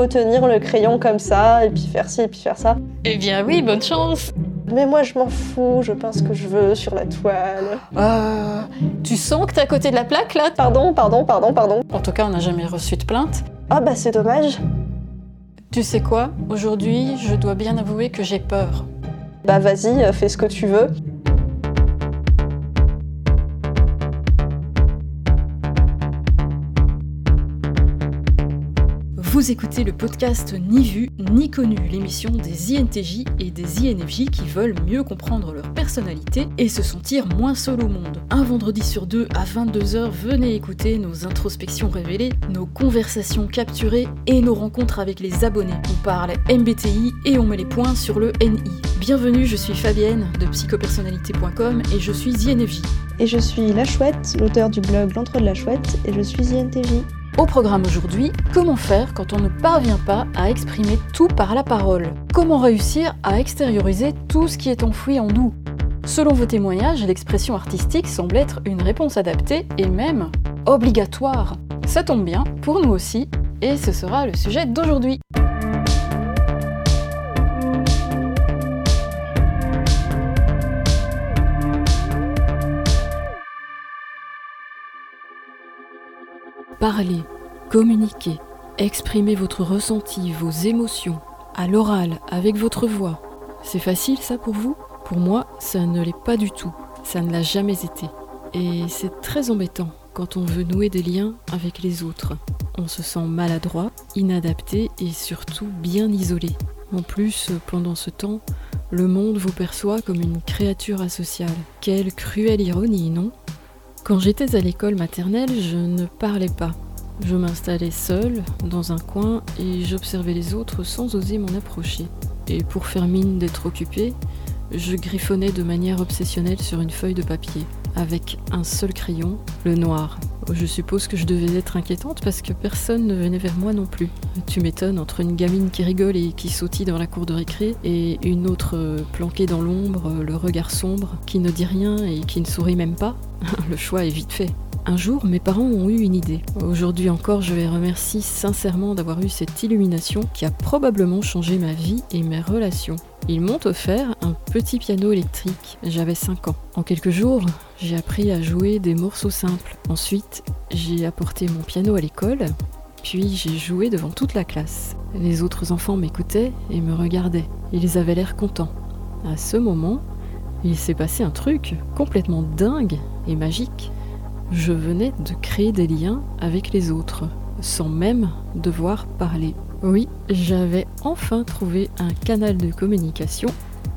faut tenir le crayon comme ça, et puis faire ci, et puis faire ça. Eh bien oui, bonne chance Mais moi je m'en fous, je peins ce que je veux sur la toile. Euh, tu sens que t'es à côté de la plaque là? Pardon, pardon, pardon, pardon. En tout cas, on n'a jamais reçu de plainte. Ah bah c'est dommage. Tu sais quoi? Aujourd'hui, je dois bien avouer que j'ai peur. Bah vas-y, euh, fais ce que tu veux. Vous écoutez le podcast Ni vu, ni connu, l'émission des INTJ et des INFJ qui veulent mieux comprendre leur personnalité et se sentir moins seul au monde. Un vendredi sur deux à 22h, venez écouter nos introspections révélées, nos conversations capturées et nos rencontres avec les abonnés. On parle MBTI et on met les points sur le NI. Bienvenue, je suis Fabienne de psychopersonnalité.com et je suis INFJ. Et je suis La Chouette, l'auteur du blog L'Entre de la Chouette, et je suis INTJ. Au programme aujourd'hui, comment faire quand on ne parvient pas à exprimer tout par la parole? Comment réussir à extérioriser tout ce qui est enfoui en nous? Selon vos témoignages, l'expression artistique semble être une réponse adaptée et même obligatoire. Ça tombe bien, pour nous aussi, et ce sera le sujet d'aujourd'hui. Parler, communiquer, exprimer votre ressenti, vos émotions, à l'oral, avec votre voix. C'est facile ça pour vous? Pour moi, ça ne l'est pas du tout. Ça ne l'a jamais été. Et c'est très embêtant quand on veut nouer des liens avec les autres. On se sent maladroit, inadapté et surtout bien isolé. En plus, pendant ce temps, le monde vous perçoit comme une créature asociale. Quelle cruelle ironie, non? Quand j'étais à l'école maternelle, je ne parlais pas. Je m'installais seule dans un coin et j'observais les autres sans oser m'en approcher. Et pour faire mine d'être occupée, je griffonnais de manière obsessionnelle sur une feuille de papier, avec un seul crayon, le noir. Je suppose que je devais être inquiétante parce que personne ne venait vers moi non plus. Tu m'étonnes, entre une gamine qui rigole et qui sautille dans la cour de récré et une autre planquée dans l'ombre, le regard sombre, qui ne dit rien et qui ne sourit même pas, le choix est vite fait. Un jour, mes parents ont eu une idée. Aujourd'hui encore, je les remercie sincèrement d'avoir eu cette illumination qui a probablement changé ma vie et mes relations. Ils m'ont offert un petit piano électrique. J'avais 5 ans. En quelques jours, j'ai appris à jouer des morceaux simples. Ensuite, j'ai apporté mon piano à l'école, puis j'ai joué devant toute la classe. Les autres enfants m'écoutaient et me regardaient. Ils avaient l'air contents. À ce moment, il s'est passé un truc complètement dingue et magique. Je venais de créer des liens avec les autres, sans même devoir parler. Oui, j'avais enfin trouvé un canal de communication,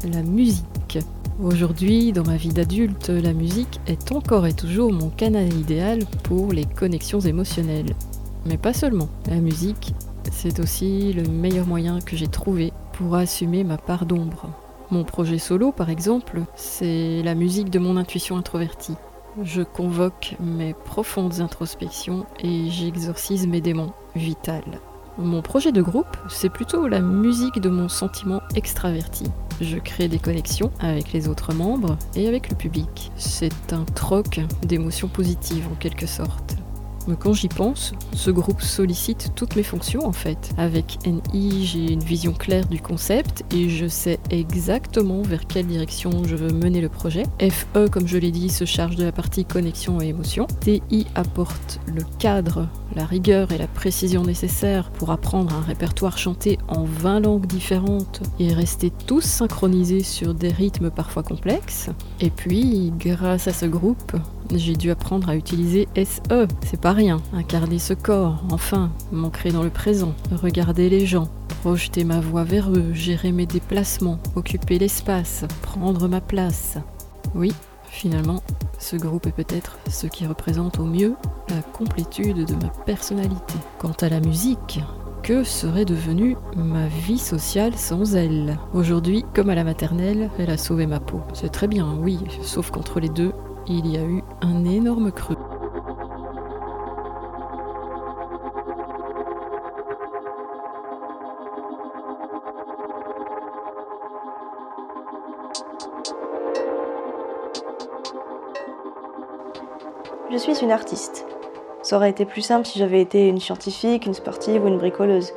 la musique. Aujourd'hui, dans ma vie d'adulte, la musique est encore et toujours mon canal idéal pour les connexions émotionnelles. Mais pas seulement. La musique, c'est aussi le meilleur moyen que j'ai trouvé pour assumer ma part d'ombre. Mon projet solo, par exemple, c'est la musique de mon intuition introvertie. Je convoque mes profondes introspections et j'exorcise mes démons vitales. Mon projet de groupe, c'est plutôt la musique de mon sentiment extraverti. Je crée des connexions avec les autres membres et avec le public. C'est un troc d'émotions positives en quelque sorte. Mais quand j'y pense, ce groupe sollicite toutes mes fonctions en fait. Avec NI, j'ai une vision claire du concept et je sais exactement vers quelle direction je veux mener le projet. FE, comme je l'ai dit, se charge de la partie connexion et émotion. TI apporte le cadre, la rigueur et la précision nécessaires pour apprendre un répertoire chanté en 20 langues différentes et rester tous synchronisés sur des rythmes parfois complexes. Et puis, grâce à ce groupe, j'ai dû apprendre à utiliser SE. C'est pas rien. Incarner ce corps, enfin, m'ancrer dans le présent, regarder les gens, projeter ma voix vers eux, gérer mes déplacements, occuper l'espace, prendre ma place. Oui, finalement, ce groupe est peut-être ce qui représente au mieux la complétude de ma personnalité. Quant à la musique, que serait devenue ma vie sociale sans elle Aujourd'hui, comme à la maternelle, elle a sauvé ma peau. C'est très bien, oui, sauf qu'entre les deux, il y a eu un énorme creux. Une artiste. Ça aurait été plus simple si j'avais été une scientifique, une sportive ou une bricoleuse.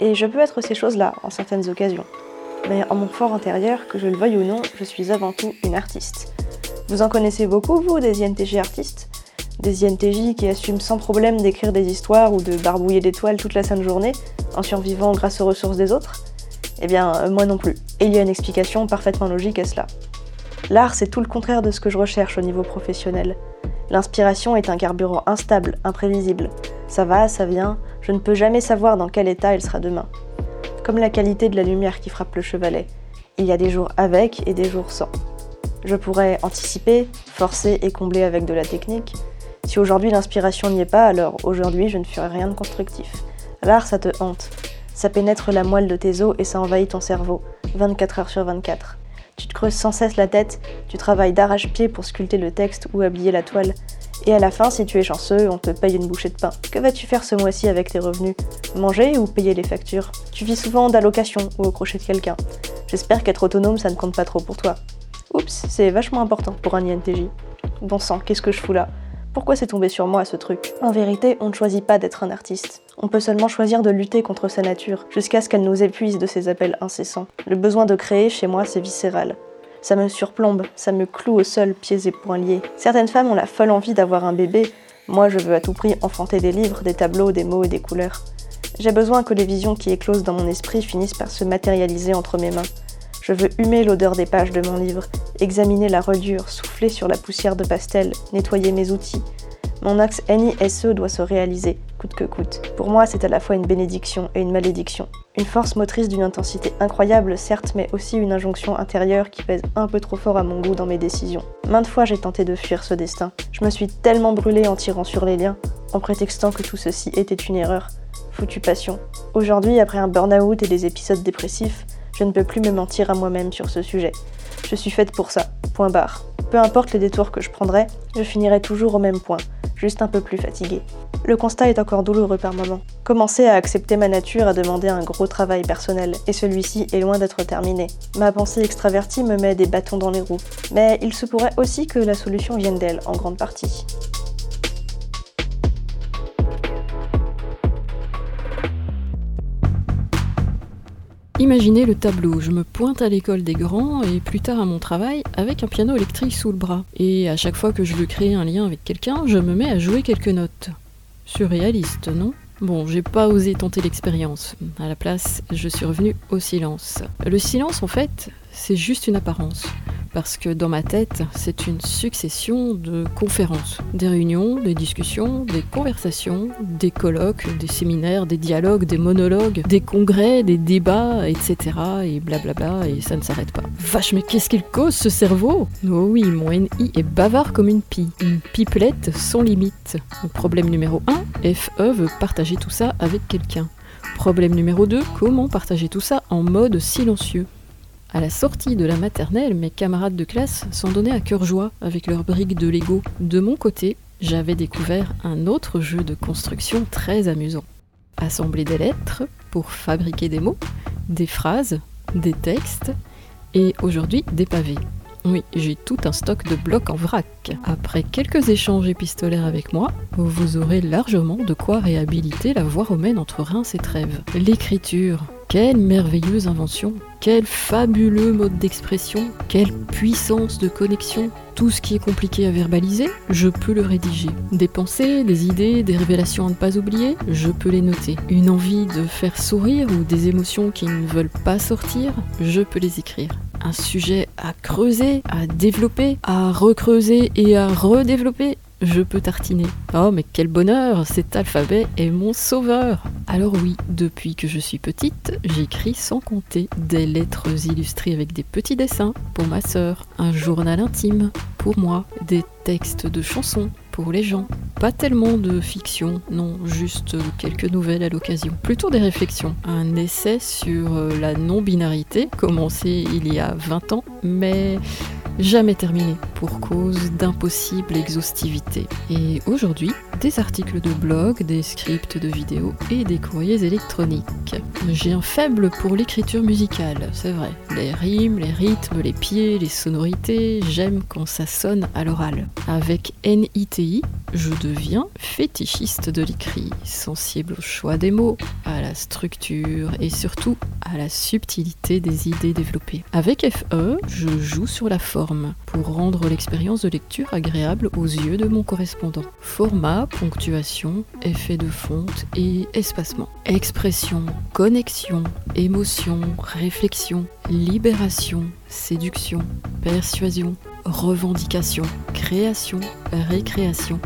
Et je peux être ces choses-là en certaines occasions. Mais en mon fort intérieur, que je le veuille ou non, je suis avant tout une artiste. Vous en connaissez beaucoup, vous, des INTJ artistes? Des INTJ qui assument sans problème d'écrire des histoires ou de barbouiller des toiles toute la sainte journée, en survivant grâce aux ressources des autres? Eh bien, euh, moi non plus. Et il y a une explication parfaitement logique à cela. L'art, c'est tout le contraire de ce que je recherche au niveau professionnel. L'inspiration est un carburant instable, imprévisible. Ça va, ça vient, je ne peux jamais savoir dans quel état elle sera demain. Comme la qualité de la lumière qui frappe le chevalet. Il y a des jours avec et des jours sans. Je pourrais anticiper, forcer et combler avec de la technique. Si aujourd'hui l'inspiration n'y est pas, alors aujourd'hui je ne ferai rien de constructif. L'art, ça te hante. Ça pénètre la moelle de tes os et ça envahit ton cerveau, 24 heures sur 24. Tu te creuses sans cesse la tête, tu travailles d'arrache-pied pour sculpter le texte ou habiller la toile. Et à la fin, si tu es chanceux, on te paye une bouchée de pain. Que vas-tu faire ce mois-ci avec tes revenus? Manger ou payer les factures? Tu vis souvent d'allocation ou au crochet de quelqu'un. J'espère qu'être autonome, ça ne compte pas trop pour toi. Oups, c'est vachement important pour un INTJ. Bon sang, qu'est-ce que je fous là? Pourquoi c'est tombé sur moi ce truc? En vérité, on ne choisit pas d'être un artiste. On peut seulement choisir de lutter contre sa nature, jusqu'à ce qu'elle nous épuise de ses appels incessants. Le besoin de créer, chez moi, c'est viscéral. Ça me surplombe, ça me cloue au sol, pieds et poings liés. Certaines femmes ont la folle envie d'avoir un bébé. Moi, je veux à tout prix enfanter des livres, des tableaux, des mots et des couleurs. J'ai besoin que les visions qui éclosent dans mon esprit finissent par se matérialiser entre mes mains. Je veux humer l'odeur des pages de mon livre, examiner la reliure, souffler sur la poussière de pastel, nettoyer mes outils. Mon axe NISE doit se réaliser, coûte que coûte. Pour moi, c'est à la fois une bénédiction et une malédiction. Une force motrice d'une intensité incroyable, certes, mais aussi une injonction intérieure qui pèse un peu trop fort à mon goût dans mes décisions. Maintes fois, j'ai tenté de fuir ce destin. Je me suis tellement brûlée en tirant sur les liens, en prétextant que tout ceci était une erreur. Foutue passion. Aujourd'hui, après un burn-out et des épisodes dépressifs, je ne peux plus me mentir à moi-même sur ce sujet. Je suis faite pour ça, point barre. Peu importe les détours que je prendrai, je finirai toujours au même point, juste un peu plus fatiguée. Le constat est encore douloureux par moments. Commencer à accepter ma nature a demandé un gros travail personnel, et celui-ci est loin d'être terminé. Ma pensée extravertie me met des bâtons dans les roues, mais il se pourrait aussi que la solution vienne d'elle, en grande partie. Imaginez le tableau, je me pointe à l'école des grands et plus tard à mon travail avec un piano électrique sous le bras. Et à chaque fois que je veux créer un lien avec quelqu'un, je me mets à jouer quelques notes. Surréaliste, non? Bon, j'ai pas osé tenter l'expérience. À la place, je suis revenu au silence. Le silence, en fait, c'est juste une apparence parce que dans ma tête, c'est une succession de conférences, des réunions, des discussions, des conversations, des colloques, des séminaires, des dialogues, des monologues, des congrès, des débats, etc. Et blablabla, et ça ne s'arrête pas. Vache, mais qu'est-ce qu'il cause ce cerveau? Oh oui, mon NI est bavard comme une pie, une pipelette sans limite. Problème numéro 1, FE veut partager tout ça avec quelqu'un. Problème numéro 2, comment partager tout ça en mode silencieux? À la sortie de la maternelle, mes camarades de classe s'en donnaient à cœur joie avec leurs briques de Lego. De mon côté, j'avais découvert un autre jeu de construction très amusant. Assembler des lettres pour fabriquer des mots, des phrases, des textes et aujourd'hui des pavés. Oui, j'ai tout un stock de blocs en vrac. Après quelques échanges épistolaires avec moi, vous aurez largement de quoi réhabiliter la voie romaine entre Reims et Trèves. L'écriture, quelle merveilleuse invention, quel fabuleux mode d'expression, quelle puissance de connexion. Tout ce qui est compliqué à verbaliser, je peux le rédiger. Des pensées, des idées, des révélations à ne pas oublier, je peux les noter. Une envie de faire sourire ou des émotions qui ne veulent pas sortir, je peux les écrire. Un sujet à creuser, à développer, à recreuser et à redévelopper, je peux tartiner. Oh, mais quel bonheur Cet alphabet est mon sauveur Alors oui, depuis que je suis petite, j'écris sans compter des lettres illustrées avec des petits dessins pour ma sœur, un journal intime pour moi, des textes de chansons pour les gens. Pas tellement de fiction, non, juste quelques nouvelles à l'occasion. Plutôt des réflexions. Un essai sur euh, la non-binarité, commencé il y a 20 ans, mais jamais terminé pour cause d'impossible exhaustivité. Et aujourd'hui, des articles de blog, des scripts de vidéos et des courriers électroniques. J'ai un faible pour l'écriture musicale, c'est vrai. Les rimes, les rythmes, les pieds, les sonorités, j'aime quand ça sonne à l'oral. Avec Je deviens fétichiste de l'écrit, sensible au choix des mots, à la structure et surtout à la subtilité des idées développées. Avec FE, je joue sur la forme pour rendre l'expérience de lecture agréable aux yeux de mon correspondant. Format, ponctuation, effet de fonte et espacement. Expression, connexion, émotion, réflexion, libération, séduction, persuasion, revendication, création, récréation.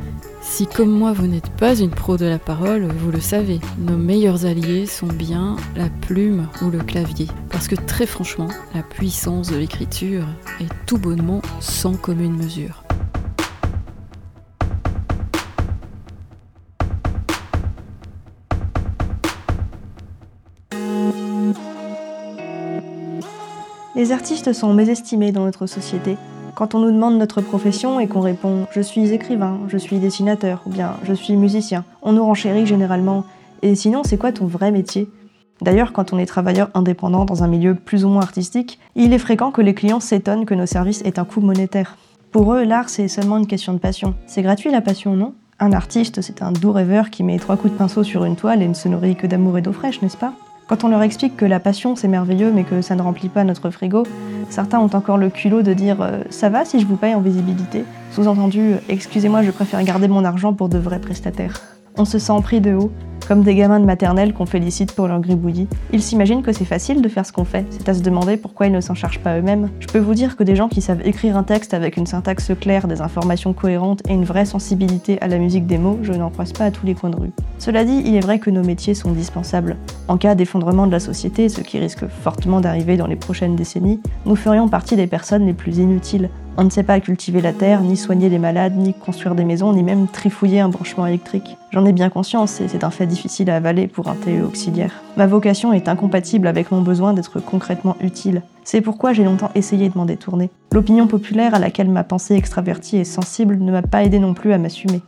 Si comme moi vous n'êtes pas une pro de la parole, vous le savez, nos meilleurs alliés sont bien la plume ou le clavier. Parce que très franchement, la puissance de l'écriture est tout bonnement sans commune mesure. Les artistes sont mésestimés dans notre société. Quand on nous demande notre profession et qu'on répond je suis écrivain, je suis dessinateur ou bien je suis musicien, on nous renchérit généralement. Et sinon, c'est quoi ton vrai métier? D'ailleurs, quand on est travailleur indépendant dans un milieu plus ou moins artistique, il est fréquent que les clients s'étonnent que nos services aient un coût monétaire. Pour eux, l'art, c'est seulement une question de passion. C'est gratuit la passion, non? Un artiste, c'est un doux rêveur qui met trois coups de pinceau sur une toile et ne se nourrit que d'amour et d'eau fraîche, n'est-ce pas? Quand on leur explique que la passion c'est merveilleux mais que ça ne remplit pas notre frigo, certains ont encore le culot de dire euh, ça va si je vous paye en visibilité? Sous-entendu, excusez-moi, je préfère garder mon argent pour de vrais prestataires. On se sent pris de haut, comme des gamins de maternelle qu'on félicite pour leur gribouillis. Ils s'imaginent que c'est facile de faire ce qu'on fait, c'est à se demander pourquoi ils ne s'en chargent pas eux-mêmes. Je peux vous dire que des gens qui savent écrire un texte avec une syntaxe claire, des informations cohérentes et une vraie sensibilité à la musique des mots, je n'en croise pas à tous les coins de rue. Cela dit, il est vrai que nos métiers sont dispensables. En cas d'effondrement de la société, ce qui risque fortement d'arriver dans les prochaines décennies, nous ferions partie des personnes les plus inutiles, on ne sait pas cultiver la terre, ni soigner les malades, ni construire des maisons, ni même trifouiller un branchement électrique. J'en ai bien conscience et c'est un fait difficile à avaler pour un TE auxiliaire. Ma vocation est incompatible avec mon besoin d'être concrètement utile. C'est pourquoi j'ai longtemps essayé de m'en détourner. L'opinion populaire à laquelle ma pensée extravertie et sensible ne m'a pas aidé non plus à m'assumer.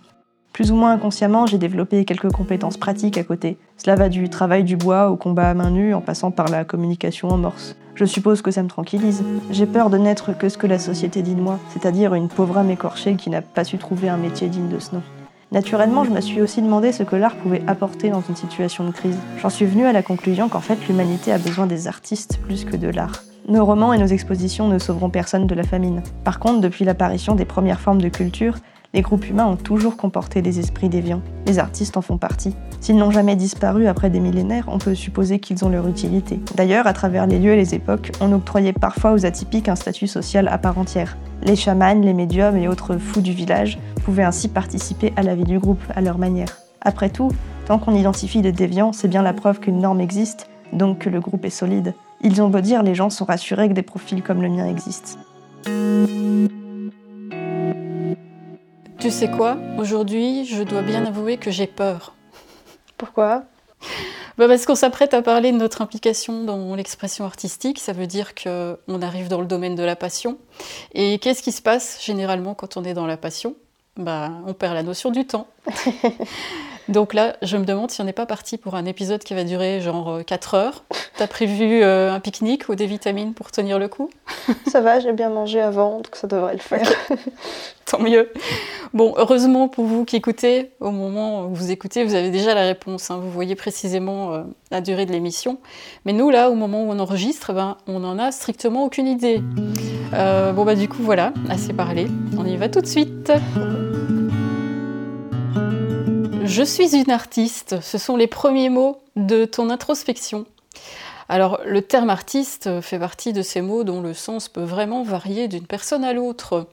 Plus ou moins inconsciemment, j'ai développé quelques compétences pratiques à côté. Cela va du travail du bois au combat à main nue en passant par la communication en morse. Je suppose que ça me tranquillise. J'ai peur de n'être que ce que la société dit de moi, c'est-à-dire une pauvre âme écorchée qui n'a pas su trouver un métier digne de ce nom. Naturellement, je me suis aussi demandé ce que l'art pouvait apporter dans une situation de crise. J'en suis venue à la conclusion qu'en fait, l'humanité a besoin des artistes plus que de l'art. Nos romans et nos expositions ne sauveront personne de la famine. Par contre, depuis l'apparition des premières formes de culture, les groupes humains ont toujours comporté des esprits déviants. Les artistes en font partie. S'ils n'ont jamais disparu après des millénaires, on peut supposer qu'ils ont leur utilité. D'ailleurs, à travers les lieux et les époques, on octroyait parfois aux atypiques un statut social à part entière. Les chamans, les médiums et autres fous du village pouvaient ainsi participer à la vie du groupe à leur manière. Après tout, tant qu'on identifie des déviants, c'est bien la preuve qu'une norme existe, donc que le groupe est solide. Ils ont beau dire, les gens sont rassurés que des profils comme le mien existent. Tu sais quoi? Aujourd'hui, je dois bien avouer que j'ai peur. Pourquoi? Bah Parce qu'on s'apprête à parler de notre implication dans l'expression artistique, ça veut dire qu'on arrive dans le domaine de la passion. Et qu'est-ce qui se passe généralement quand on est dans la passion? Bah, On perd la notion du temps. Donc là, je me demande si on n'est pas parti pour un épisode qui va durer genre 4 euh, heures. T'as prévu euh, un pique-nique ou des vitamines pour tenir le coup? Ça va, j'ai bien mangé avant, donc ça devrait le faire. Tant mieux. Bon, heureusement pour vous qui écoutez, au moment où vous écoutez, vous avez déjà la réponse. Hein. vous voyez précisément euh, la durée de l'émission. Mais nous, là, au moment où on enregistre, ben, on n'en a strictement aucune idée. bon, bah du coup, voilà, assez parlé. On y va tout de suite. Je suis une artiste, ce sont les premiers mots de ton introspection. Alors le terme artiste fait partie de ces mots dont le sens peut vraiment varier d'une personne à l'autre.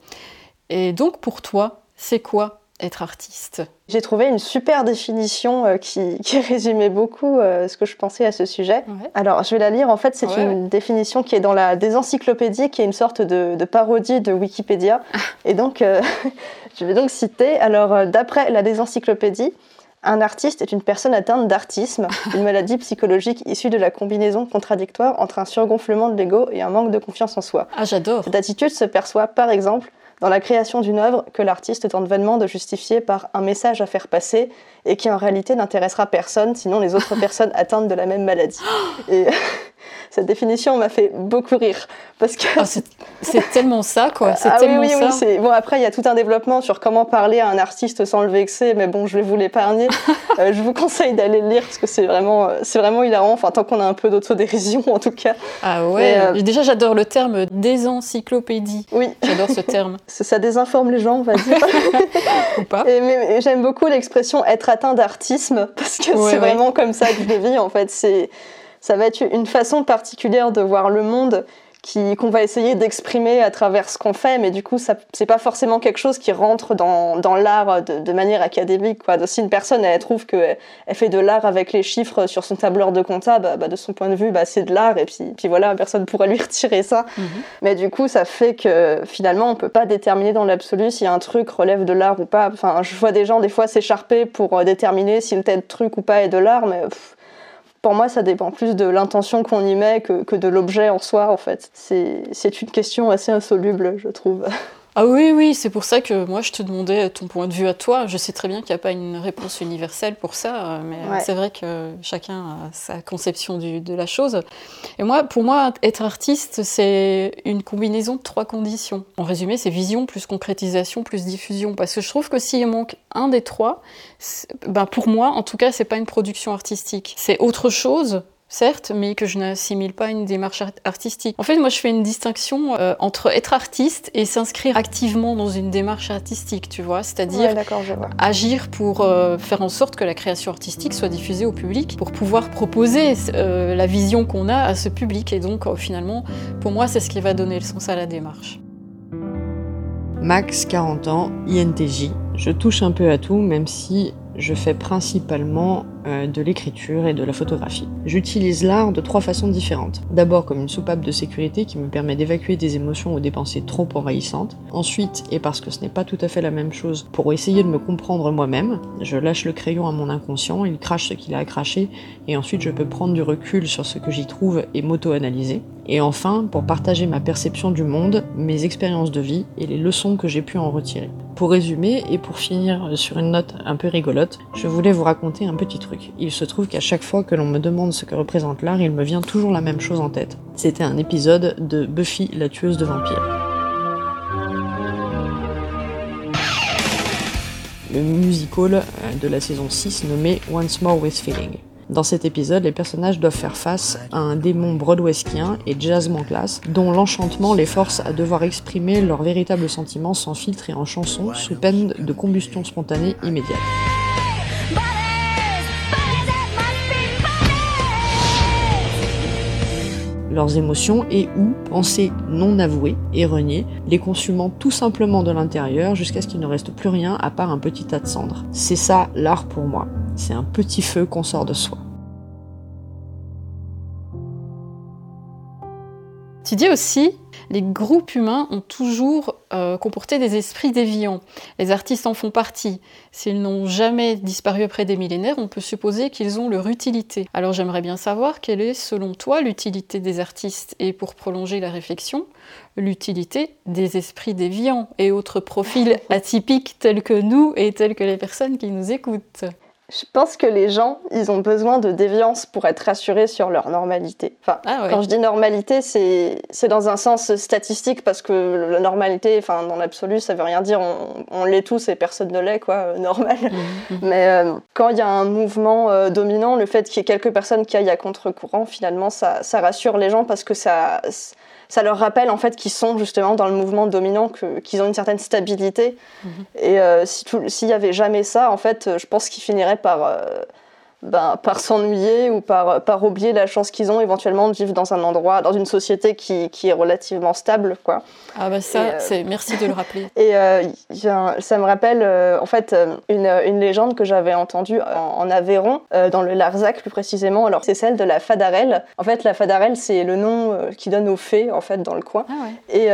Et donc pour toi, c'est quoi être artiste? J'ai trouvé une super définition euh, qui, résumait beaucoup euh, ce que je pensais à ce sujet. Alors, je vais la lire. En fait, c'est une définition qui est dans la désencyclopédie, qui est une sorte de, parodie de Wikipédia. Ah. Et donc, euh, je vais donc citer. Alors, d'après la désencyclopédie, un artiste est une personne atteinte d'artisme, une maladie psychologique issue de la combinaison contradictoire entre un surgonflement de l'ego et un manque de confiance en soi. Ah, j'adore. Cette attitude se perçoit, par exemple, dans la création d'une œuvre que l'artiste tente vainement de justifier par un message à faire passer et qui en réalité n'intéressera personne, sinon les autres personnes atteintes de la même maladie. Et cette définition m'a fait beaucoup rire. Parce que... Ah, c'est tellement ça, quoi. C'est ah tellement oui, oui, ça. bon, après, il y a tout un développement sur comment parler à un artiste sans le vexer, mais bon, je vais vous l'épargner. Euh, je vous conseille d'aller le lire parce que c'est vraiment, c'est vraiment hilarant. Enfin, tant qu'on a un peu d'autodérision, en tout cas. Ah ouais. Euh, Déjà, j'adore le terme désencyclopédie. Oui. J'adore ce terme. ça désinforme les gens, on va dire. Ou pas. Et, mais, j'aime beaucoup l'expression être atteint d'artisme parce que c'est vraiment comme ça que je le vis. En fait, c'est ça va être une façon particulière de voir le monde qu'on va essayer d'exprimer à travers ce qu'on fait, mais du coup, ce n'est pas forcément quelque chose qui rentre dans, dans l'art de, manière académique. Quoi. Si une personne elle trouve qu'elle elle fait de l'art avec les chiffres sur son tableur de compta, bah, bah, de son point de vue, bah, c'est de l'art, et puis, puis voilà, personne pourra lui retirer ça. Mhm. Mais du coup, ça fait que finalement, on peut pas déterminer dans l'absolu si un truc relève de l'art ou pas. Enfin, je vois des gens des fois s'écharper pour euh, déterminer si le tel truc ou pas est de l'art, mais pour moi, ça dépend plus de l'intention qu'on y met que, que de l'objet en soi, en fait. C'est une question assez insoluble, je trouve. Ah oui, oui, c'est pour ça que moi je te demandais ton point de vue à toi. Je sais très bien qu'il n'y a pas une réponse universelle pour ça, mais c'est vrai que chacun a sa conception de la chose. Et moi, pour moi, être artiste, c'est une combinaison de trois conditions. En résumé, c'est vision plus concrétisation plus diffusion. Parce que je trouve que s'il manque un des trois, ben pour moi, en tout cas, c'est pas une production artistique. C'est autre chose certes, mais que je n'assimile pas une démarche artistique. En fait, moi, je fais une distinction euh, entre être artiste et s'inscrire activement dans une démarche artistique, tu vois, c'est-à-dire agir pour euh, faire en sorte que la création artistique soit diffusée au public, pour pouvoir proposer euh, la vision qu'on a à ce public. Et donc, finalement, pour moi, c'est ce qui va donner le sens à la démarche. Max, 40 ans, INTJ. Je touche un peu à tout, même si je fais principalement de l'écriture et de la photographie. J'utilise l'art de trois façons différentes. D'abord comme une soupape de sécurité qui me permet d'évacuer des émotions ou des pensées trop envahissantes. Ensuite, et parce que ce n'est pas tout à fait la même chose, pour essayer de me comprendre moi-même, je lâche le crayon à mon inconscient, il crache ce qu'il a à cracher, et ensuite je peux prendre du recul sur ce que j'y trouve et m'auto-analyser. Et enfin, pour partager ma perception du monde, mes expériences de vie et les leçons que j'ai pu en retirer. Pour résumer et pour finir sur une note un peu rigolote, je voulais vous raconter un petit Il se trouve qu'à chaque fois que l'on me demande ce que représente l'art, il me vient toujours la même chose en tête. C'était un épisode de Buffy la tueuse de vampires. Le musical de la saison 6 nommé Once More with Feeling. Dans cet épisode, les personnages doivent faire face à un démon broadweskien et jazzman classe, dont l'enchantement les force à devoir exprimer leurs véritables sentiments sans filtre et en chanson, sous peine de combustion spontanée immédiate. Leurs émotions et ou pensées non avouées et les consumant tout simplement de l'intérieur jusqu'à ce qu'il ne reste plus rien à part un petit tas de cendres. C'est ça l'art pour moi c'est un petit feu qu'on sort de soi. Tu dis aussi, les groupes humains ont toujours euh, comporté des esprits déviants. Les artistes en font partie. S'ils n'ont jamais disparu après des millénaires, on peut supposer qu'ils ont leur utilité. Alors j'aimerais bien savoir quelle est, selon toi, l'utilité des artistes et pour prolonger la réflexion, l'utilité des esprits déviants et autres profils atypiques tels que nous et tels que les personnes qui nous écoutent. Je pense que les gens, ils ont besoin de déviance pour être rassurés sur leur normalité. Enfin, ah quand je dis normalité, c'est dans un sens statistique parce que la normalité, enfin, dans l'absolu, ça veut rien dire. On, l'est tous et personne ne l'est, quoi, euh, normal. Mmh. Mais euh, quand il y a un mouvement euh, dominant, le fait qu'il y ait quelques personnes qui aillent à contre-courant, finalement, ça, ça rassure les gens parce que ça ça leur rappelle en fait qu'ils sont justement dans le mouvement dominant, qu'ils ont une certaine stabilité. Mhm. Et euh, s'il n'y avait jamais ça, en fait, je pense qu'ils finiraient par euh, ben, par s'ennuyer ou par, par oublier la chance qu'ils ont éventuellement de vivre dans un endroit, dans une société qui, qui est relativement stable. Quoi. Ah bah ça, euh, c'est merci de le rappeler. Et euh, ça me rappelle euh, en fait une, une, légende que j'avais entendue en, Aveyron, dans le Larzac plus précisément. Alors c'est celle de la Fadarelle. En fait, la Fadarelle, c'est le nom qui donne aux fées en fait dans le coin. Ah ouais. Et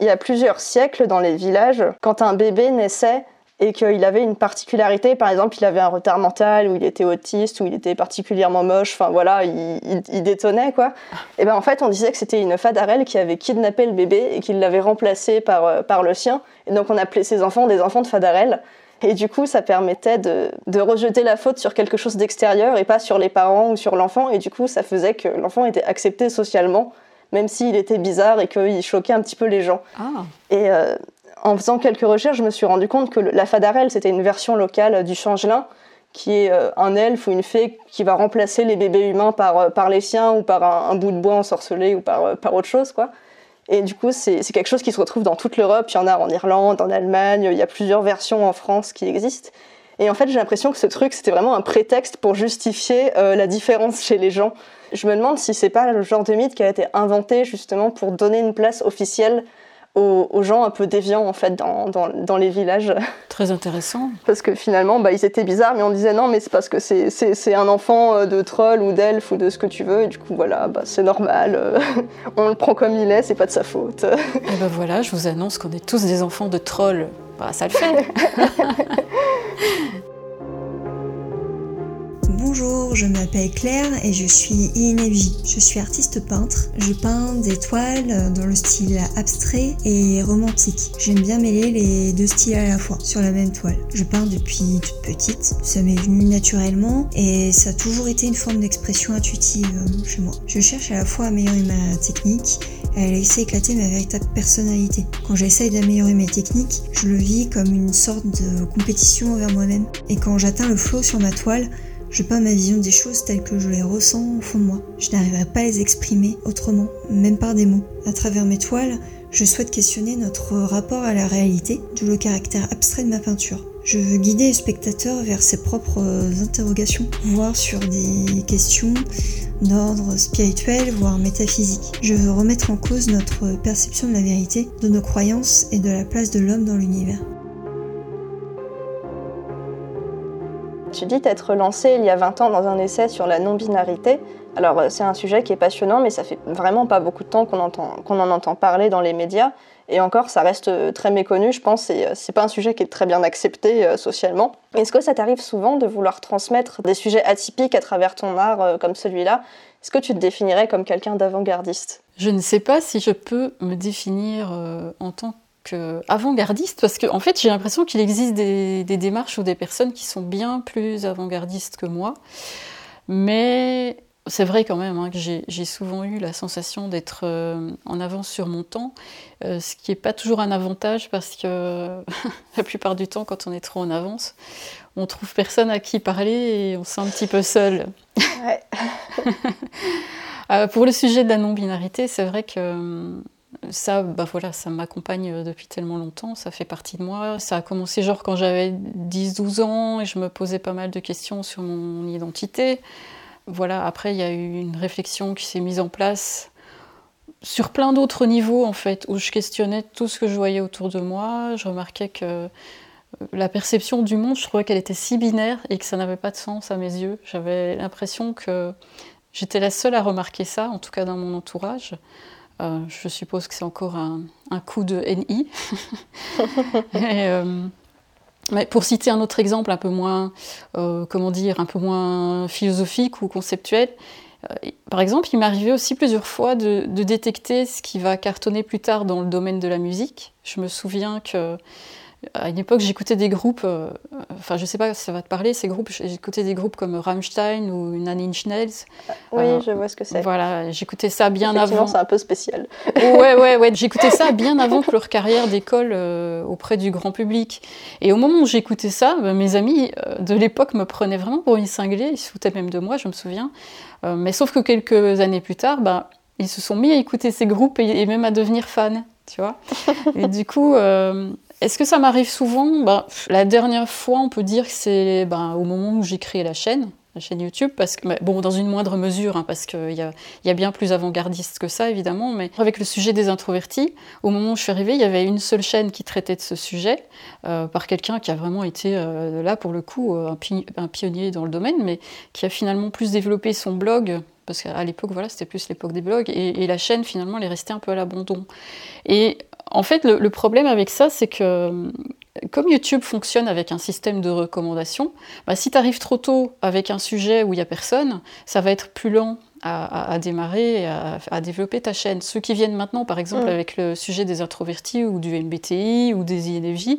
il y a plusieurs siècles dans les villages, quand un bébé naissait, et qu'il avait une particularité, par exemple, il avait un retard mental, ou il était autiste, ou il était particulièrement moche, enfin voilà, il, détonnait quoi. Et ben en fait, on disait que c'était une fadarelle qui avait kidnappé le bébé et qui l'avait remplacé par, euh, par le sien, et donc on appelait ses enfants des enfants de fadarelle. Et du coup, ça permettait de, de rejeter la faute sur quelque chose d'extérieur et pas sur les parents ou sur l'enfant. Et du coup, ça faisait que l'enfant était accepté socialement, même s'il était bizarre et qu'il choquait un petit peu les gens. Ah. Et euh, en faisant quelques recherches, je me suis rendu compte que la fadarelle, c'était une version locale du changelin, qui est euh, un elfe ou une fée qui va remplacer les bébés humains par, euh, par les siens ou par un, bout de bois ensorcelé ou par, par autre chose, quoi. Et du coup, c'est quelque chose qui se retrouve dans toute l'Europe. Il y en a en Irlande, en Allemagne, il y a plusieurs versions en France qui existent. Et en fait, j'ai l'impression que ce truc, c'était vraiment un prétexte pour justifier euh, la différence chez les gens. Je me demande si c'est pas le genre de mythe qui a été inventé justement pour donner une place officielle aux, gens un peu déviants en fait dans, dans, les villages. Très intéressant. Parce que finalement, bah, ils étaient bizarres, mais on disait non, mais c'est parce que c'est un enfant euh, de troll ou d'elfe ou de ce que tu veux, et du coup voilà, bah, c'est normal, euh, on le prend comme il est, c'est pas de sa faute. et ben voilà, je vous annonce qu'on est tous des enfants de troll. Bah, ça le fait. Bonjour, je m'appelle Claire et je suis INFJ. Je suis artiste peintre. Je peins des toiles dans le style abstrait et romantique. J'aime bien mêler les deux styles à la fois sur la même toile. Je peins depuis toute petite. Ça m'est venu naturellement et ça a toujours été une forme d'expression intuitive chez moi. Je cherche à la fois à améliorer ma technique et à laisser éclater ma véritable personnalité. Quand j'essaye d'améliorer mes techniques, je le vis comme une sorte de compétition envers moi-même. Et quand j'atteins le flow sur ma toile, je peins ma vision des choses telles que je les ressens au fond de moi. Je n'arriverai pas à les exprimer autrement, même par des mots. À travers mes toiles, je souhaite questionner notre rapport à la réalité, d'où le caractère abstrait de ma peinture. Je veux guider le spectateur vers ses propres interrogations, voire sur des questions d'ordre spirituel, voire métaphysique. Je veux remettre en cause notre perception de la vérité, de nos croyances et de la place de l'homme dans l'univers. Tu dis t'être lancé il y a 20 ans dans un essai sur la non-binarité. Alors euh, c'est un sujet qui est passionnant, mais ça fait vraiment pas beaucoup de temps qu'on en entend parler dans les médias. Et encore, ça reste euh, très méconnu, je pense, et euh, c'est pas un sujet qui est très bien accepté socialement. Est-ce que ça t'arrive souvent de vouloir transmettre des sujets atypiques à travers ton art comme celui-là? Est-ce que tu te définirais comme quelqu'un d'avant-gardiste? Je ne sais pas si je peux me définir en tant avant-gardiste parce qu'en en fait j'ai l'impression qu'il existe des, démarches ou des personnes qui sont bien plus avant-gardistes que moi. Mais c'est vrai quand même hein, que j'ai souvent eu la sensation d'être euh, en avance sur mon temps euh, ce qui n'est pas toujours un avantage parce que la plupart du temps quand on est trop en avance on trouve personne à qui parler et on se sent un petit peu seul. Euh, pour le sujet de la non-binarité c'est vrai que ça, bah voilà, ça m'accompagne euh, depuis tellement longtemps, ça fait partie de moi. Ça a commencé genre quand j'avais 10-12 ans et je me posais pas mal de questions sur mon identité. Voilà, après il y a eu une réflexion qui s'est mise en place sur plein d'autres niveaux en fait, où je questionnais tout ce que je voyais autour de moi. Je remarquais que euh, la perception du monde, je trouvais qu'elle était si binaire et que ça n'avait pas de sens à mes yeux. J'avais l'impression que j'étais la seule à remarquer ça, en tout cas dans mon entourage. Euh, je suppose que c'est encore un, coup de NI. Euh, mais pour citer un autre exemple un peu moins, euh, comment dire, un peu moins philosophique ou conceptuel, par exemple, il m'est arrivé aussi plusieurs fois de, détecter ce qui va cartonner plus tard dans le domaine de la musique. Je me souviens que à une époque, j'écoutais des groupes, euh, enfin, je sais pas si ça va te parler, ces groupes, j'écoutais des groupes comme Rammstein ou Nine Inch Nails. Oui, euh, je vois ce que c'est. Voilà, j'écoutais ça bien avant. c'est un peu spécial. ouais, ouais, ouais. J'écoutais ça bien avant que leur carrière décolle euh, auprès du grand public. Et au moment où j'écoutais ça, bah, mes amis de l'époque me prenaient vraiment pour une cinglée, ils se foutaient même de moi, je me souviens. mais sauf que quelques années plus tard, bah, ils se sont mis à écouter ces groupes et, et même à devenir fans, tu vois. et du coup est-ce que ça m'arrive souvent? Bah, La dernière fois, on peut dire que c'est bah, au moment où j'ai créé la chaîne, la chaîne YouTube, parce que, bon, dans une moindre mesure, hein, parce qu'il y a, y a, bien plus avant-gardiste que ça, évidemment, mais avec le sujet des introvertis, au moment où je suis arrivée, il y avait une seule chaîne qui traitait de ce sujet, euh, par quelqu'un qui a vraiment été, euh, là, pour le coup, euh, un, pionnier dans le domaine, mais qui a finalement plus développé son blog parce qu'à l'époque, voilà, c'était plus l'époque des blogs, et, et, la chaîne, finalement, elle est restée un peu à l'abandon. Et en fait, le, problème avec ça, c'est que comme YouTube fonctionne avec un système de recommandation, bah, si tu arrives trop tôt avec un sujet où il n'y a personne, ça va être plus lent à, démarrer et à, développer ta chaîne. Ceux qui viennent maintenant, par exemple, mm. avec le sujet des introvertis ou du MBTI ou des INFJ,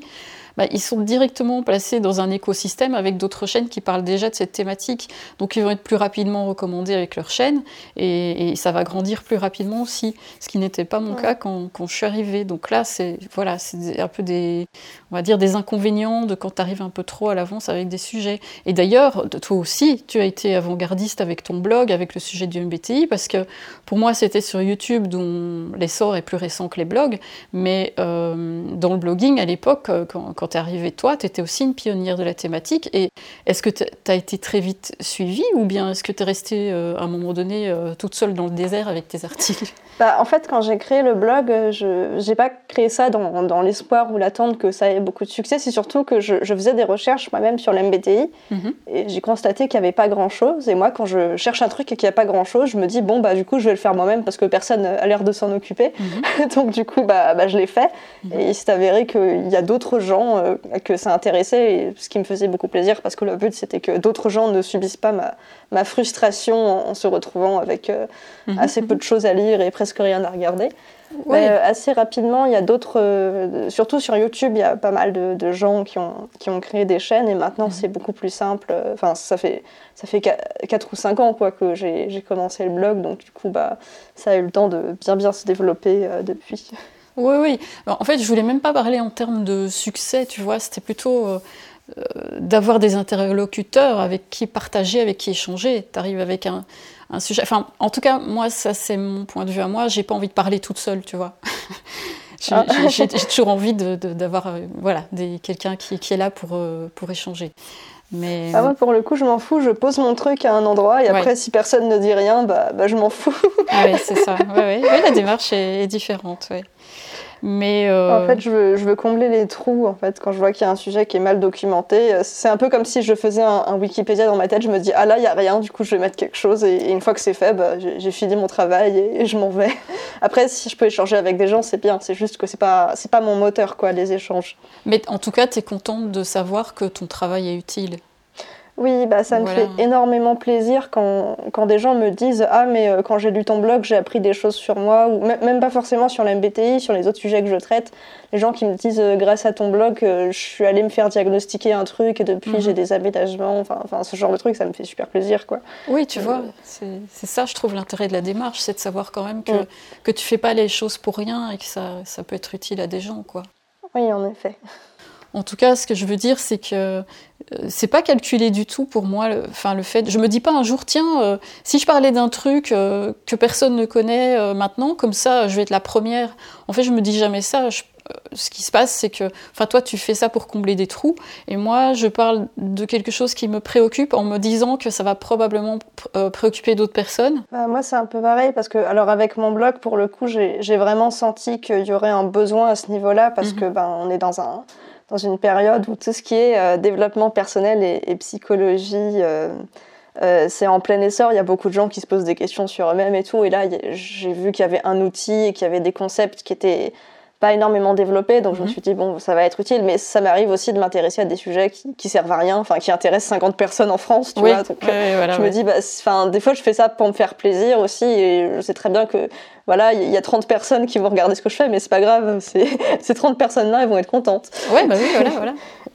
bah, ils sont directement placés dans un écosystème avec d'autres chaînes qui parlent déjà de cette thématique. Donc ils vont être plus rapidement recommandés avec leur chaîne et, ça va grandir plus rapidement aussi, ce qui n'était pas mon cas quand, quand, je suis arrivée. Donc là, c'est voilà, c'est un peu des, on va dire des inconvénients de quand tu arrives un peu trop à l'avance avec des sujets. Et d'ailleurs, toi aussi, tu as été avant-gardiste avec ton blog, avec le sujet du MBTI, parce que pour moi, c'était sur YouTube dont l'essor est plus récent que les blogs, mais euh, dans le blogging, à l'époque, euh, quand, quand tu es arrivé toi, tu étais aussi une pionnière de la thématique. Et est-ce que tu as été très vite suivie, ou bien est-ce que tu es restée euh, à un moment donné toute seule dans le désert avec tes articles? Bah, En fait, quand j'ai créé le blog, je n'ai pas créé ça dans, dans l'espoir ou l'attente que ça ait beaucoup de succès, c'est surtout que je, faisais des recherches moi-même sur l'MBTI mhm. et j'ai constaté qu'il n'y avait pas grand-chose. Et moi, quand je cherche un truc et qu'il n'y a pas grand-chose, je me dis, bon, bah, du coup, je vais le faire moi-même parce que personne a l'air de s'en occuper. Mhm. Donc, du coup, bah, bah je l'ai fait. Mhm. Et il s'est avéré qu'il y a d'autres gens euh, que ça intéressait, et ce qui me faisait beaucoup plaisir parce que le but, c'était que d'autres gens ne subissent pas ma, ma frustration en, se retrouvant avec euh, assez peu de choses à lire et presque rien à regarder. Euh, assez rapidement, il y a d'autres, surtout sur YouTube, il y a pas mal de, gens qui ont, qui ont créé des chaînes et maintenant mhm. c'est beaucoup plus simple. Enfin, ça fait, ça fait 4 ou 5 ans quoi, que j'ai commencé le blog, donc du coup, bah, ça a eu le temps de bien bien se développer euh, depuis. Oui, oui. en fait, je voulais même pas parler en termes de succès, tu vois, c'était plutôt d'avoir des interlocuteurs avec qui partager, avec qui échanger. Tu arrives avec un, un sujet. Enfin, en tout cas, moi, ça c'est mon point de vue à moi. J'ai pas envie de parler toute seule, tu vois. Ah. J'ai toujours envie d'avoir de, euh, voilà, quelqu'un qui, qui, est là pour, euh, pour échanger. Mais... Ah, moi, pour le coup, je m'en fous. Je pose mon truc à un endroit et après, si personne ne dit rien, bah, bah je m'en fous. ah oui, c'est ça. Ouais, ouais. la démarche est, est différente. Ouais. Mais euh, En fait, je veux, je veux, combler les trous. En fait, quand je vois qu'il y a un sujet qui est mal documenté, euh, c'est un peu comme si je faisais un, Wikipédia dans ma tête. Je me dis ah là il y a rien, du coup je vais mettre quelque chose et, une fois que c'est fait, bah, j'ai fini mon travail et, je m'en vais. Après, si je peux échanger avec des gens, c'est bien. C'est juste que c'est pas c'est pas mon moteur quoi les échanges. Mais en tout cas, tu es contente de savoir que ton travail est utile. Oui, bah, ça me fait énormément plaisir quand, quand, des gens me disent Ah, mais euh, quand j'ai lu ton blog, j'ai appris des choses sur moi, ou même pas forcément sur l'MBTI, sur les autres sujets que je traite. Les gens qui me disent euh, Grâce à ton blog, euh, je suis allée me faire diagnostiquer un truc et depuis mhm. j'ai des aménagements. Enfin, ce genre de truc, ça me fait super plaisir. quoi. Oui, tu vois, c'est ça, je trouve, l'intérêt de la démarche, c'est de savoir quand même que, mm. que tu fais pas les choses pour rien et que ça, ça peut être utile à des gens. quoi. Oui, en effet. En tout cas, ce que je veux dire, c'est que euh, c'est pas calculé du tout pour moi. Le, enfin, le fait, je me dis pas un jour, tiens, euh, si je parlais d'un truc euh, que personne ne connaît maintenant, comme ça, je vais être la première. En fait, je me dis jamais ça. ce qui se passe, c'est que, enfin, toi, tu fais ça pour combler des trous, et moi, je parle de quelque chose qui me préoccupe en me disant que ça va probablement préoccuper d'autres personnes. Bah, moi, c'est un peu pareil parce que, alors, avec mon blog, pour le coup, j'ai vraiment senti qu'il y aurait un besoin à ce niveau-là parce mhm. que, ben, on est dans un dans une période où tout ce qui est euh, développement personnel et, psychologie, euh, euh, c'est en plein essor. Il y a beaucoup de gens qui se posent des questions sur eux-mêmes et tout. Et là, j'ai vu qu'il y avait un outil et qu'il y avait des concepts qui étaient pas énormément développés, donc je me mhm. suis dit, bon, ça va être utile, mais ça m'arrive aussi de m'intéresser à des sujets qui, qui, servent à rien, enfin, qui intéressent 50 personnes en France, tu vois. Donc, je me dis, bah, enfin, des fois, je fais ça pour me faire plaisir aussi, et je sais très bien que voilà, il y a 30 personnes qui vont regarder ce que je fais, mais c'est pas grave, ces 30 personnes-là, elles vont être contentes. Ouais, bah oui, voilà, voilà.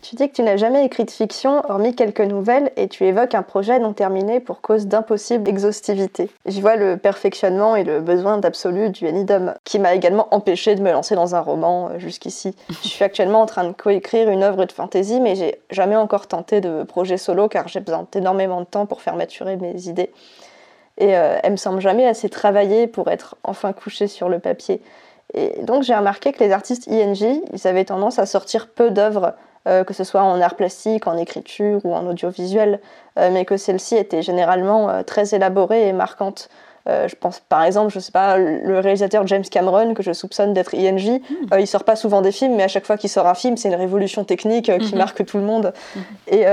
Tu dis que tu n'as jamais écrit de fiction, hormis quelques nouvelles, et tu évoques un projet non terminé pour cause d'impossible exhaustivité. J'y vois le perfectionnement et le besoin d'absolu du Enidom, qui m'a également empêché de me lancer dans un roman euh, jusqu'ici. je suis actuellement en train de coécrire une œuvre de fantasy, mais j'ai jamais encore tenté de projet solo car j'ai besoin d'énormément de temps pour faire maturer mes idées et euh, elle me semble jamais assez travaillée pour être enfin couchée sur le papier. Et donc j'ai remarqué que les artistes ING, ils avaient tendance à sortir peu d'œuvres, euh, que ce soit en art plastique, en écriture ou en audiovisuel, euh, mais que celles-ci étaient généralement très élaborées et marquantes. Euh, je pense par exemple, je sais pas, le réalisateur James Cameron, que je soupçonne d'être ING, il hmm. euh, il sort pas souvent des films, mais à chaque fois qu'il sort un film, c'est une révolution technique euh, qui hmm. marque tout le monde. Hmm. Et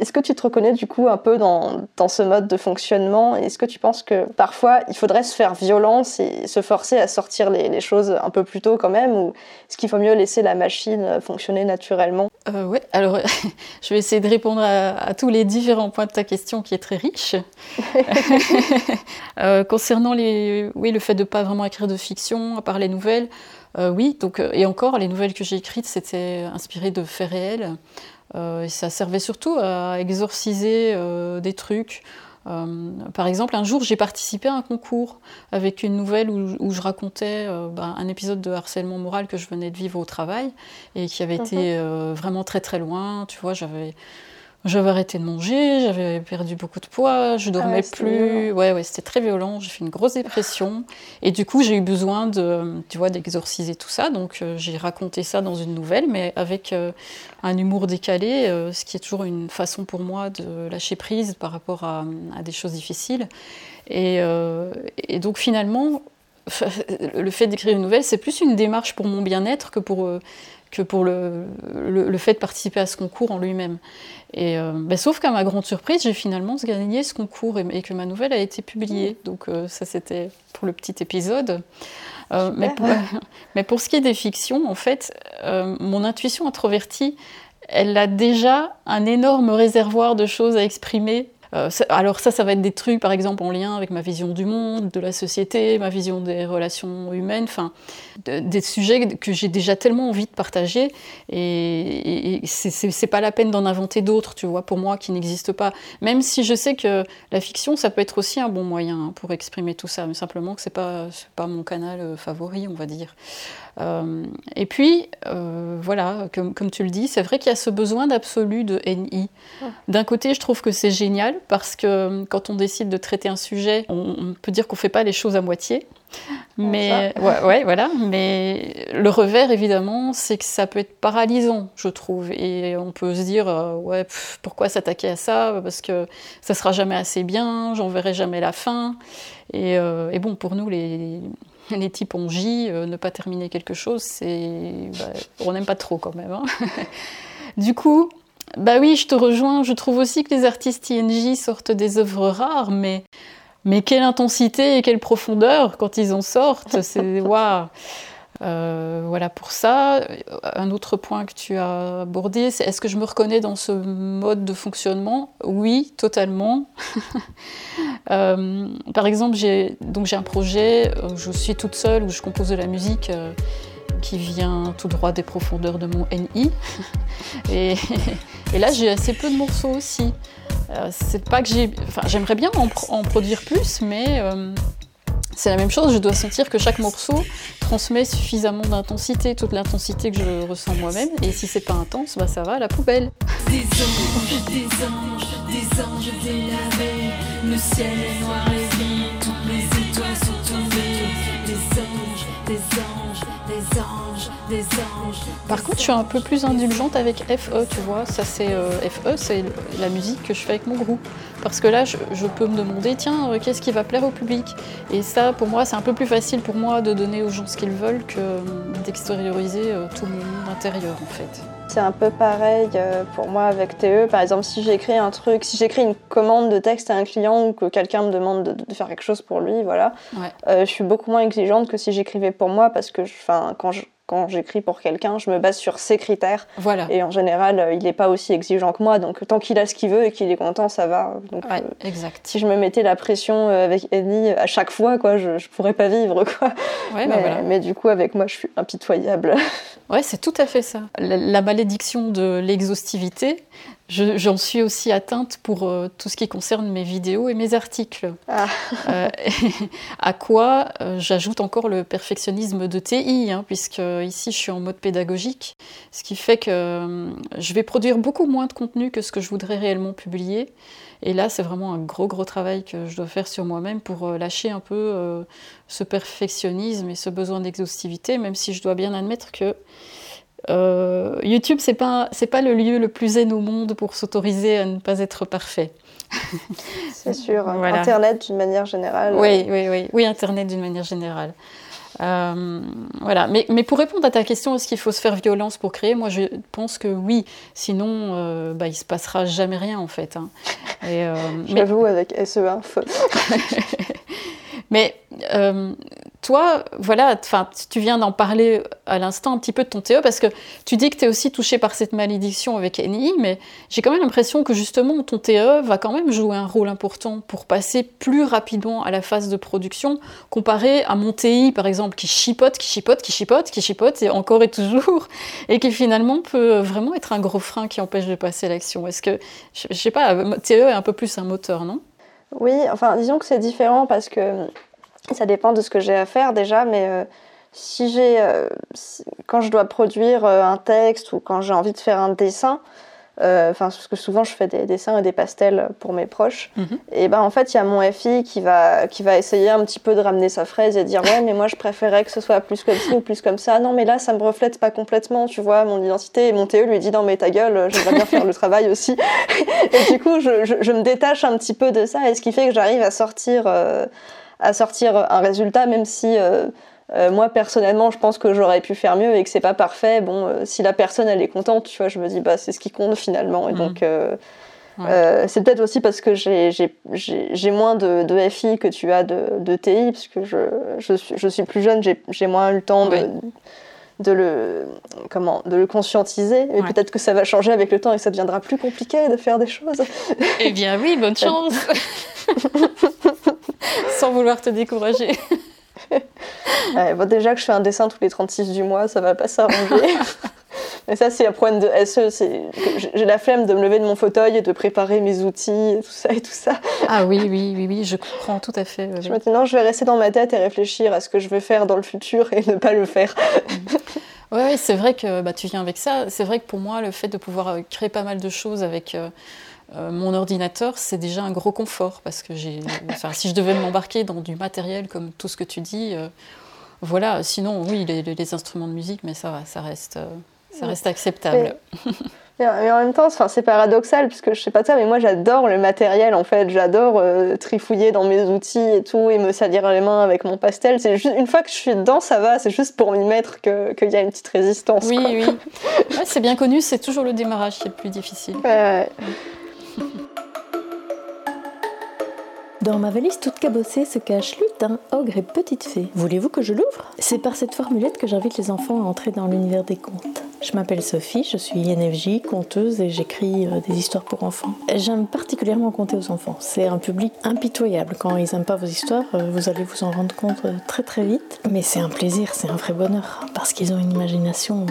est-ce que tu te reconnais du coup un peu dans, dans ce mode de fonctionnement? Est-ce que tu penses que parfois il faudrait se faire violence et se forcer à sortir les, les choses un peu plus tôt quand même? Ou est-ce qu'il faut mieux laisser la machine fonctionner naturellement? Oui, alors je vais essayer de répondre à, à, tous les différents points de ta question qui est très riche concernant les, oui, le fait de ne pas vraiment écrire de fiction, à part les nouvelles, oui, donc, et encore, les nouvelles que j'ai écrites, c'était inspiré de faits réels. et ça servait surtout à exorciser des trucs. Euh, par exemple, un jour, j'ai participé à un concours avec une nouvelle où, je racontais euh, ben, un épisode de harcèlement moral que je venais de vivre au travail et qui avait été mhm. euh, vraiment très très loin. Tu vois, j'avais j'avais arrêté de manger, j'avais perdu beaucoup de poids, je dormais ah plus. Ouais, ouais, c'était très violent. J'ai fait une grosse dépression. Et du coup, j'ai eu besoin de, tu vois, d'exorciser tout ça. Donc, euh, j'ai raconté ça dans une nouvelle, mais avec euh, un humour décalé, euh, ce qui est toujours une façon pour moi de lâcher prise par rapport à, des choses difficiles. Et, et, donc, finalement, le fait d'écrire une nouvelle, c'est plus une démarche pour mon bien-être que pour que pour le, le, fait de participer à ce concours en lui-même. Et euh, ben, sauf qu'à ma grande surprise, j'ai finalement gagné ce concours et, que ma nouvelle a été publiée. Mmh. Donc euh, ça, c'était pour le petit épisode. Euh, mais, pour, mais, pour, ce qui est des fictions, en fait, mon intuition introvertie, elle a déjà un énorme réservoir de choses à exprimer euh, alors ça, ça va être des trucs, par exemple, en lien avec ma vision du monde, de la société, ma vision des relations humaines, enfin, des sujets que j'ai déjà tellement envie de partager, et, c'est pas la peine d'en inventer d'autres, tu vois, pour moi, qui n'existent pas. Même si je sais que la fiction, ça peut être aussi un bon moyen hein, pour exprimer tout ça, mais simplement que c'est pas, pas mon canal euh, favori, on va dire. Euh, et puis, euh, voilà, comme, comme, tu le dis, c'est vrai qu'il y a ce besoin d'absolu de NI. D'un côté, je trouve que c'est génial parce que euh, quand on décide de traiter un sujet, on, peut dire qu'on ne fait pas les choses à moitié. Mais ouais, ouais, voilà. Mais le revers, évidemment, c'est que ça peut être paralysant, je trouve. Et on peut se dire, ouais, pourquoi s'attaquer à ça? Parce que ça sera jamais assez bien, j'en verrai jamais la fin. Et, et bon, pour nous, les, les types ont J, euh, ne pas terminer quelque chose, c'est, bah, on n'aime pas trop quand même. Hein. du coup, bah oui, je te rejoins. Je trouve aussi que les artistes INJ sortent des œuvres rares, mais mais quelle intensité et quelle profondeur quand ils en sortent. C'est waouh. Euh, voilà pour ça. Un autre point que tu as abordé, c'est est-ce que je me reconnais dans ce mode de fonctionnement? Oui, totalement. Euh, par exemple, j'ai un projet où je suis toute seule où je compose de la musique. Euh, qui vient tout droit des profondeurs de mon NI. Et, là, j'ai assez peu de morceaux aussi. c'est pas que j'ai. Enfin, j'aimerais bien en, en, produire plus, mais c'est la même chose, je dois sentir que chaque morceau transmet suffisamment d'intensité, toute l'intensité que je ressens moi-même, et si c'est pas intense, bah ça va à la poubelle. Par contre, je suis un peu plus indulgente avec FE, tu vois, ça c'est euh, FE, c'est la musique que je fais avec mon groupe. Parce que là, je, peux me demander, tiens, euh, qu'est-ce qui va plaire au public? Et ça, pour moi, c'est un peu plus facile pour moi de donner aux gens ce qu'ils veulent que euh, d'extérioriser euh, tout mon monde intérieur, en fait. C'est un peu pareil pour moi avec TE. Par exemple, si j'écris un truc, si j'écris une commande de texte à un client ou que quelqu'un me demande de, faire quelque chose pour lui, voilà, je suis beaucoup moins exigeante que si j'écrivais pour moi parce que, enfin, quand je quand j'écris pour quelqu'un, je me base sur ses critères. Voilà. Et en général, euh, il n'est pas aussi exigeant que moi. Donc, tant qu'il a ce qu'il veut et qu'il est content, ça va. Donc, ouais, euh, exact. Si je me mettais la pression euh, avec Annie à chaque fois, quoi, je, ne pourrais pas vivre, quoi. Ouais, bah voilà. mais, du coup, avec moi, je suis impitoyable. Ouais, c'est tout à fait ça. la malédiction de l'exhaustivité, J'en suis aussi atteinte pour euh, tout ce qui concerne mes vidéos et mes articles. Ah. Euh, à quoi euh, j'ajoute encore le perfectionnisme de TI, hein, puisque ici je suis en mode pédagogique, ce qui fait que je vais produire beaucoup moins de contenu que ce que je voudrais réellement publier. Et là, c'est vraiment un gros, gros travail que je dois faire sur moi-même pour lâcher un peu ce perfectionnisme et ce besoin d'exhaustivité, même si je dois bien admettre que euh, YouTube, c'est pas c'est pas le lieu le plus zen au monde pour s'autoriser à ne pas être parfait. c'est sûr. Internet d'une manière générale. Oui, oui, oui, oui, Internet d'une manière générale. Euh, voilà. Mais, mais, pour répondre à ta question, est-ce qu'il faut se faire violence pour créer Moi, je pense que oui. Sinon, euh, bah, il se passera jamais rien en fait. Hein. J'avoue, avec SE1, mais toi, voilà, tu viens d'en parler à l'instant un petit peu de ton TE parce que tu dis que tu es aussi touché par cette malédiction avec NI, mais j'ai quand même l'impression que justement ton TE va quand même jouer un rôle important pour passer plus rapidement à la phase de production comparé à mon TI par exemple qui chipote, qui chipote, qui chipote, qui chipote et encore et toujours et qui finalement peut vraiment être un gros frein qui empêche de passer l'action. Est-ce que, je, je sais pas, TE est un peu plus un moteur, non? Oui, enfin disons que c'est différent parce que ça dépend de ce que j'ai à faire déjà, mais euh, si j'ai, euh, quand je dois produire euh, un texte ou quand j'ai envie de faire un dessin, enfin parce que souvent je fais des dessins et des pastels pour mes proches, mhm. et ben en fait il y a mon FI qui va qui va essayer un petit peu de ramener sa fraise et dire ouais mais moi je préférais que ce soit plus comme ci ou plus comme ça. Non mais là ça me reflète pas complètement, tu vois mon identité. Et mon TE lui dit non mais ta gueule, j'aimerais bien faire le travail aussi. et du coup je, je, me détache un petit peu de ça et ce qui fait que j'arrive à sortir à sortir un résultat, même si euh, euh, moi personnellement je pense que j'aurais pu faire mieux et que c'est pas parfait. Bon, euh, si la personne elle est contente, tu vois, je me dis bah c'est ce qui compte finalement. Et mhm. donc c'est peut-être aussi parce que j'ai moins de, de, FI que tu as de, de TI, parce que je, je, suis, je suis plus jeune, j'ai moins eu le temps de, de le, comment, de le conscientiser. Et peut-être que ça va changer avec le temps et ça deviendra plus compliqué de faire des choses. Eh bien oui, bonne chance Sans vouloir te décourager. bon, déjà que je fais un dessin tous les 36 du mois, ça va pas s'arranger. Mais ça, c'est un problème de SE. J'ai la flemme de me lever de mon fauteuil et de préparer mes outils et tout ça et tout ça. Ah oui, oui, oui, oui, je comprends tout à fait. Je me dis non, je vais rester dans ma tête et réfléchir à ce que je veux faire dans le futur et ne pas le faire. Oui, c'est vrai que bah, tu viens avec ça. C'est vrai que pour moi, le fait de pouvoir euh, créer pas mal de choses avec euh, euh, mon ordinateur, c'est déjà un gros confort parce que j'ai, si je devais m'embarquer dans du matériel comme tout ce que tu dis, voilà. Sinon, oui, les, les, instruments de musique, mais ça, ça reste ça reste acceptable. Mais, en même temps, c'est paradoxal, puisque je sais pas ça, mais moi j'adore le matériel en fait. J'adore euh, trifouiller dans mes outils et tout, et me salir les mains avec mon pastel. C'est juste une fois que je suis dedans, ça va. C'est juste pour m'y mettre qu'il y a une petite résistance. Oui, oui. c'est bien connu, c'est toujours le démarrage qui est le plus difficile. Dans ma valise toute cabossée se cache lutin, ogre et petite fée. Voulez-vous que je l'ouvre? C'est par cette formulette que j'invite les enfants à entrer dans l'univers des contes. Je m'appelle Sophie, je suis INFJ, conteuse et j'écris euh, des histoires pour enfants. J'aime particulièrement conter aux enfants. C'est un public impitoyable. Quand ils n'aiment pas vos histoires, euh, vous allez vous en rendre compte euh, très très vite. Mais c'est un plaisir, c'est un vrai bonheur parce qu'ils ont une imagination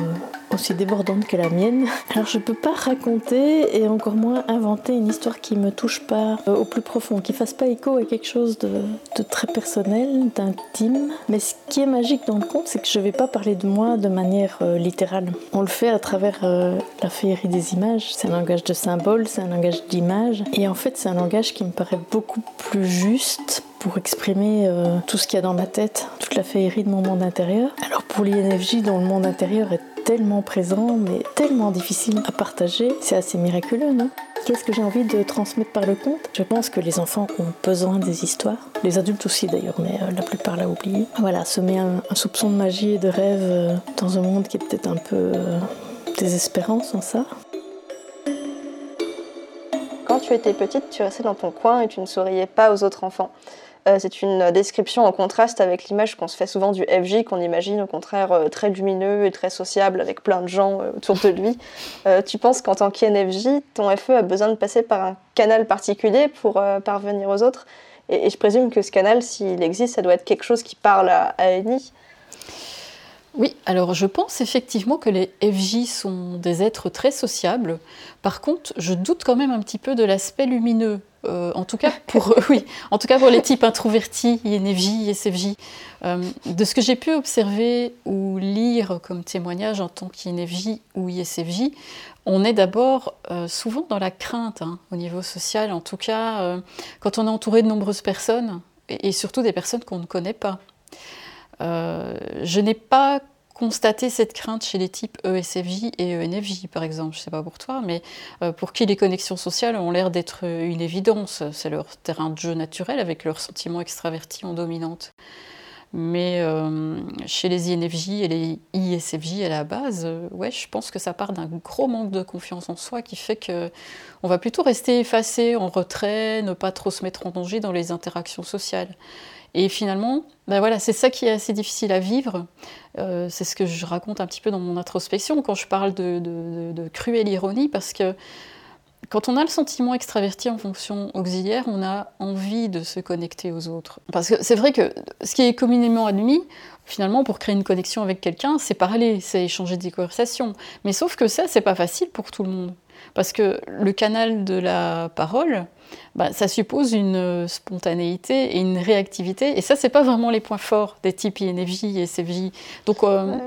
aussi débordante que la mienne. Alors je peux pas raconter et encore moins inventer une histoire qui me touche pas au plus profond, qui fasse pas écho à quelque chose de, très personnel, d'intime. Mais ce qui est magique dans le conte, c'est que je vais pas parler de moi de manière littérale. On le fait à travers euh, la féerie des images. C'est un langage de symboles, c'est un langage d'images. Et en fait, c'est un langage qui me paraît beaucoup plus juste pour exprimer euh, tout ce qu'il y a dans ma tête, toute la féerie de mon monde intérieur. Alors pour l'INFJ, dont le monde intérieur est tellement présent, mais tellement difficile à partager, c'est assez miraculeux, non? Qu'est-ce que j'ai envie de transmettre par le conte? Je pense que les enfants ont besoin des histoires, les adultes aussi d'ailleurs, mais euh, la plupart l'ont oublié. Voilà, semer un, un, soupçon de magie et de rêve euh, dans un monde qui est peut-être un peu désespérant sans ça. Quand tu étais petite, tu restais dans ton coin et tu ne souriais pas aux autres enfants. Euh, c'est une description en contraste avec l'image qu'on se fait souvent du FJ, qu'on imagine au contraire euh, très lumineux et très sociable avec plein de gens euh, autour de lui. tu penses qu'en tant qu'INFJ, ton FE a besoin de passer par un canal particulier pour parvenir aux autres? Et, je présume que ce canal, s'il existe, ça doit être quelque chose qui parle à, à. Oui, alors je pense effectivement que les FJ sont des êtres très sociables. Par contre, je doute quand même un petit peu de l'aspect lumineux euh, en tout cas pour oui, en tout cas pour les types introvertis, INFJ, ISFJ. Euh, de ce que j'ai pu observer ou lire comme témoignage en tant qu'INFJ ou ISFJ, on est d'abord euh, souvent dans la crainte hein, au niveau social, en tout cas quand on est entouré de nombreuses personnes et surtout des personnes qu'on ne connaît pas. je n'ai pas constater cette crainte chez les types ESFJ et ENFJ, par exemple. Je ne sais pas pour toi, mais euh, pour qui les connexions sociales ont l'air d'être une évidence. C'est leur terrain de jeu naturel avec leurs sentiments extravertis en dominante. Mais euh, chez les INFJ et les ISFJ à la base, euh, ouais, je pense que ça part d'un gros manque de confiance en soi qui fait que on va plutôt rester effacé, en retrait, ne pas trop se mettre en danger dans les interactions sociales. Et finalement, ben voilà, c'est ça qui est assez difficile à vivre. Euh, c'est ce que je raconte un petit peu dans mon introspection quand je parle de, de cruelle ironie, parce que quand on a le sentiment extraverti en fonction auxiliaire, on a envie de se connecter aux autres. Parce que c'est vrai que ce qui est communément admis, finalement, pour créer une connexion avec quelqu'un, c'est parler, c'est échanger des conversations. Mais sauf que ça, c'est pas facile pour tout le monde. Parce que le canal de la parole, bah, ça suppose une spontanéité et une réactivité. Et ça, c'est pas vraiment les points forts des types INFJ et CFJ. Donc, euh,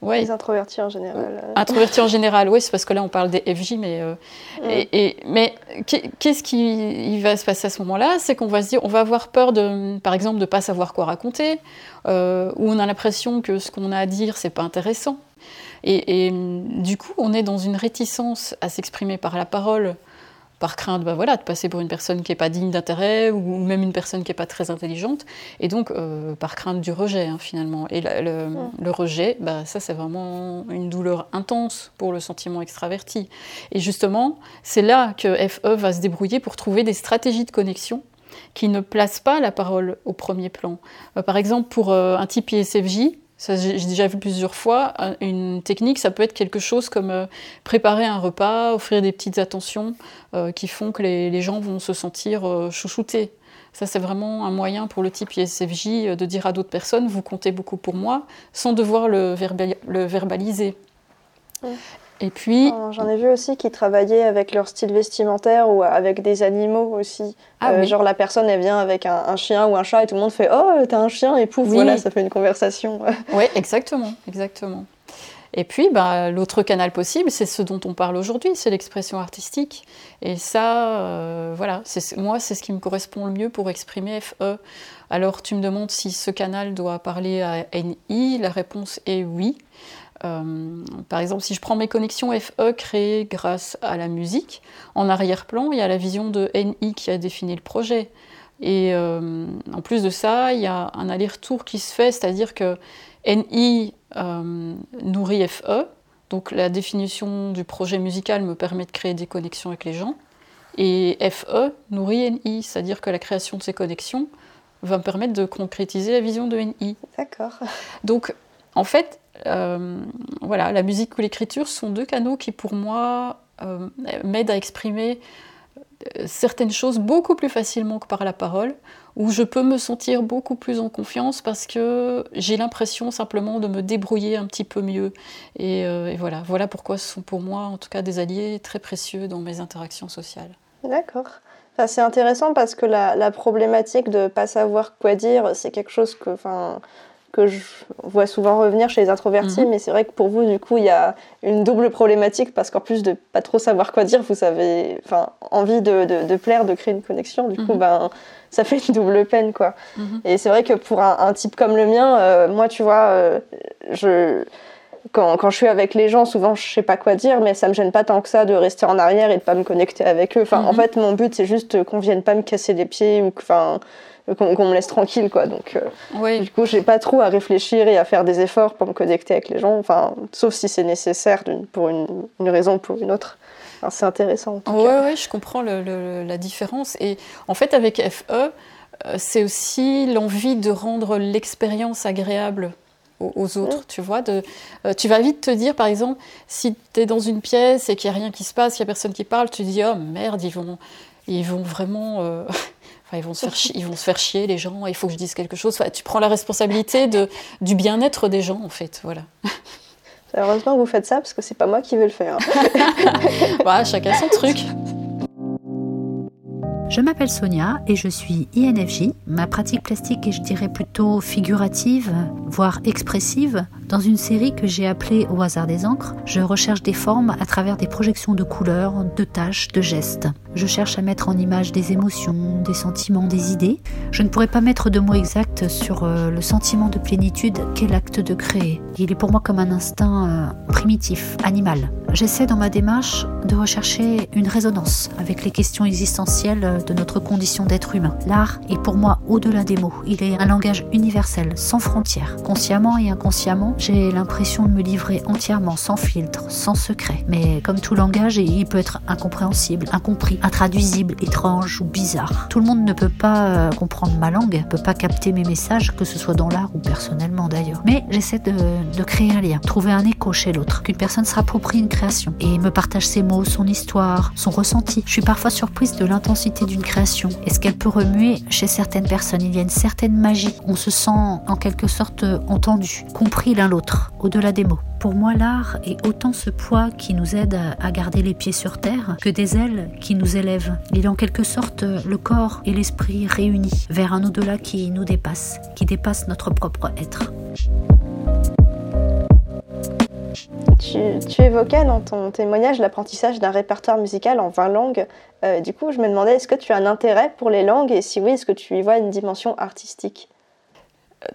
ouais. Les introvertis en général. Introvertis en général, oui, c'est parce que là, on parle des FJ. Mais, euh, et, mais qu'est-ce qui va se passer à ce moment-là? C'est qu'on va se dire, on va avoir peur, de, par exemple, de ne pas savoir quoi raconter, euh, ou on a l'impression que ce qu'on a à dire, c'est pas intéressant. Et, du coup, on est dans une réticence à s'exprimer par la parole, par crainte bah voilà, de passer pour une personne qui n'est pas digne d'intérêt ou même une personne qui n'est pas très intelligente, et donc euh, par crainte du rejet hein, finalement. Et le, rejet, bah, ça c'est vraiment une douleur intense pour le sentiment extraverti. Et justement, c'est là que FE va se débrouiller pour trouver des stratégies de connexion qui ne placent pas la parole au premier plan. Euh, par exemple, pour euh, un type ISFJ, j'ai déjà vu plusieurs fois. Une technique, ça peut être quelque chose comme euh, préparer un repas, offrir des petites attentions euh, qui font que les, gens vont se sentir euh, chouchoutés. Ça, c'est vraiment un moyen pour le type ISFJ de dire à d'autres personnes, vous comptez beaucoup pour moi, sans devoir le, verbaliser. Et puis. J'en ai vu aussi qui travaillaient avec leur style vestimentaire ou avec des animaux aussi. Ah euh, genre la personne, elle vient avec un, chien ou un chat et tout le monde fait Oh, t'as un chien et pouf, voilà, ça fait une conversation. oui, exactement, exactement. Et puis, bah, l'autre canal possible, c'est ce dont on parle aujourd'hui, c'est l'expression artistique. Et ça, euh, voilà, moi, c'est ce qui me correspond le mieux pour exprimer FE. Alors, tu me demandes si ce canal doit parler à NI. La réponse est oui. Euh, par exemple, si je prends mes connexions FE créées grâce à la musique, en arrière-plan, il y a la vision de NI qui a défini le projet. Et euh, en plus de ça, il y a un aller-retour qui se fait, c'est-à-dire que NI euh, nourrit FE, donc la définition du projet musical me permet de créer des connexions avec les gens, et FE nourrit NI, c'est-à-dire que la création de ces connexions va me permettre de concrétiser la vision de NI. D'accord. Donc, en fait, euh, voilà, la musique ou l'écriture sont deux canaux qui, pour moi, euh, m'aident à exprimer euh, certaines choses beaucoup plus facilement que par la parole, où je peux me sentir beaucoup plus en confiance parce que j'ai l'impression simplement de me débrouiller un petit peu mieux. Et, voilà, voilà pourquoi ce sont pour moi, en tout cas, des alliés très précieux dans mes interactions sociales. D'accord. c'est intéressant parce que la, la problématique de ne pas savoir quoi dire, c'est quelque chose que, que je vois souvent revenir chez les introvertis, mhm. mais c'est vrai que pour vous, du coup, il y a une double problématique parce qu'en plus de pas trop savoir quoi dire, vous avez enfin, envie de, de, plaire, de créer une connexion. Du coup, mhm. ben, ça fait une double peine, quoi. Mhm. Et c'est vrai que pour un, type comme le mien, euh, moi, tu vois, euh, je quand, quand, je suis avec les gens, souvent je sais pas quoi dire, mais ça me gêne pas tant que ça de rester en arrière et de pas me connecter avec eux. Enfin, en fait, mon but c'est juste qu'on vienne pas me casser les pieds ou enfin qu'on me laisse tranquille quoi. Donc euh, du coup j'ai pas trop à réfléchir et à faire des efforts pour me connecter avec les gens. Enfin sauf si c'est nécessaire pour une, raison ou pour une autre. C'est intéressant Oui, ouais, je comprends la différence. Et en fait avec FE euh, c'est aussi l'envie de rendre l'expérience agréable aux, autres, tu vois. De, euh, tu vas vite te dire, par exemple, si tu es dans une pièce et qu'il n'y a rien qui se passe, qu'il n'y a personne qui parle, tu te dis, oh merde, ils vont, ils vont vraiment ils, vont se faire chier, ils vont se faire chier, les gens, il faut que je dise quelque chose. tu prends la responsabilité de, du bien-être des gens, en fait. Voilà. Heureusement que vous faites ça, parce que c'est pas moi qui veux le faire. bah, chacun son truc. Je m'appelle Sonia et je suis INFJ. Ma pratique plastique est, je dirais, plutôt figurative, voire expressive. Dans une série que j'ai appelée Au hasard des encres, je recherche des formes à travers des projections de couleurs, de tâches, de gestes. Je cherche à mettre en image des émotions, des sentiments, des idées. Je ne pourrais pas mettre de mots exacts sur euh, le sentiment de plénitude qu'est l'acte de créer. Il est pour moi comme un instinct euh, primitif, animal. J'essaie dans ma démarche de rechercher une résonance avec les questions existentielles de notre condition d'être humain. L'art est pour moi au-delà des mots. Il est un langage universel, sans frontières. Consciemment et inconsciemment, j'ai l'impression de me livrer entièrement, sans filtre, sans secret. Mais comme tout langage, il peut être incompréhensible, incompris. Intraduisible, étrange ou bizarre. Tout le monde ne peut pas euh, comprendre ma langue, ne peut pas capter mes messages, que ce soit dans l'art ou personnellement d'ailleurs. Mais j'essaie de, créer un lien, trouver un écho chez l'autre, qu'une personne se s'approprie une création et me partage ses mots, son histoire, son ressenti. Je suis parfois surprise de l'intensité d'une création et ce qu'elle peut remuer chez certaines personnes? Il y a une certaine magie. On se sent en quelque sorte entendu, compris l'un l'autre, au-delà des mots. Pour moi, l'art est autant ce poids qui nous aide à garder les pieds sur terre que des ailes qui nous élèvent. Il est en quelque sorte le corps et l'esprit réunis vers un au-delà qui nous dépasse, qui dépasse notre propre être. Tu, évoquais dans ton témoignage l'apprentissage d'un répertoire musical en 20 langues. Euh, du coup, je me demandais, est-ce que tu as un intérêt pour les langues? Et si oui, est-ce que tu y vois une dimension artistique?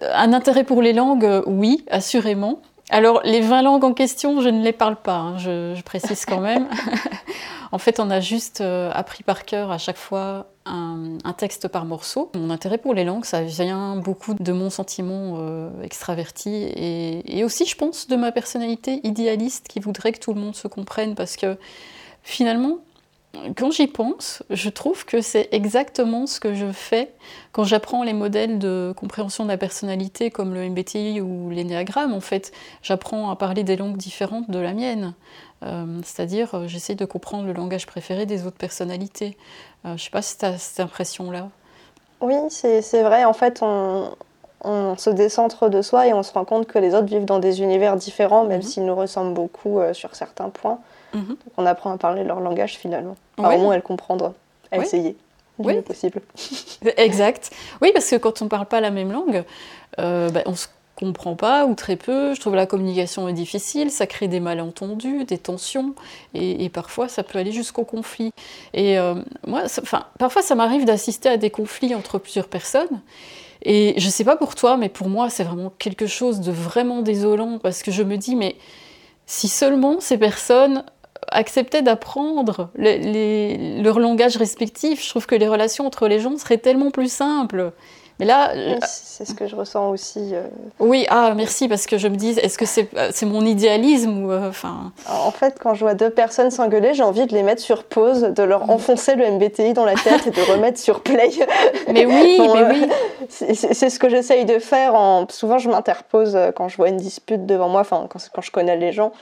Un intérêt pour les langues, oui, assurément. Alors, les 20 langues en question, je ne les parle pas, hein, je, précise quand même. en fait, on a juste euh, appris par cœur à chaque fois un, texte par morceau. Mon intérêt pour les langues, ça vient beaucoup de mon sentiment euh, extraverti et, et, aussi, je pense, de ma personnalité idéaliste qui voudrait que tout le monde se comprenne parce que finalement, quand j'y pense, je trouve que c'est exactement ce que je fais quand j'apprends les modèles de compréhension de la personnalité comme le MBTI ou l'énéagramme. En fait, j'apprends à parler des langues différentes de la mienne. Euh, c'est-à-dire, euh, j'essaie de comprendre le langage préféré des autres personnalités. Euh, je ne sais pas si tu as cette impression-là. Oui, c'est vrai. En fait, on, se décentre de soi et on se rend compte que les autres vivent dans des univers différents, même mhm. s'ils nous ressemblent beaucoup sur certains points. Mhm. on apprend à parler leur langage finalement. Enfin, Au moins à le comprendre, à essayer du mieux possible. exact. Oui, parce que quand on ne parle pas la même langue, euh, bah, on se comprend pas ou très peu. Je trouve la communication est difficile, ça crée des malentendus, des tensions, et, parfois ça peut aller jusqu'au conflit. Et euh, moi, parfois ça m'arrive d'assister à des conflits entre plusieurs personnes. Et je sais pas pour toi, mais pour moi, c'est vraiment quelque chose de vraiment désolant parce que je me dis, mais si seulement ces personnes accepter d'apprendre leur langage respectif. Je trouve que les relations entre les gens seraient tellement plus simples. Mais là, c'est ce que je ressens aussi. Euh. Oui, ah merci parce que je me dis, est-ce que c'est c'est mon idéalisme ou euh, enfin. en fait, quand je vois deux personnes s'engueuler, j'ai envie de les mettre sur pause, de leur mm. enfoncer le MBTI dans la tête et de remettre sur play. Mais oui, mais euh, oui. C'est ce que j'essaye de faire. En... Souvent, je m'interpose quand je vois une dispute devant moi, enfin quand, quand je connais les gens.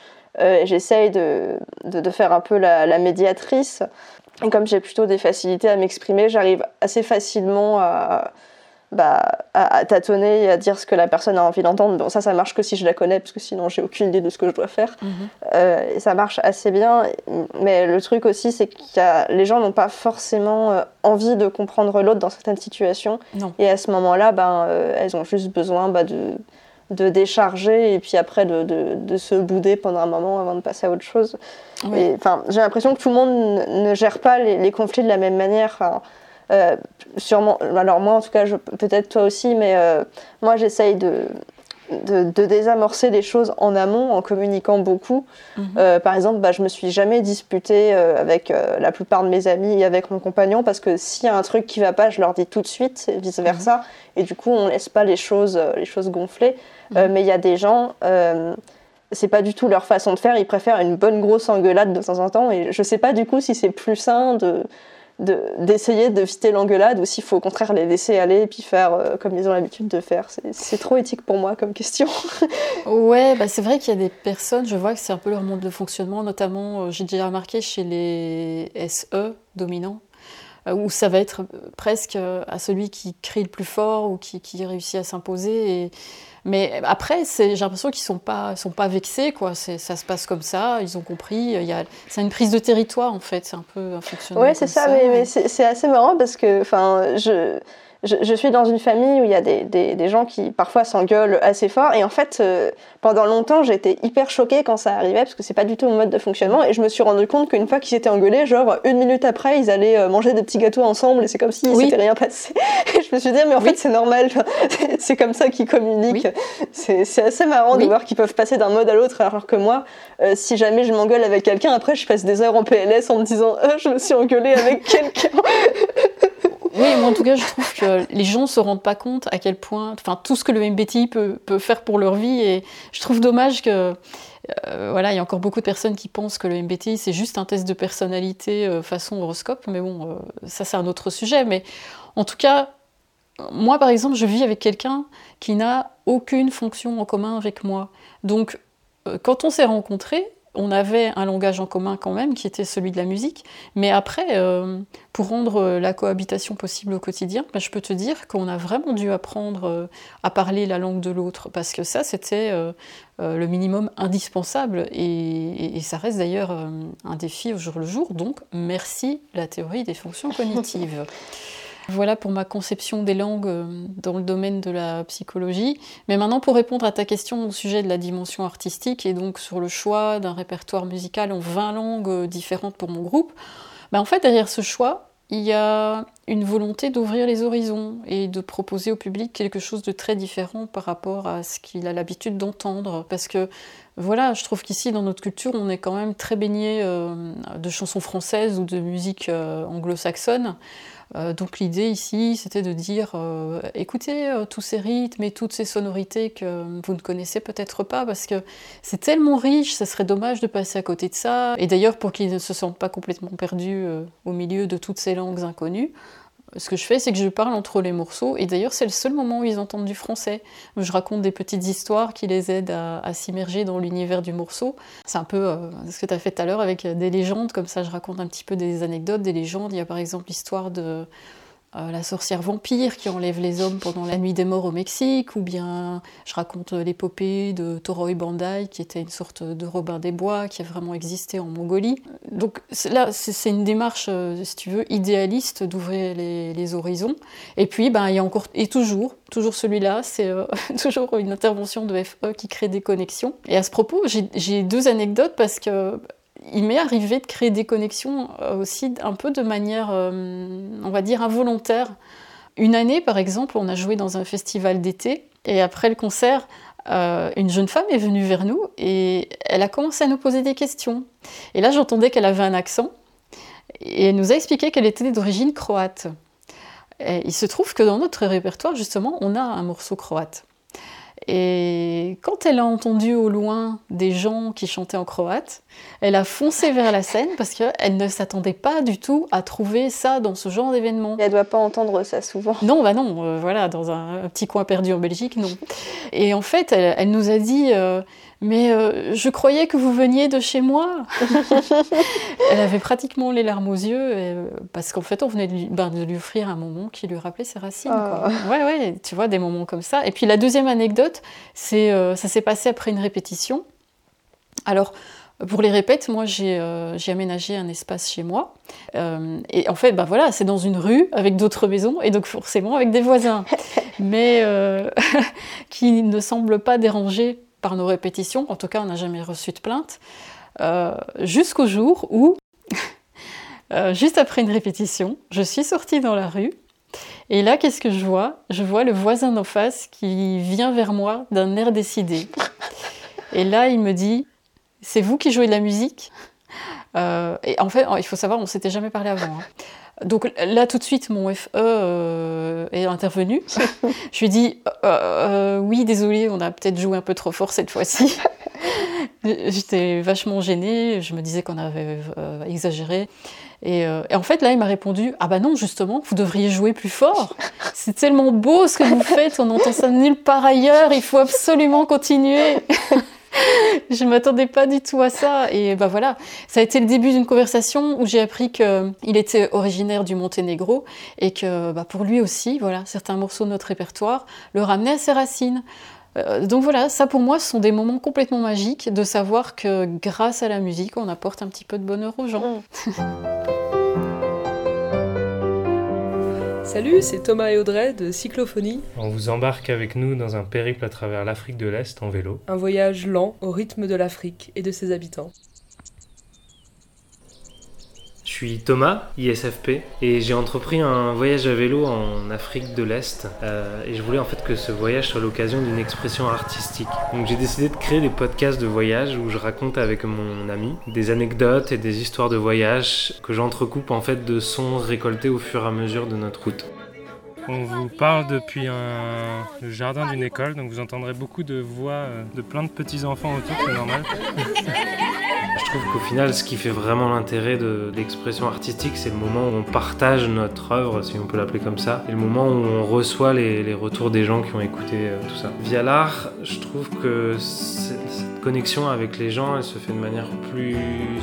Euh, j'essaye de, de, faire un peu la, médiatrice. Et comme j'ai plutôt des facilités à m'exprimer, j'arrive assez facilement à, bah, à, tâtonner et à dire ce que la personne a envie d'entendre. Bon, ça, ça marche que si je la connais, parce que sinon, j'ai aucune idée de ce que je dois faire. Mhm. Euh, et ça marche assez bien. Mais le truc aussi, c'est que les gens n'ont pas forcément euh, envie de comprendre l'autre dans certaines situations. Et à ce moment-là, ben, elles ont juste besoin bah, de de décharger et puis après de, de, se bouder pendant un moment avant de passer à autre chose. J'ai l'impression que tout le monde ne gère pas les, conflits de la même manière. Euh, sûrement, alors moi en tout cas, peut-être toi aussi, mais euh, moi j'essaye de, de, désamorcer les choses en amont en communiquant beaucoup. Mhm. Euh, par exemple, bah, je me suis jamais disputée avec la plupart de mes amis et avec mon compagnon parce que s'il y a un truc qui va pas, je leur dis tout de suite et vice versa. Mhm. Et du coup, on laisse pas les choses, les choses gonfler. Euh, mais il y a des gens, euh, c'est pas du tout leur façon de faire. Ils préfèrent une bonne grosse engueulade de temps en temps. Et je sais pas du coup si c'est plus sain de d'essayer de, de l'engueulade ou s'il faut au contraire les laisser aller et puis faire euh, comme ils ont l'habitude de faire. C'est trop éthique pour moi comme question. ouais, bah c'est vrai qu'il y a des personnes, je vois que c'est un peu leur monde de fonctionnement, notamment j'ai déjà remarqué chez les SE dominants, où ça va être presque à celui qui crie le plus fort ou qui, réussit à s'imposer. Mais après, j'ai l'impression qu'ils sont pas, sont pas vexés, quoi. Ça se passe comme ça, ils ont compris. C'est une prise de territoire, en fait. C'est un peu un fonctionnement. Ouais, c'est ça, mais, mais c'est assez marrant parce que, enfin, je je, suis dans une famille où il y a des, des, gens qui parfois s'engueulent assez fort. Et en fait, euh, pendant longtemps, j'étais hyper choquée quand ça arrivait parce que c'est pas du tout mon mode de fonctionnement. Et je me suis rendu compte qu'une fois qu'ils s'étaient engueulés, genre une minute après, ils allaient euh, manger des petits gâteaux ensemble et c'est comme si oui. s'était rien passé. Et je me suis dit, mais en fait, c'est normal. c'est comme ça qu'ils communiquent. C'est assez marrant de voir qu'ils peuvent passer d'un mode à l'autre alors que moi, euh, si jamais je m'engueule avec quelqu'un, après, je passe des heures en PLS en me disant, je me suis engueulée avec quelqu'un. Oui, moi en tout cas, je trouve que les gens se rendent pas compte à quel point, enfin, tout ce que le MBTI peut, peut faire pour leur vie. Et je trouve dommage que, euh, voilà, il y a encore beaucoup de personnes qui pensent que le MBTI c'est juste un test de personnalité euh, façon horoscope. Mais bon, euh, ça c'est un autre sujet. Mais en tout cas, moi par exemple, je vis avec quelqu'un qui n'a aucune fonction en commun avec moi. Donc, quand on s'est rencontrés, on avait un langage en commun quand même, qui était celui de la musique. Mais après, euh, pour rendre la cohabitation possible au quotidien, ben, je peux te dire qu'on a vraiment dû apprendre euh, à parler la langue de l'autre, parce que ça, c'était euh, le minimum indispensable. Et ça reste d'ailleurs un défi au jour le jour. Donc, merci la théorie des fonctions cognitives. Voilà pour ma conception des langues euh, dans le domaine de la psychologie. Mais maintenant, pour répondre à ta question au sujet de la dimension artistique et donc sur le choix d'un répertoire musical en 20 langues euh, différentes pour mon groupe, bah, en fait, derrière ce choix, il y a une volonté d'ouvrir les horizons et de proposer au public quelque chose de très différent par rapport à ce qu'il a l'habitude d'entendre. Parce que voilà, je trouve qu'ici, dans notre culture, on est quand même très baigné euh, de chansons françaises ou de musique anglo-saxonne. Euh, donc l'idée ici, c'était de dire, euh, écoutez euh, tous ces rythmes et toutes ces sonorités que vous ne connaissez peut-être pas, parce que c'est tellement riche, ça serait dommage de passer à côté de ça. Et d'ailleurs, pour qu'ils ne se sentent pas complètement perdus au milieu de toutes ces langues inconnues, ce que je fais, c'est que je parle entre les morceaux, et d'ailleurs c'est le seul moment où ils entendent du français. Je raconte des petites histoires qui les aident à, s'immerger dans l'univers du morceau. C'est un peu euh, ce que tu as fait tout à l'heure avec des légendes, comme ça je raconte un petit peu des anecdotes, des légendes. Il y a par exemple l'histoire de euh, la sorcière vampire qui enlève les hommes pendant la nuit des morts au Mexique, ou bien je raconte l'épopée de Toroi Bandai, qui était une sorte de Robin des Bois, qui a vraiment existé en Mongolie. Donc là, c'est une démarche, euh, si tu veux, idéaliste d'ouvrir les, horizons. Et puis, ben, il y a encore, et toujours, toujours celui-là, c'est euh, toujours une intervention de FE qui crée des connexions. Et à ce propos, j'ai deux anecdotes parce que il m'est arrivé de créer des connexions euh, aussi un peu de manière, euh, on va dire, involontaire. Une année, par exemple, on a joué dans un festival d'été, et après le concert, euh, une jeune femme est venue vers nous et elle a commencé à nous poser des questions. Et là, j'entendais qu'elle avait un accent, et elle nous a expliqué qu'elle était d'origine croate. il se trouve que dans notre répertoire, justement, on a un morceau croate. Et quand elle a entendu au loin des gens qui chantaient en croate, elle a foncé vers la scène parce qu'elle ne s'attendait pas du tout à trouver ça dans ce genre d'événement. Elle ne doit pas entendre ça souvent. Non, bah non, euh, voilà, dans un, petit coin perdu en Belgique, non. Et en fait, elle, nous a dit euh, mais euh, je croyais que vous veniez de chez moi. elle avait pratiquement les larmes aux yeux, euh, parce qu'en fait, on venait de lui, ben, de lui, offrir un moment qui lui rappelait ses racines. Quoi. Oh. Ouais, ouais, tu vois, des moments comme ça. Et puis la deuxième anecdote, c'est euh, ça s'est passé après une répétition. Alors, pour les répètes, moi, j'ai aménagé un espace chez moi. et en fait, ben voilà, c'est dans une rue avec d'autres maisons et donc forcément avec des voisins, mais qui ne semblent pas déranger par nos répétitions, en tout cas on n'a jamais reçu de plainte, euh, jusqu'au jour où, euh, juste après une répétition, je suis sortie dans la rue, et là qu'est-ce que je vois? Je vois le voisin d'en face qui vient vers moi d'un air décidé. Et là il me dit, c'est vous qui jouez de la musique? Euh, Et en fait, il faut savoir, on s'était jamais parlé avant. Hein. Donc là, tout de suite, mon FE euh, est intervenu. je lui ai dit euh, euh, Oui, désolé, on a peut-être joué un peu trop fort cette fois-ci. J'étais vachement gênée, je me disais qu'on avait exagéré. Et, en fait, là, il m'a répondu Ah bah non, justement, vous devriez jouer plus fort. C'est tellement beau ce que vous faites, on entend ça nulle part ailleurs, il faut absolument continuer. je m'attendais pas du tout à ça. Et bah voilà, ça a été le début d'une conversation où j'ai appris qu'il était originaire du Monténégro et que bah, pour lui aussi, voilà, certains morceaux de notre répertoire le ramenaient à ses racines. Euh, donc voilà, ça pour moi, ce sont des moments complètement magiques de savoir que grâce à la musique, on apporte un petit peu de bonheur aux gens. Mm. Salut, c'est Thomas et Audrey de Cyclophonie. On vous embarque avec nous dans un périple à travers l'Afrique de l'Est en vélo. Un voyage lent au rythme de l'Afrique et de ses habitants. Je suis Thomas, ISFP, et j'ai entrepris un voyage à vélo en Afrique de l'Est. Euh, et je voulais en fait que ce voyage soit l'occasion d'une expression artistique. Donc j'ai décidé de créer des podcasts de voyage où je raconte avec mon ami des anecdotes et des histoires de voyage que j'entrecoupe en fait de sons récoltés au fur et à mesure de notre route. On vous parle depuis un, le jardin d'une école, donc vous entendrez beaucoup de voix euh, de plein de petits enfants autour, c'est normal. Je trouve qu'au final, ce qui fait vraiment l'intérêt de, l'expression artistique, c'est le moment où on partage notre œuvre, si on peut l'appeler comme ça, et le moment où on reçoit les, retours des gens qui ont écouté euh, tout ça. Via l'art, je trouve que cette connexion avec les gens, elle se fait de manière plus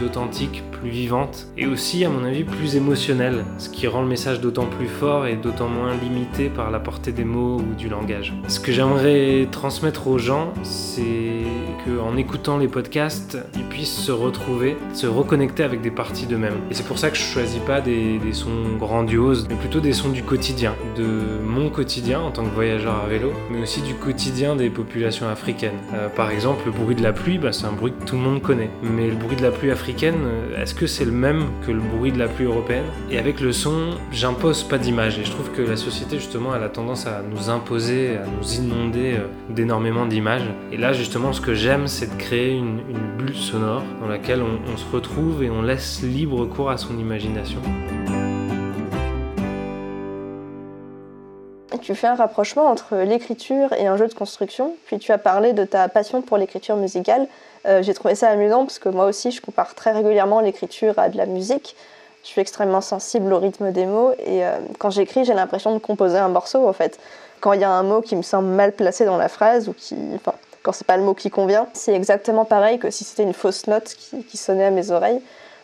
authentique, plus vivante, et aussi, à mon avis, plus émotionnelle, ce qui rend le message d'autant plus fort et d'autant moins limité par la portée des mots ou du langage. Ce que j'aimerais transmettre aux gens, c'est qu'en écoutant les podcasts, ils puissent se retrouver, se reconnecter avec des parties d'eux-mêmes. Et c'est pour ça que je choisis pas des, sons grandioses, mais plutôt des sons du quotidien, de mon quotidien en tant que voyageur à vélo, mais aussi du quotidien des populations africaines. Euh, par exemple, le bruit de la pluie, bah, c'est un bruit que tout le monde connaît. Mais le bruit de la pluie africaine, euh, est-ce que c'est le même que le bruit de la pluie européenne? Et avec le son, j'impose pas d'image. Et je trouve que la société, justement, elle a tendance à nous imposer, à nous inonder euh, d'énormément d'images. Et là, justement, ce que j'aime, c'est de créer une bulle sonore dans laquelle on, se retrouve et on laisse libre cours à son imagination. Tu fais un rapprochement entre l'écriture et un jeu de construction, puis tu as parlé de ta passion pour l'écriture musicale. Euh, j'ai trouvé ça amusant parce que moi aussi je compare très régulièrement l'écriture à de la musique. Je suis extrêmement sensible au rythme des mots et euh, quand j'écris j'ai l'impression de composer un morceau en fait. Quand il y a un mot qui me semble mal placé dans la phrase ou qui, enfin, quand c'est pas le mot qui convient. C'est exactement pareil que si c'était une fausse note qui, sonnait à mes oreilles.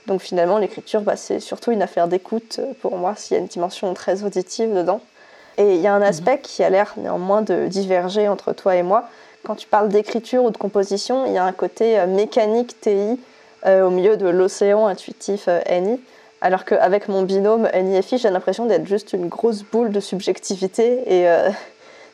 Donc finalement, l'écriture, bah, c'est surtout une affaire d'écoute euh, pour moi, s'il y a une dimension très auditive dedans. Et il y a un aspect mhm. qui a l'air néanmoins de diverger entre toi et moi. Quand tu parles d'écriture ou de composition, il y a un côté euh, mécanique TI euh, au milieu de l'océan intuitif NI. Alors qu'avec mon binôme NIFI, j'ai l'impression d'être juste une grosse boule de subjectivité et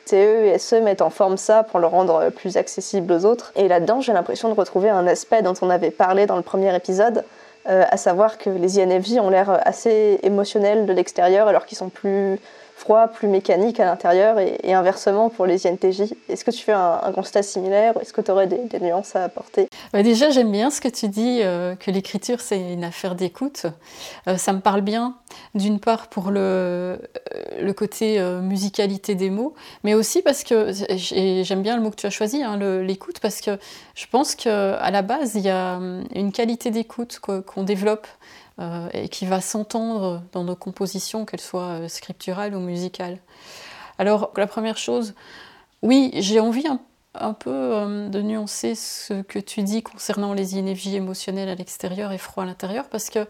TE et SE mettent en forme ça pour le rendre plus accessible aux autres. Et là-dedans, j'ai l'impression de retrouver un aspect dont on avait parlé dans le premier épisode, euh, à savoir que les INFJ ont l'air assez émotionnels de l'extérieur alors qu'ils sont plus froid, plus mécanique à l'intérieur et, inversement pour les INTJ. Est-ce que tu fais un, constat similaire est-ce que tu aurais des, nuances à apporter? Bah, Déjà, j'aime bien ce que tu dis, euh, que l'écriture, c'est une affaire d'écoute. Euh, ça me parle bien, d'une part pour le, euh, le côté musicalité des mots, mais aussi parce que, j'aime bien le mot que tu as choisi, hein, l'écoute, parce que je pense qu'à la base, il y a hum, une qualité d'écoute qu'on développe euh, et qui va s'entendre dans nos compositions, qu'elles soient euh, scripturales ou musicales. Alors, la première chose, oui, j'ai envie un, peu euh, de nuancer ce que tu dis concernant les énergies émotionnelles à l'extérieur et froid à l'intérieur, parce que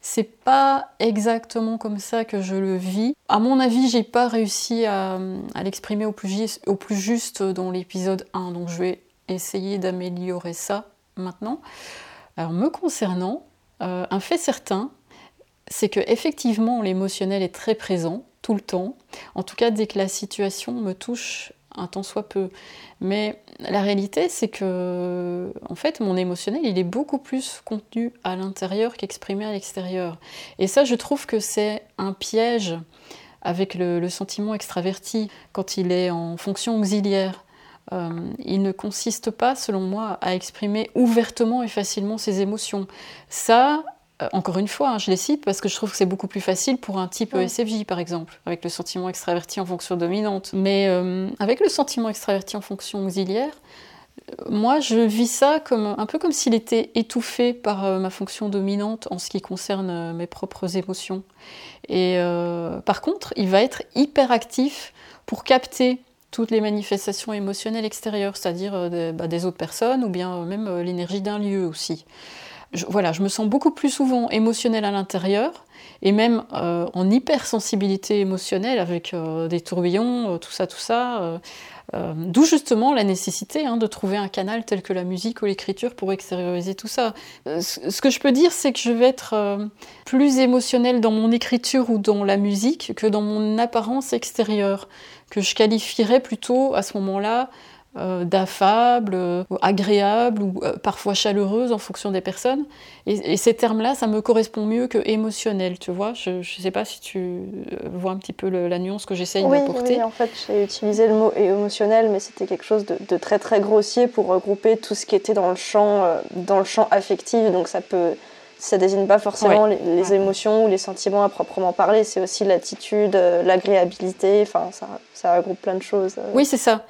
c'est pas exactement comme ça que je le vis. À mon avis, j'ai pas réussi à, l'exprimer au, au, plus juste dans l'épisode 1, donc je vais essayer d'améliorer ça maintenant. Alors, me concernant, euh, un fait certain, c'est que effectivement l'émotionnel est très présent tout le temps. En tout cas, dès que la situation me touche un tant soit peu. Mais la réalité, c'est que, en fait, mon émotionnel, il est beaucoup plus contenu à l'intérieur qu'exprimé à l'extérieur. Et ça, je trouve que c'est un piège avec le, sentiment extraverti quand il est en fonction auxiliaire. Euh, il ne consiste pas, selon moi, à exprimer ouvertement et facilement ses émotions. Ça, euh, encore une fois, hein, je les cite parce que je trouve que c'est beaucoup plus facile pour un type ESFJ, par exemple, avec le sentiment extraverti en fonction dominante. Mais euh, avec le sentiment extraverti en fonction auxiliaire, moi, je vis ça comme un peu comme s'il était étouffé par ma fonction dominante en ce qui concerne mes propres émotions. Et par contre, il va être hyper actif pour capter toutes les manifestations émotionnelles extérieures, c'est-à-dire euh, bah, des autres personnes ou bien euh, même euh, l'énergie d'un lieu aussi. Je, voilà, je me sens beaucoup plus souvent émotionnelle à l'intérieur et même en hypersensibilité émotionnelle avec des tourbillons, tout ça, tout ça. D'où justement la nécessité hein, de trouver un canal tel que la musique ou l'écriture pour extérioriser tout ça. ce que je peux dire, c'est que je vais être plus émotionnelle dans mon écriture ou dans la musique que dans mon apparence extérieure que je qualifierais plutôt à ce moment-là euh, d'affable, euh, agréable ou euh, parfois chaleureuse en fonction des personnes. Et, ces termes-là, ça me correspond mieux que émotionnel, tu vois. Je ne sais pas si tu vois un petit peu la nuance que j'essaye d'apporter. Oui, en fait, j'ai utilisé le mot émotionnel, mais c'était quelque chose de, très très grossier pour regrouper tout ce qui était dans le champ, dans le champ affectif. Donc ça peut ça désigne pas forcément les, émotions ou les sentiments à proprement parler, c'est aussi l'attitude, l'agréabilité, enfin ça, ça regroupe plein de choses. Oui, c'est ça.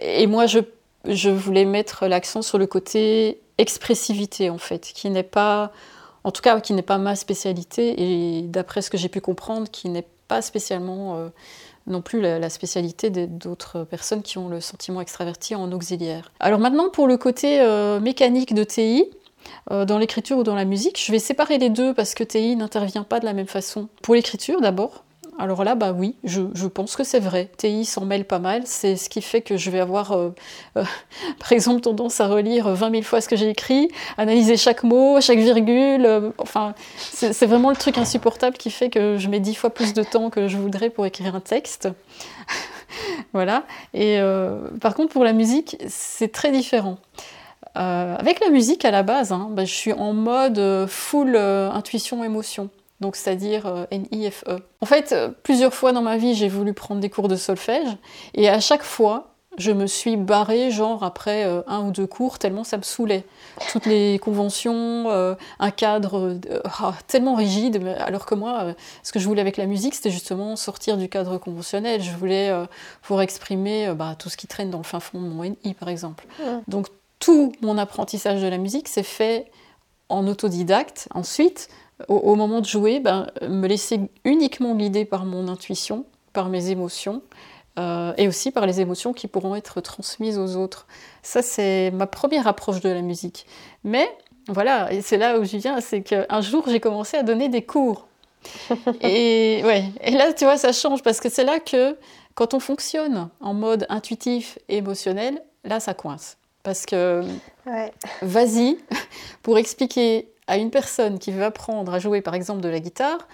Et moi, je, je voulais mettre l'accent sur le côté expressivité, en fait, qui n'est pas, en tout cas, qui n'est pas ma spécialité, et d'après ce que j'ai pu comprendre, qui n'est pas spécialement euh, non plus la, spécialité d'autres personnes qui ont le sentiment extraverti en auxiliaire. Alors maintenant, pour le côté euh, mécanique de TI, euh, dans l'écriture ou dans la musique, je vais séparer les deux parce que TI n'intervient pas de la même façon. Pour l'écriture d'abord, alors là, bah oui, je, pense que c'est vrai. TI s'en mêle pas mal. C'est ce qui fait que je vais avoir, euh, euh, par exemple, tendance à relire 20 000 fois ce que j'ai écrit, analyser chaque mot, chaque virgule. Enfin, c'est vraiment le truc insupportable qui fait que je mets 10 fois plus de temps que je voudrais pour écrire un texte. voilà. Et par contre, pour la musique, c'est très différent. Avec la musique à la base, hein, bah, je suis en mode full intuition-émotion donc c'est-à-dire euh, NIFE. En fait, euh, plusieurs fois dans ma vie, j'ai voulu prendre des cours de solfège, et à chaque fois, je me suis barrée, genre après euh, un ou deux cours, tellement ça me saoulait. Toutes les conventions, un cadre ah, tellement rigide, alors que moi, ce que je voulais avec la musique, c'était justement sortir du cadre conventionnel. Je voulais pour exprimer bah, tout ce qui traîne dans le fin fond de mon NI, par exemple. Donc tout mon apprentissage de la musique s'est fait en autodidacte. Ensuite, au, moment de jouer, ben, me laisser uniquement guider par mon intuition, par mes émotions, euh, et aussi par les émotions qui pourront être transmises aux autres. Ça, c'est ma première approche de la musique. Mais voilà, et c'est là où je viens, c'est qu'un jour, j'ai commencé à donner des cours. et, ouais, et là, tu vois, ça change, parce que c'est là que, quand on fonctionne en mode intuitif et émotionnel, là, ça coince. Parce que, vas-y, pour expliquer à une personne qui veut apprendre à jouer par exemple de la guitare,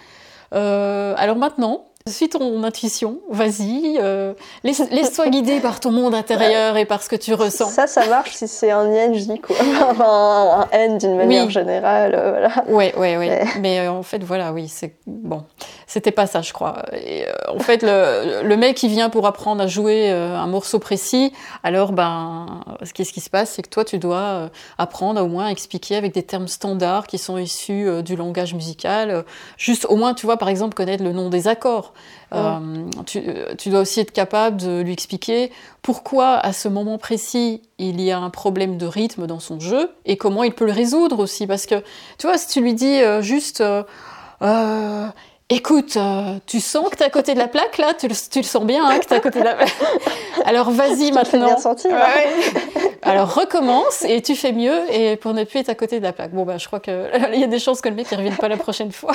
euh, alors maintenant, suis ton intuition, vas-y, euh, laisse-toi guider par ton monde intérieur et par ce que tu ressens. Ça, ça marche si c'est un INJ, quoi. Enfin, un N d'une manière générale, euh, voilà. Ouais, ouais, ouais. Mais, en fait, voilà, oui, c'est bon. C'était pas ça, je crois. Et, en fait, le, le, mec qui vient pour apprendre à jouer un morceau précis, alors, ben, qu'est-ce qui se passe C'est que toi, tu dois apprendre à au moins expliquer avec des termes standards qui sont issus du langage musical. Juste, au moins, tu vois, par exemple, connaître le nom des accords. Euh, tu, dois aussi être capable de lui expliquer pourquoi à ce moment précis il y a un problème de rythme dans son jeu et comment il peut le résoudre aussi. Parce que tu vois, si tu lui dis euh, juste euh, Écoute, tu sens que tu es à côté de la plaque là? Tu le, sens bien hein, que tu es à côté de la plaque Alors vas-y maintenant. Bien senti, hein. Alors recommence et tu fais mieux et pour ne plus être à côté de la plaque. Bon, bah, je crois qu'il y a des chances que le mec ne revienne pas la prochaine fois.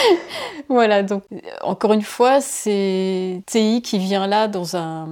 voilà, donc encore une fois, c'est TI qui vient là dans un.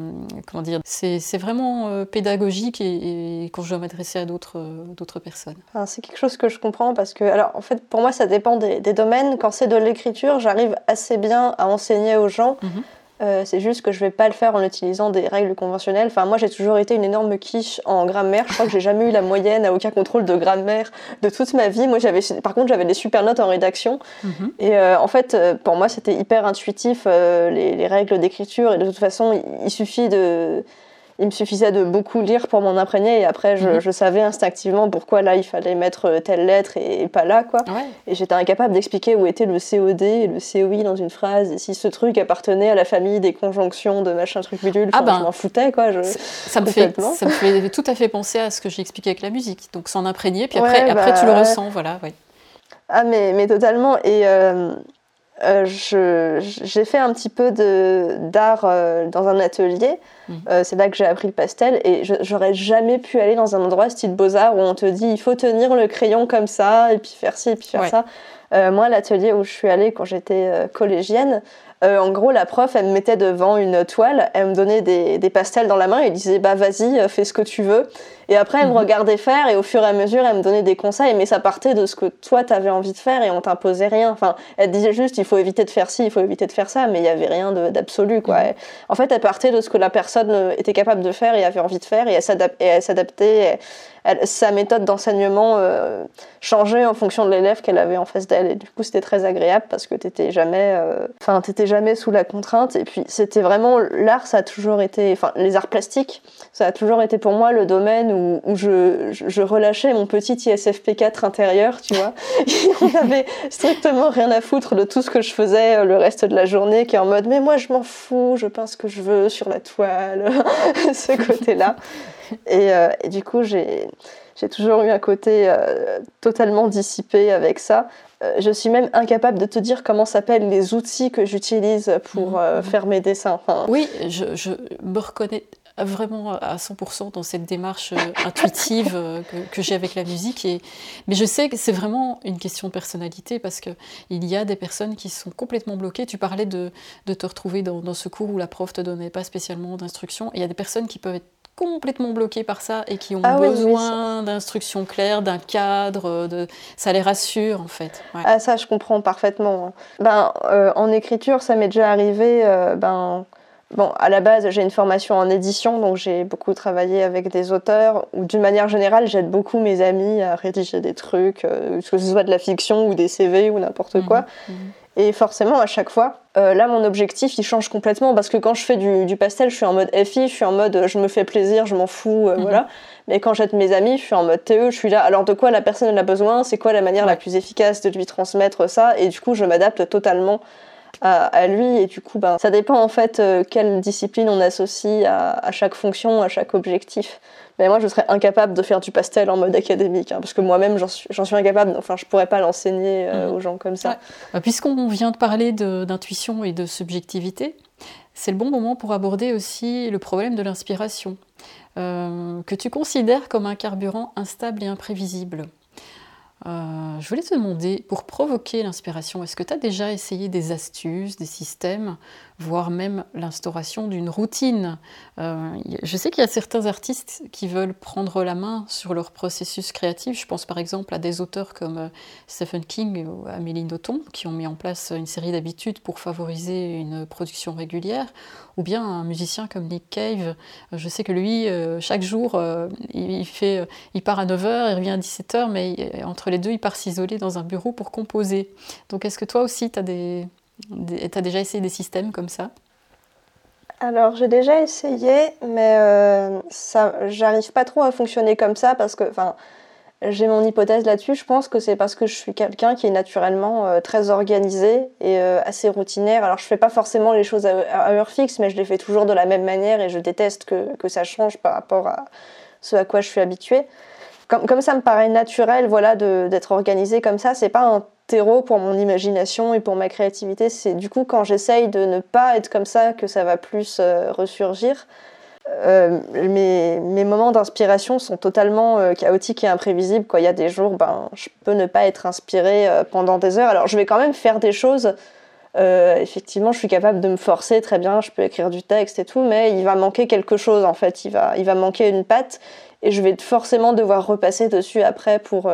Comment dire C'est vraiment euh, pédagogique et, quand je dois m'adresser à d'autres d'autres personnes. c'est quelque chose que je comprends parce que, alors en fait, pour moi, ça dépend des, domaines. Quand c'est de l'écriture, j'arrive assez bien à enseigner aux gens. Mhm. Euh, c'est juste que je vais pas le faire en utilisant des règles conventionnelles. Enfin, moi, j'ai toujours été une énorme quiche en grammaire. Je crois que j'ai jamais eu la moyenne à aucun contrôle de grammaire de toute ma vie. Moi, j'avais, par contre, j'avais des super notes en rédaction. Mhm. Et euh, en fait, euh, pour moi, c'était hyper intuitif les, les, règles d'écriture. Et de toute façon, il suffit de il me suffisait de beaucoup lire pour m'en imprégner et après je, mhm. savais instinctivement pourquoi là il fallait mettre euh, telle lettre et, pas là quoi. Et j'étais incapable d'expliquer où était le COD et le COI dans une phrase et si ce truc appartenait à la famille des conjonctions de machin truc bidule. Ah ben, je m'en foutais quoi. ça, me fait, ça me fait tout à fait penser à ce que j'ai expliqué avec la musique. Donc s'en imprégner puis après, après tu le bah, ressens voilà. Ouais. Ah mais, mais totalement et euh, euh, j'ai fait un petit peu d'art euh, dans un atelier. Mmh. Euh, c'est là que j'ai appris le pastel et j'aurais jamais pu aller dans un endroit style beaux-arts où on te dit il faut tenir le crayon comme ça et puis faire ci et puis faire ça. moi, l'atelier où je suis allée quand j'étais collégienne, en gros, la prof, elle me mettait devant une toile, elle me donnait des, des pastels dans la main et disait bah vas-y, fais ce que tu veux. Et après, elle me mhm. regardait faire et au fur et à mesure, elle me donnait des conseils, mais ça partait de ce que toi, tu avais envie de faire et on t'imposait rien. Enfin, elle disait juste, il faut éviter de faire ci, il faut éviter de faire ça, mais il n'y avait rien d'absolu, quoi. Mhm. en fait, elle partait de ce que la personne euh, était capable de faire et avait envie de faire et elle s'adaptait. sa méthode d'enseignement euh, changeait en fonction de l'élève qu'elle avait en face d'elle. Et du coup, c'était très agréable parce que t'étais jamais, euh, t'étais jamais sous la contrainte. Et puis, c'était vraiment l'art, ça a toujours été, enfin, les arts plastiques, ça a toujours été pour moi le domaine où où, je, je, relâchais mon petit ISFP4 intérieur, tu vois. on avait strictement rien à foutre de tout ce que je faisais euh, le reste de la journée, qui est en mode mais moi je m'en fous, je peins ce que je veux sur la toile, ce côté-là. Et, euh, et, du coup, j'ai toujours eu un côté euh, totalement dissipé avec ça. je suis même incapable de te dire comment s'appellent les outils que j'utilise pour mmh. faire mes dessins. oui, je, je, me reconnais vraiment à 100% dans cette démarche euh, intuitive euh, que, j'ai avec la musique. Et, mais je sais que c'est vraiment une question de personnalité parce qu'il y a des personnes qui sont complètement bloquées. Tu parlais de, de te retrouver dans, dans, ce cours où la prof te donnait pas spécialement d'instructions. Il y a des personnes qui peuvent être complètement bloquées par ça et qui ont ah besoin d'instructions claires, d'un cadre, de... ça les rassure en fait. Ah ça je comprends parfaitement. Ben, euh, en écriture ça m'est déjà arrivé, ben, Bon, à la base, j'ai une formation en édition, donc j'ai beaucoup travaillé avec des auteurs, ou d'une manière générale, j'aide beaucoup mes amis à rédiger des trucs, euh, que ce soit de la fiction ou des CV ou n'importe mhm, quoi. Mhm. Et forcément, à chaque fois, euh, là, mon objectif, il change complètement, parce que quand je fais du, pastel, je suis en mode FI, je suis en mode je me fais plaisir, je m'en fous, euh, mhm. voilà. Mais quand j'aide mes amis, je suis en mode TE, je suis là, alors de quoi la personne a besoin, c'est quoi la manière la plus efficace de lui transmettre ça, et du coup, je m'adapte totalement à, lui. Et du coup, ben, ça dépend en fait euh, quelle discipline on associe à, chaque fonction, à chaque objectif. Mais moi, je serais incapable de faire du pastel en mode académique, hein, parce que moi-même, j'en suis, suis, incapable. Enfin, je pourrais pas l'enseigner euh, mhm. aux gens comme ça. Bah, puisqu'on vient de parler d'intuition et de subjectivité, c'est le bon moment pour aborder aussi le problème de l'inspiration, euh, que tu considères comme un carburant instable et imprévisible. Euh, je voulais te demander, pour provoquer l'inspiration, est-ce que tu as déjà essayé des astuces, des systèmes voire même l'instauration d'une routine. Euh, je sais qu'il y a certains artistes qui veulent prendre la main sur leur processus créatif. Je pense par exemple à des auteurs comme euh, Stephen King ou Amélie Nothomb qui ont mis en place une série d'habitudes pour favoriser une production régulière, ou bien un musicien comme Nick Cave. Je sais que lui, euh, chaque jour, il, fait, il part à 9h, il revient à 17h, mais entre les deux, il part s'isoler dans un bureau pour composer. Donc est-ce que toi aussi, tu as des tu as déjà essayé des systèmes comme ça? Alors j'ai déjà essayé, mais euh, j'arrive pas trop à fonctionner comme ça parce que, enfin, j'ai mon hypothèse là-dessus. Je pense que c'est parce que je suis quelqu'un qui est naturellement euh, très organisé et euh, assez routinaire. Alors je fais pas forcément les choses à, heure fixe, mais je les fais toujours de la même manière et je déteste que, que ça change par rapport à ce à quoi je suis habituée. Comme, comme ça me paraît naturel, voilà, d'être organisé comme ça, c'est pas un pour mon imagination et pour ma créativité. C'est du coup quand j'essaye de ne pas être comme ça que ça va plus euh, ressurgir. Euh, mes, moments d'inspiration sont totalement euh, chaotiques et imprévisibles. Il y a des jours, ben, je peux ne pas être inspirée pendant des heures. Alors je vais quand même faire des choses. effectivement, je suis capable de me forcer très bien, je peux écrire du texte et tout, mais il va manquer quelque chose en fait. Il va, il va manquer une patte et je vais forcément devoir repasser dessus après pour,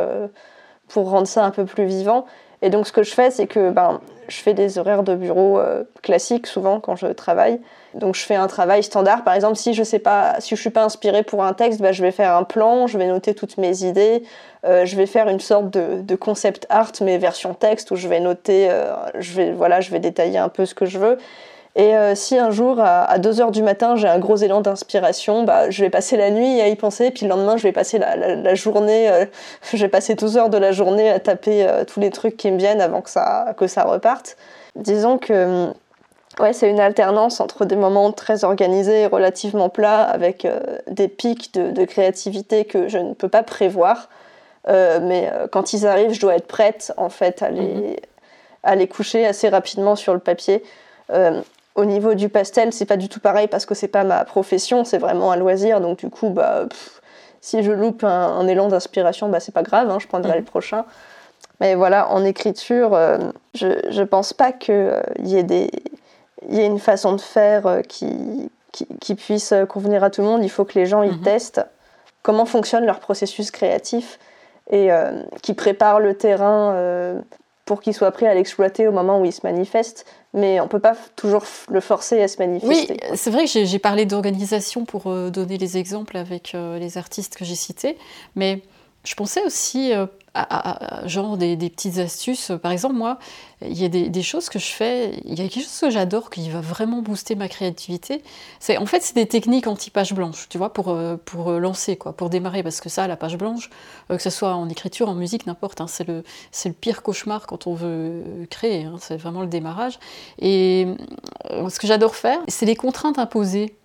pour rendre ça un peu plus vivant. Et donc ce que je fais, c'est que ben, je fais des horaires de bureau euh, classiques souvent quand je travaille. Donc je fais un travail standard. Par exemple, si je sais pas, si je suis pas inspirée pour un texte, ben, je vais faire un plan, je vais noter toutes mes idées, euh, je vais faire une sorte de, concept art mais version texte où je vais noter, euh, je vais voilà, je vais détailler un peu ce que je veux. Et euh, si un jour, à, 2h du matin, j'ai un gros élan d'inspiration, bah, je vais passer la nuit à y penser, puis le lendemain, je vais passer la, journée, euh, je vais passer 12 heures de la journée à taper euh, tous les trucs qui me viennent avant que ça, que ça reparte. Disons que ouais, c'est une alternance entre des moments très organisés et relativement plats, avec des pics de, de, créativité que je ne peux pas prévoir. mais quand ils arrivent, je dois être prête en fait à les, mhm. à les coucher assez rapidement sur le papier. Au niveau du pastel, c'est pas du tout pareil parce que c'est pas ma profession, c'est vraiment un loisir. Donc du coup, bah, si je loupe un, élan d'inspiration, bah, c'est pas grave, hein, je prendrai mm. le prochain. Mais voilà, en écriture, euh, je ne pense pas qu'il y, ait des, y ait une façon de faire qui, qui, puisse convenir à tout le monde. Il faut que les gens ils mhm. testent comment fonctionne leur processus créatif et qui préparent le terrain pour qu'il soit prêt à l'exploiter au moment où il se manifeste mais on ne peut pas toujours le forcer à se manifester. Oui, c'est vrai que j'ai parlé d'organisation pour euh, donner les exemples avec euh, les artistes que j'ai cités, mais je pensais aussi genre des, petites astuces. Par exemple, moi, il y a des, choses que je fais, il y a quelque chose que j'adore qui va vraiment booster ma créativité. C'est en fait c'est des techniques anti-page blanche, tu vois, pour, euh, pour euh, lancer quoi, pour démarrer, parce que ça, la page blanche, euh, que ce soit en écriture, en musique, n'importe, hein, c'est le le pire cauchemar quand on veut créer. Hein, c'est vraiment le démarrage. Et ce que j'adore faire, c'est les contraintes imposées.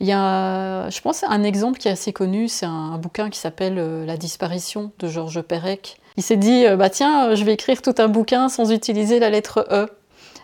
Il y a, je pense, un exemple qui est assez connu, c'est un, bouquin qui s'appelle euh, La disparition de Georges Perec. Il s'est dit, euh, bah tiens, je vais écrire tout un bouquin sans utiliser la lettre E.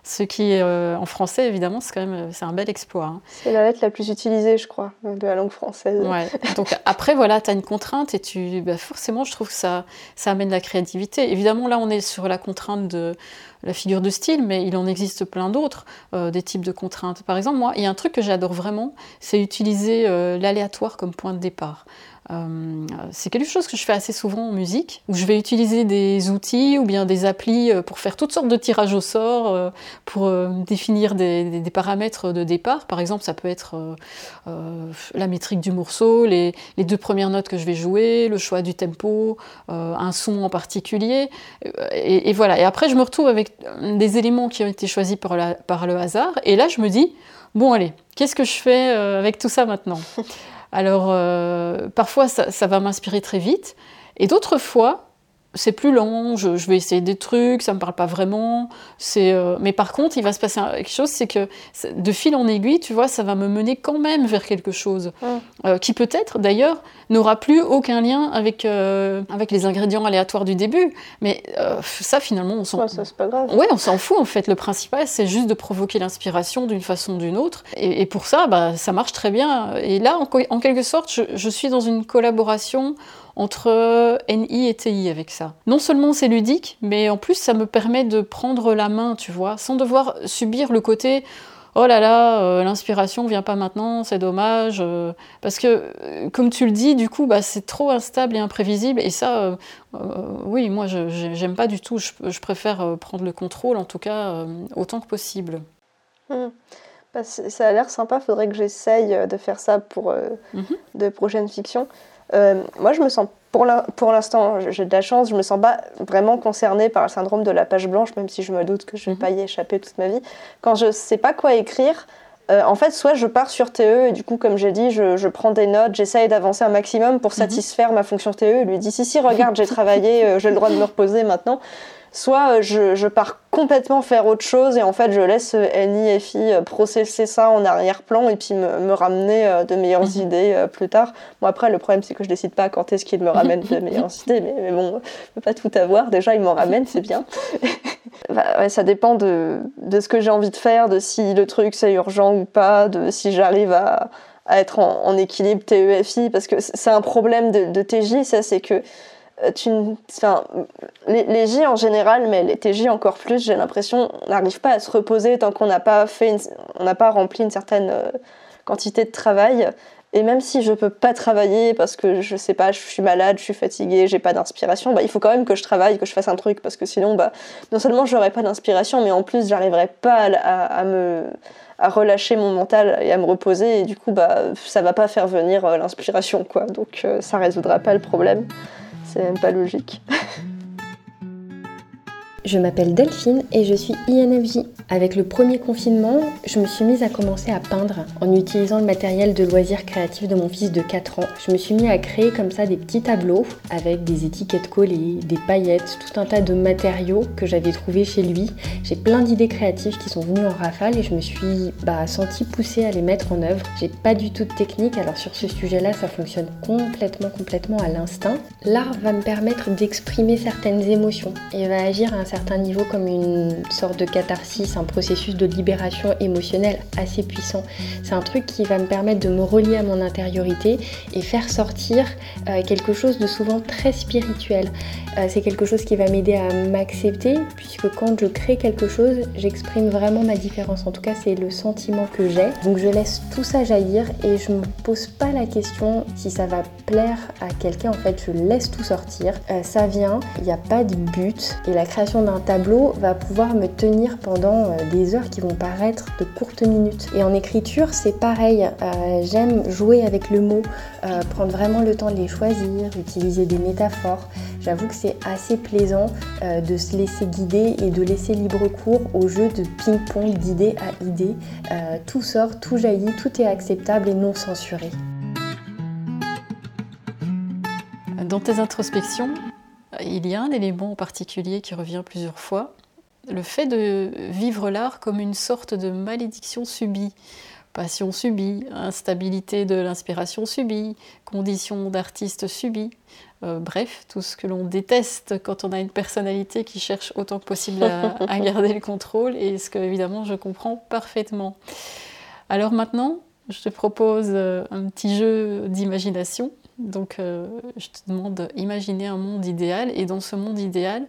Ce qui, euh, en français, évidemment, c'est quand même c'est un bel exploit. Hein. C'est la lettre la plus utilisée, je crois, de la langue française. Ouais. Donc après, voilà, tu as une contrainte et tu, bah, forcément, je trouve que ça, ça amène la créativité. Évidemment, là, on est sur la contrainte de la figure de style, mais il en existe plein d'autres, euh, des types de contraintes. Par exemple, moi, il y a un truc que j'adore vraiment, c'est utiliser euh, l'aléatoire comme point de départ. Euh, c'est quelque chose que je fais assez souvent en musique, où je vais utiliser des outils ou bien des applis pour faire toutes sortes de tirages au sort, pour définir des, paramètres de départ. Par exemple, ça peut être la métrique du morceau, les, deux premières notes que je vais jouer, le choix du tempo, un son en particulier. Et, voilà. Et après, je me retrouve avec des éléments qui ont été choisis par, par le hasard. Et là, je me dis, bon, allez, qu'est-ce que je fais avec tout ça maintenant? Alors, euh, parfois, ça, va m'inspirer très vite. Et d'autres fois, c'est plus long, je, vais essayer des trucs, ça me parle pas vraiment. C'est, euh, mais par contre, il va se passer quelque chose, c'est que de fil en aiguille, tu vois, ça va me mener quand même vers quelque chose euh, qui peut-être, d'ailleurs, n'aura plus aucun lien avec euh, avec les ingrédients aléatoires du début. Mais ça, finalement, on s'en. Ouais, ça c'est pas grave. Ouais, on s'en fout en fait. Le principal, c'est juste de provoquer l'inspiration d'une façon ou d'une autre. Et, pour ça, bah, ça marche très bien. Et là, en, quelque sorte, je, je suis dans une collaboration entre NI et TI avec ça. Non seulement c'est ludique, mais en plus ça me permet de prendre la main, tu vois, sans devoir subir le côté oh là là, euh, l'inspiration vient pas maintenant, c'est dommage. Euh, parce que, euh, comme tu le dis, du coup, bah, c'est trop instable et imprévisible. Et ça, oui, moi, je j'aime pas du tout. Je, préfère prendre le contrôle, en tout cas, autant que possible. Mmh. Bah, ça a l'air sympa, faudrait que j'essaye de faire ça pour mmh de prochaines fictions. Euh, moi, je me sens, pour l'instant, j'ai de la chance, je me sens pas vraiment concernée par le syndrome de la page blanche, même si je me doute que je vais mhm. pas y échapper toute ma vie. Quand je sais pas quoi écrire, euh, en fait, soit je pars sur TE et du coup, comme j'ai dit, je, prends des notes, j'essaye d'avancer un maximum pour mhm. satisfaire ma fonction TE et lui dis si, si, regarde, j'ai travaillé, euh, j'ai le droit de me reposer maintenant soit euh, je, pars complètement faire autre chose et en fait je laisse euh, NIFI euh, processer ça en arrière-plan et puis me, ramener de meilleures mhm. idées plus tard. Bon après le problème c'est que je décide pas quand est-ce qu'il me ramène de meilleures idées mais, bon je peux pas tout avoir déjà il m'en ramène c'est bien. Bah, ça dépend de, ce que j'ai envie de faire, de si le truc c'est urgent ou pas, de si j'arrive à, être en, équilibre TEFI parce que c'est un problème de, de TJ ça c'est que enfin, les, les, J en général, mais les TJ encore plus, j'ai l'impression, on n'arrive pas à se reposer tant qu'on n'a pas fait, on n'a pas rempli une certaine euh, quantité de travail. Et même si je peux pas travailler parce que je sais pas, je suis malade, je suis fatiguée, j'ai pas d'inspiration, bah, il faut quand même que je travaille, que je fasse un truc parce que sinon, bah, non seulement j'aurais pas d'inspiration, mais en plus j'arriverais pas à, me à relâcher mon mental et à me reposer. Et du coup bah ça va pas faire venir euh, l'inspiration quoi. Donc ça résoudra pas le problème c'est même pas logique. Je m'appelle Delphine et je suis INFJ. Avec le premier confinement, je me suis mise à commencer à peindre en utilisant le matériel de loisirs créatifs de mon fils de 4 ans. Je me suis mis à créer comme ça des petits tableaux avec des étiquettes collées, des paillettes, tout un tas de matériaux que j'avais trouvés chez lui. J'ai plein d'idées créatives qui sont venues en rafale et je me suis bah, sentie poussée à les mettre en œuvre. J'ai pas du tout de technique, alors sur ce sujet-là, ça fonctionne complètement, complètement à l'instinct. L'art va me permettre d'exprimer certaines émotions et va agir à un certains niveaux comme une sorte de catharsis, un processus de libération émotionnelle assez puissant. C'est un truc qui va me permettre de me relier à mon intériorité et faire sortir euh, quelque chose de souvent très spirituel. Euh, c'est quelque chose qui va m'aider à m'accepter puisque quand je crée quelque chose, j'exprime vraiment ma différence. En tout cas, c'est le sentiment que j'ai. Donc je laisse tout ça jaillir et je me pose pas la question si ça va plaire à quelqu'un. En fait, je laisse tout sortir. Euh, ça vient, il n'y a pas de but et la création d'un tableau va pouvoir me tenir pendant euh, des heures qui vont paraître de courtes minutes. Et en écriture, c'est pareil. J'aime jouer avec le mot, prendre vraiment le temps de les choisir, utiliser des métaphores. J'avoue que c'est assez plaisant euh, de se laisser guider et de laisser libre cours au jeu de ping-pong d'idée à idée. Euh, tout sort, tout jaillit, tout est acceptable et non censuré. Dans tes introspections, il y a un élément en particulier qui revient plusieurs fois, le fait de vivre l'art comme une sorte de malédiction subie. Passion subie, instabilité de l'inspiration subie, conditions d'artiste subie. Euh, bref, tout ce que l'on déteste quand on a une personnalité qui cherche autant que possible à, garder le contrôle, et ce que évidemment je comprends parfaitement. Alors maintenant, je te propose euh, un petit jeu d'imagination. Donc euh, je te demande d'imaginer un monde idéal, et dans ce monde idéal,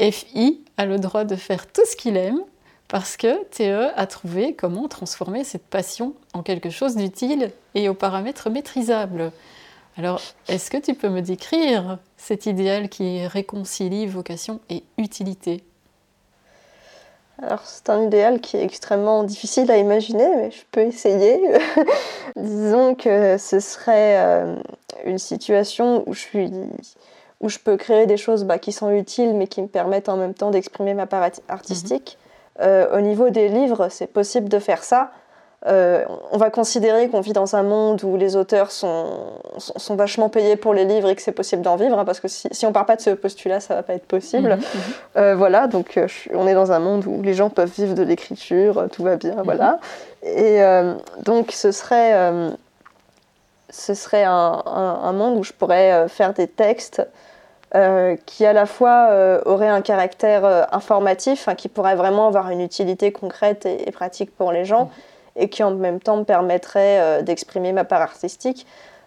FI a le droit de faire tout ce qu'il aime, parce que TE a trouvé comment transformer cette passion en quelque chose d'utile et aux paramètres maîtrisables. Alors, est-ce que tu peux me décrire cet idéal qui réconcilie vocation et utilité? Alors c'est un idéal qui est extrêmement difficile à imaginer, mais je peux essayer. Disons que ce serait euh, une situation où je, suis, où je peux créer des choses bah, qui sont utiles, mais qui me permettent en même temps d'exprimer ma part artistique. Mhm. Euh, au niveau des livres, c'est possible de faire ça, euh, on va considérer qu'on vit dans un monde où les auteurs sont, sont, vachement payés pour les livres et que c'est possible d'en vivre, hein, parce que si, on part pas de ce postulat, ça va pas être possible. Mhm, mhm. Euh, voilà, donc euh, on est dans un monde où les gens peuvent vivre de l'écriture, tout va bien, voilà. Mhm. Et donc ce serait, ce serait un, monde où je pourrais faire des textes qui à la fois auraient un caractère informatif, qui pourraient vraiment avoir une utilité concrète et, et pratique pour les gens et qui en même temps me permettrait euh, d'exprimer ma part artistique.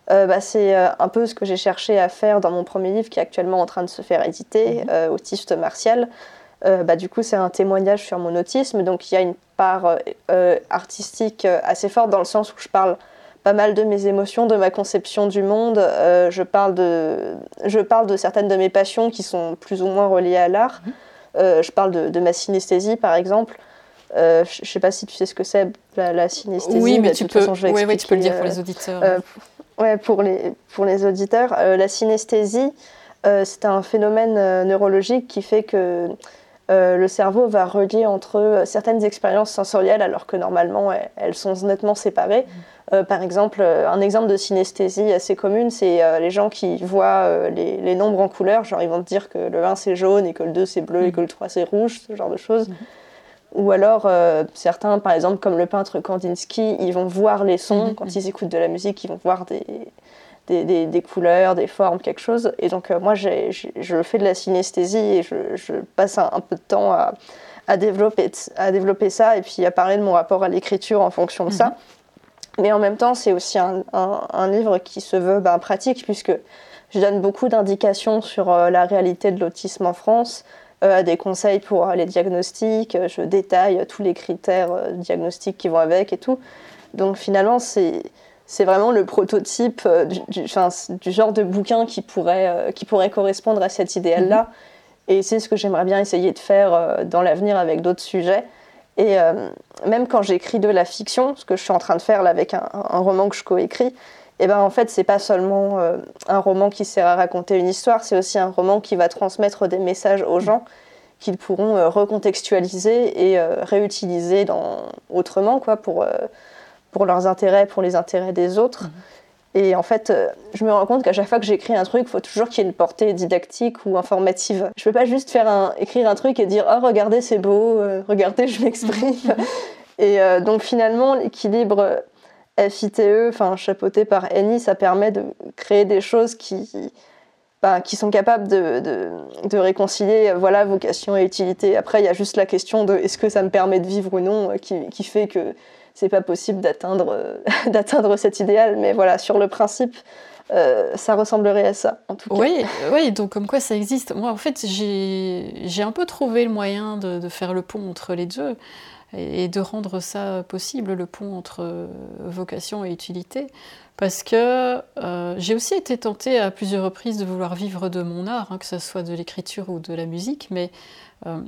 Euh, bah, c'est euh, un peu ce que j'ai cherché à faire dans mon premier livre qui est actuellement en train de se faire éditer, mhm. Autiste martial. Bah, du coup, c'est un témoignage sur mon autisme, donc il y a une part artistique assez forte dans le sens où je parle pas mal de mes émotions, de ma conception du monde. je, parle de, je parle de certaines de mes passions qui sont plus ou moins reliées à l'art. Mhm. je parle de, de, ma synesthésie, par exemple. Euh, je ne sais pas si tu sais ce que c'est la, synesthésie. Oui, mais, tu, peux, oui, tu peux le dire pour les euh, auditeurs. Euh, ouais, pour les, pour les auditeurs. la synesthésie, c'est un phénomène neurologique qui fait que le cerveau va relier entre certaines expériences sensorielles alors que normalement elles sont nettement séparées. par exemple, un exemple de synesthésie assez commune, c'est les gens qui voient les, les, nombres en couleur, genre ils vont te dire que le 1 c'est jaune et que le 2 c'est bleu et que le 3 c'est rouge, ce genre de choses. Mm. Ou alors, euh, certains, par exemple, comme le peintre Kandinsky, ils vont voir les sons, mhm. quand ils écoutent de la musique, ils vont voir des, des, des, couleurs, des formes, quelque chose. Et donc, euh, moi, je fais de la synesthésie et je, je passe un, peu de temps à, à, développer, à développer ça et puis à parler de mon rapport à l'écriture en fonction de ça. Mhm. Mais en même temps, c'est aussi un, un, livre qui se veut ben, pratique, puisque je donne beaucoup d'indications sur euh, la réalité de l'autisme en France, euh, des conseils pour les diagnostics, euh, je détaille tous les critères euh, diagnostiques qui vont avec et tout. Donc finalement, c'est c'est vraiment le prototype du, du, genre de bouquin qui pourrait, qui pourrait correspondre à cet idéal-là. Mhm. Et c'est ce que j'aimerais bien essayer de faire dans l'avenir avec d'autres sujets. Et même quand j'écris de la fiction, ce que je suis en train de faire là avec un, un roman que je coécris, et eh ben en fait c'est pas seulement euh, un roman qui sert à raconter une histoire, c'est aussi un roman qui va transmettre des messages aux gens qu'ils pourront euh, recontextualiser et euh, réutiliser dans, autrement quoi pour pour leurs intérêts, pour les intérêts des autres. Mhm. Et en fait, je me rends compte qu'à chaque fois que j'écris un truc, il faut toujours qu'il y ait une portée didactique ou informative. Je peux pas juste faire un, écrire un truc et dire oh regardez c'est beau, regardez je m'exprime. Et donc finalement l'équilibre FITE, enfin chapeauté par ENI, ça permet de créer des choses qui, bah, qui sont capables de, réconcilier voilà vocation et utilité. Après, il y a juste la question de est-ce que ça me permet de vivre ou non, qui, qui fait que c'est pas possible d'atteindre d'atteindre cet idéal. Mais voilà, sur le principe, euh, ça ressemblerait à ça, en tout cas. Oui, oui, donc comme quoi ça existe. Moi, en fait, j'ai un peu trouvé le moyen de, faire le pont entre les deux et, de rendre ça possible, le pont entre euh, vocation et utilité. Parce que euh, j'ai aussi été tentée à plusieurs reprises de vouloir vivre de mon art, hein, que ce soit de l'écriture ou de la musique, mais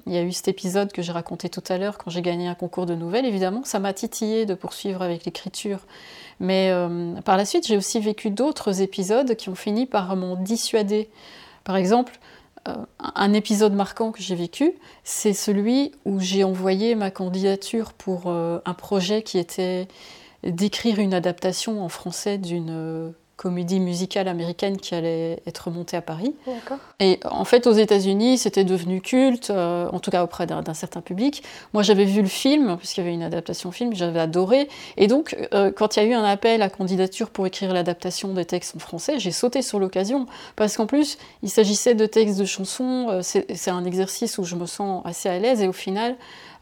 il y a eu cet épisode que j'ai raconté tout à l'heure quand j'ai gagné un concours de nouvelles, évidemment, ça m'a titillé de poursuivre avec l'écriture mais euh, par la suite, j'ai aussi vécu d'autres épisodes qui ont fini par m'en dissuader. Par exemple, euh, un épisode marquant que j'ai vécu, c'est celui où j'ai envoyé ma candidature pour euh, un projet qui était d'écrire une adaptation en français d'une comédie musicale américaine qui allait être montée à Paris. Et en fait, aux États-Unis, c'était devenu culte, euh, en tout cas auprès d'un certain public. Moi, j'avais vu le film, puisqu'il y avait une adaptation film, j'avais adoré. Et donc, euh, quand il y a eu un appel à candidature pour écrire l'adaptation des textes en français, j'ai sauté sur l'occasion. Parce qu'en plus, il s'agissait de textes de chansons. Euh, c'est un exercice où je me sens assez à l'aise. Et au final,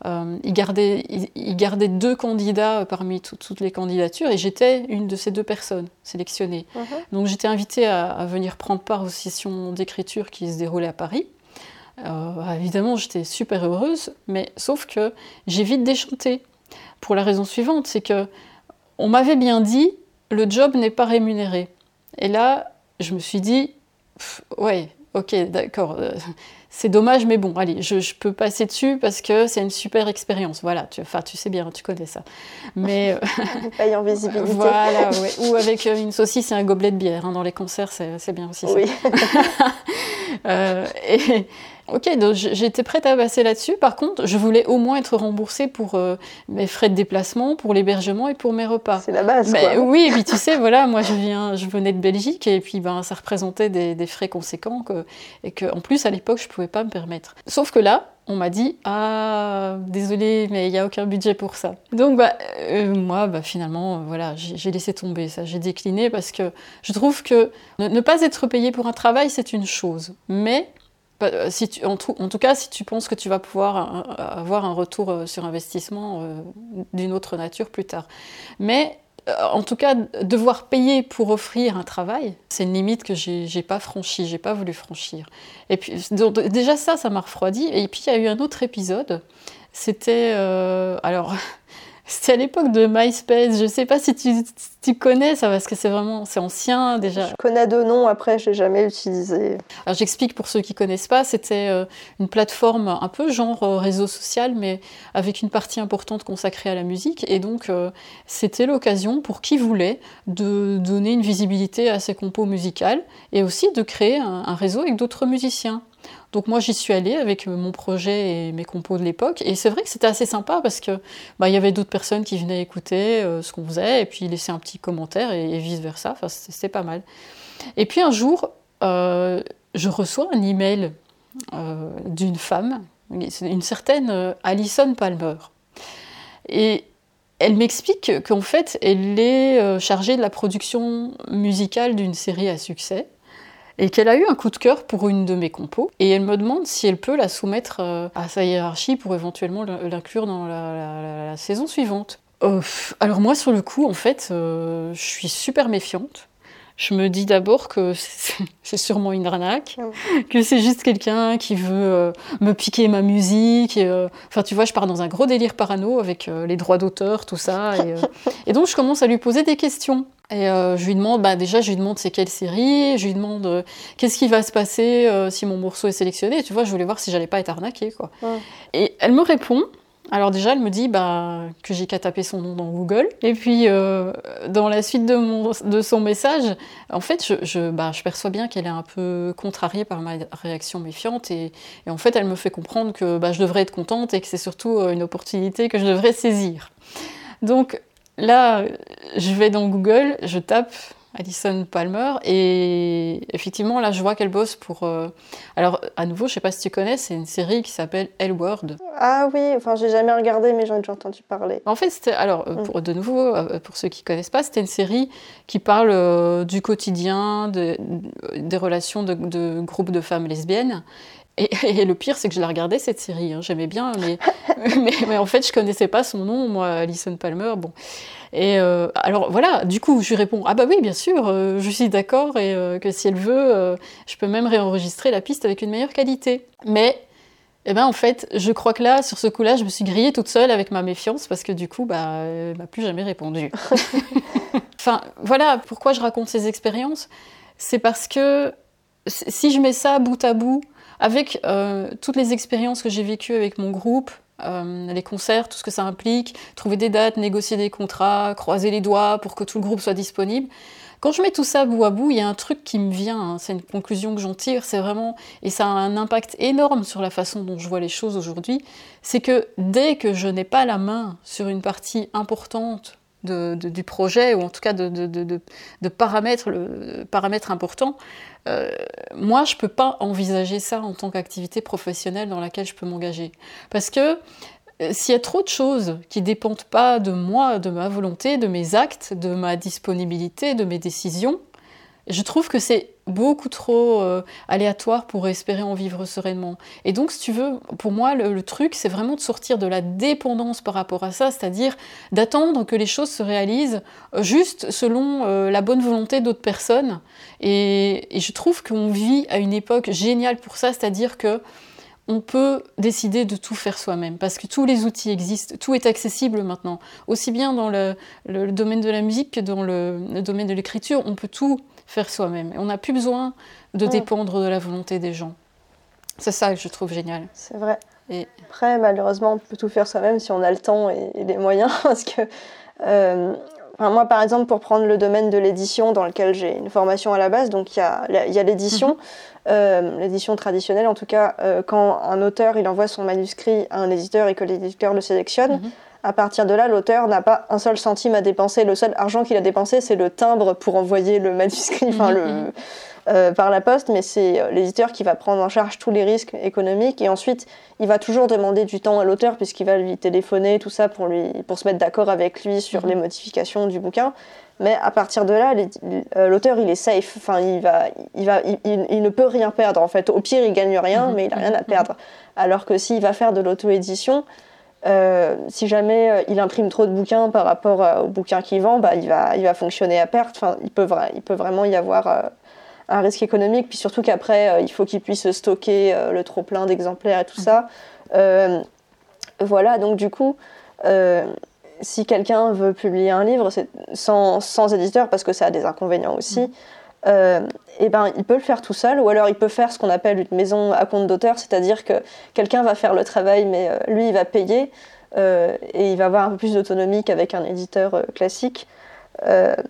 euh, il, gardait, il, gardait, deux candidats parmi toutes les candidatures et j'étais une de ces deux personnes sélectionnées. Mhm. Donc j'étais invitée à, venir prendre part aux sessions d'écriture qui se déroulaient à Paris. Euh, évidemment, j'étais super heureuse, mais sauf que j'ai vite déchanté. Pour la raison suivante, c'est que on m'avait bien dit le job n'est pas rémunéré. Et là, je me suis dit, ouais, ok, d'accord. Euh, c'est dommage, mais bon, allez, je, peux passer dessus parce que c'est une super expérience. Voilà, tu, enfin, tu sais bien, tu connais ça. Mais euh, paye en visibilité. voilà, ou avec euh, une saucisse et un gobelet de bière hein, dans les concerts, c'est bien aussi. Oui. euh, et, Ok, donc j'étais prête à passer là-dessus. Par contre, je voulais au moins être remboursée pour euh, mes frais de déplacement, pour l'hébergement et pour mes repas. C'est la base. Mais, Oui, et puis tu sais, voilà, moi je viens, je venais de Belgique et puis ben ça représentait des, frais conséquents et que en plus à l'époque je pouvais pas me permettre. Sauf que là, on m'a dit ah désolé mais il n'y a aucun budget pour ça. Donc bah euh, moi bah, finalement euh, voilà j'ai laissé tomber ça, j'ai décliné parce que je trouve que ne pas être payé pour un travail c'est une chose, mais tout, en, tout, cas, si tu penses que tu vas pouvoir euh, avoir un retour euh, sur investissement d'une autre nature plus tard. Mais en tout cas, devoir payer pour offrir un travail, c'est une limite que j'ai pas franchie, j'ai pas voulu franchir. Et puis, déjà ça, ça m'a refroidi. Et puis, il y a eu un autre épisode. C'était. alors. C'était à l'époque de MySpace. Je sais pas si tu, connais ça parce que c'est vraiment c'est ancien déjà. Je connais deux noms. Après, je l'ai jamais utilisé. Alors j'explique pour ceux qui connaissent pas. C'était euh, une plateforme un peu genre euh, réseau social, mais avec une partie importante consacrée à la musique. Et donc euh, c'était l'occasion pour qui voulait de donner une visibilité à ses compos musicales et aussi de créer un réseau avec d'autres musiciens. Donc moi j'y suis allée avec mon projet et mes compos de l'époque et c'est vrai que c'était assez sympa parce que bah, y avait d'autres personnes qui venaient écouter euh, ce qu'on faisait et puis laisser un petit commentaire et, vice versa. Enfin c'était pas mal. Et puis un jour euh, je reçois un email euh, d'une femme, une certaine Alison Palmer et elle m'explique qu'en fait, elle est chargée de la production musicale d'une série à succès et qu'elle a eu un coup de cœur pour une de mes compos, et elle me demande si elle peut la soumettre euh, à sa hiérarchie pour éventuellement l'inclure dans la, saison suivante. Euh, alors moi, sur le coup, en fait, euh, je suis super méfiante. Je me dis d'abord que c'est sûrement une arnaque, ah que c'est juste quelqu'un qui veut me piquer ma musique. enfin, tu vois, je pars dans un gros délire parano avec les droits d'auteur, tout ça. et, donc, je commence à lui poser des questions. Et euh, je lui demande, bah déjà, je lui demande c'est quelle série, je lui demande euh, qu'est-ce qui va se passer euh, si mon morceau est sélectionné. Et tu vois, je voulais voir si j'allais pas être arnaquée, quoi. Et elle me répond. Alors déjà, elle me dit bah, que j'ai qu'à taper son nom dans Google. Et puis, dans la suite de, son message, en fait, bah, je perçois bien qu'elle est un peu contrariée par ma réaction méfiante. Et, en fait, elle me fait comprendre que bah, je devrais être contente et que c'est surtout une opportunité que je devrais saisir. Donc, Là, je vais dans Google, je tape Alison Palmer. Et effectivement, là, je vois qu'elle bosse pour. Euh, alors, à nouveau, je sais pas si tu connais, c'est une série qui s'appelle L Word. Ah oui, enfin, j'ai jamais regardé, mais j'en ai déjà entendu parler. En fait, c'était. Alors, euh, mm. pour, de nouveau, euh, pour ceux qui connaissent pas, c'était une série qui parle du quotidien, des relations de, de groupes de femmes lesbiennes. Et, le pire, c'est que je la regardais cette série. Hein. J'aimais bien, mais, mais, en fait, je connaissais pas son nom, moi, Alison Palmer. Bon. Et euh, alors voilà, du coup, je lui réponds Ah bah oui, bien sûr, euh, je suis d'accord et euh, que si elle veut, je peux même réenregistrer la piste avec une meilleure qualité. Mais eh ben en fait, je crois que là, sur ce coup-là, je me suis grillée toute seule avec ma méfiance parce que du coup, bah, elle m'a plus jamais répondu. enfin, voilà, pourquoi je raconte ces expériences C'est parce que si je mets ça bout à bout avec toutes les expériences que j'ai vécues avec mon groupe, euh, les concerts, tout ce que ça implique, trouver des dates, négocier des contrats, croiser les doigts pour que tout le groupe soit disponible. Quand je mets tout ça bout à bout, il y a un truc qui me vient, hein, c'est une conclusion que j'en tire, c'est vraiment, et ça a un impact énorme sur la façon dont je vois les choses aujourd'hui, c'est que dès que je n'ai pas la main sur une partie importante du projet, ou en tout cas de, de paramètres, le, importants, euh, moi, je ne peux pas envisager ça en tant qu'activité professionnelle dans laquelle je peux m'engager. Parce que euh, s'il y a trop de choses qui ne dépendent pas de moi, de ma volonté, de mes actes, de ma disponibilité, de mes décisions, je trouve que c'est beaucoup trop euh, aléatoire pour espérer en vivre sereinement. Et donc, si tu veux, pour moi, le, truc, c'est vraiment de sortir de la dépendance par rapport à ça, c'est-à-dire d'attendre que les choses se réalisent euh, juste selon euh, la bonne volonté d'autres personnes. Et, je trouve qu'on vit à une époque géniale pour ça, c'est-à-dire que on peut décider de tout faire soi-même, parce que tous les outils existent, tout est accessible maintenant. Aussi bien dans le, domaine de la musique que dans le domaine de l'écriture, on peut tout faire soi-même. On n'a plus besoin de dépendre de la volonté des gens. C'est ça que je trouve génial. C'est vrai. Et... Après, malheureusement, on peut tout faire soi-même si on a le temps et, les moyens. Parce que euh, moi, par exemple, pour prendre le domaine de l'édition, dans lequel j'ai une formation à la base, donc il y a, l'édition, mhm. euh, l'édition traditionnelle en tout cas, euh, quand un auteur il envoie son manuscrit à un éditeur et que l'éditeur le sélectionne. Mhm à partir de là, l'auteur n'a pas un seul centime à dépenser. Le seul argent qu'il a dépensé, c'est le timbre pour envoyer le manuscrit enfin, le, mhm. euh, par la poste, mais c'est euh, l'éditeur qui va prendre en charge tous les risques économiques. Et ensuite, il va toujours demander du temps à l'auteur, puisqu'il va lui téléphoner, tout ça, pour, lui, pour se mettre d'accord avec lui sur mhm. les modifications du bouquin. Mais à partir de là, euh, l'auteur, il est safe. Enfin, il, va, il, va, il, ne peut rien perdre. En fait, au pire, il gagne rien, mhm. mais il n'a rien à perdre. Alors que s'il va faire de l'auto-édition, euh, si jamais euh, il imprime trop de bouquins par rapport euh, aux bouquins qu'il vend, bah, il, va, il va fonctionner à perte. Enfin, il, peut, il peut vraiment y avoir un risque économique. Puis surtout qu'après, il faut qu'il puisse stocker le trop-plein d'exemplaires et tout ça. voilà, donc du coup, si quelqu'un veut publier un livre sans, sans éditeur, parce que ça a des inconvénients aussi, mm eh ben, il peut le faire tout seul, ou alors il peut faire ce qu'on appelle une maison à compte d'auteur, c'est-à-dire que quelqu'un va faire le travail, mais euh, lui, il va payer, euh, et il va avoir un peu plus d'autonomie qu'avec un éditeur euh, classique.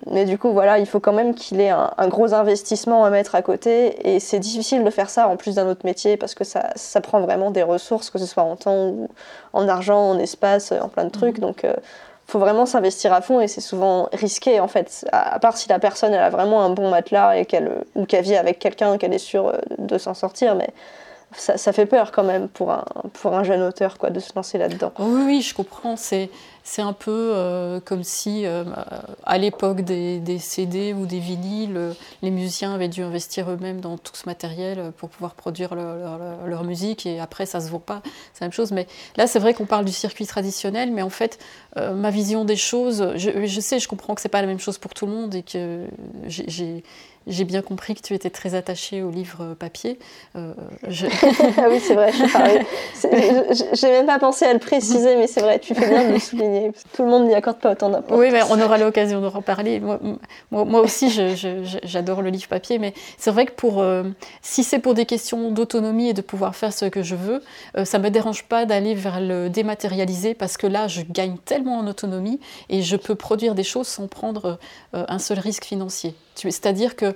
mais du coup, voilà, il faut quand même qu'il ait un, gros investissement à mettre à côté, et c'est difficile de faire ça en plus d'un autre métier, parce que ça, ça, prend vraiment des ressources, que ce soit en temps ou en argent, en espace, en plein de trucs. Mmh. Donc, faut vraiment s'investir à fond et c'est souvent risqué en fait. À, part si la personne elle a vraiment un bon matelas et qu'elle ou qu'elle vit avec quelqu'un qu'elle est sûre euh, de s'en sortir, mais ça, ça, fait peur quand même pour un, pour un jeune auteur quoi, de se lancer là-dedans. Oui, oui, je comprends. C'est, c'est un peu euh, comme si, euh, à l'époque des, CD ou des vinyles, les musiciens avaient dû investir eux-mêmes dans tout ce matériel pour pouvoir produire leur, musique et après ça se vaut pas. C'est la même chose. Mais là, c'est vrai qu'on parle du circuit traditionnel, mais en fait, euh, ma vision des choses, je, je, sais, je comprends que c'est pas la même chose pour tout le monde et que j'ai j'ai bien compris que tu étais très attachée au livre papier. Euh, ah oui, c'est vrai, je J'ai même pas pensé à le préciser, mais c'est vrai, tu fais bien de le souligner. Tout le monde n'y accorde pas autant d'importance. Oui, mais on aura l'occasion de reparler. Moi, moi, aussi, j'adore le livre papier, mais c'est vrai que pour, euh, si c'est pour des questions d'autonomie et de pouvoir faire ce que je veux, euh, ça me dérange pas d'aller vers le dématérialisé parce que là, je gagne tellement en autonomie et je peux produire des choses sans prendre un seul risque financier. C'est-à-dire que que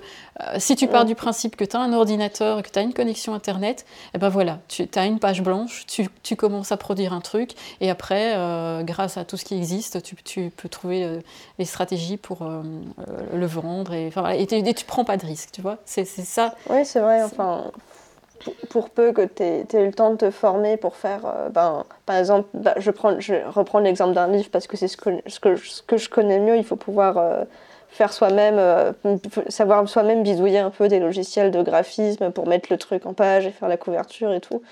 si tu pars du principe que tu as un ordinateur, que tu as une connexion Internet, et eh ben voilà, tu as une page blanche, tu, tu, commences à produire un truc, et après, grâce à tout ce qui existe, tu, tu peux trouver les stratégies pour le vendre, et, enfin, et, et, tu prends pas de risque, tu vois. C'est ça. Oui, c'est vrai. Enfin, pour peu que tu aies, eu le temps de te former pour faire, euh, ben, par exemple, bah, je, prends, je reprends l'exemple d'un livre parce que c'est ce que, ce, que, ce que je connais mieux, il faut pouvoir euh, faire soi-même, euh, savoir soi-même bidouiller un peu des logiciels de graphisme pour mettre le truc en page et faire la couverture et tout.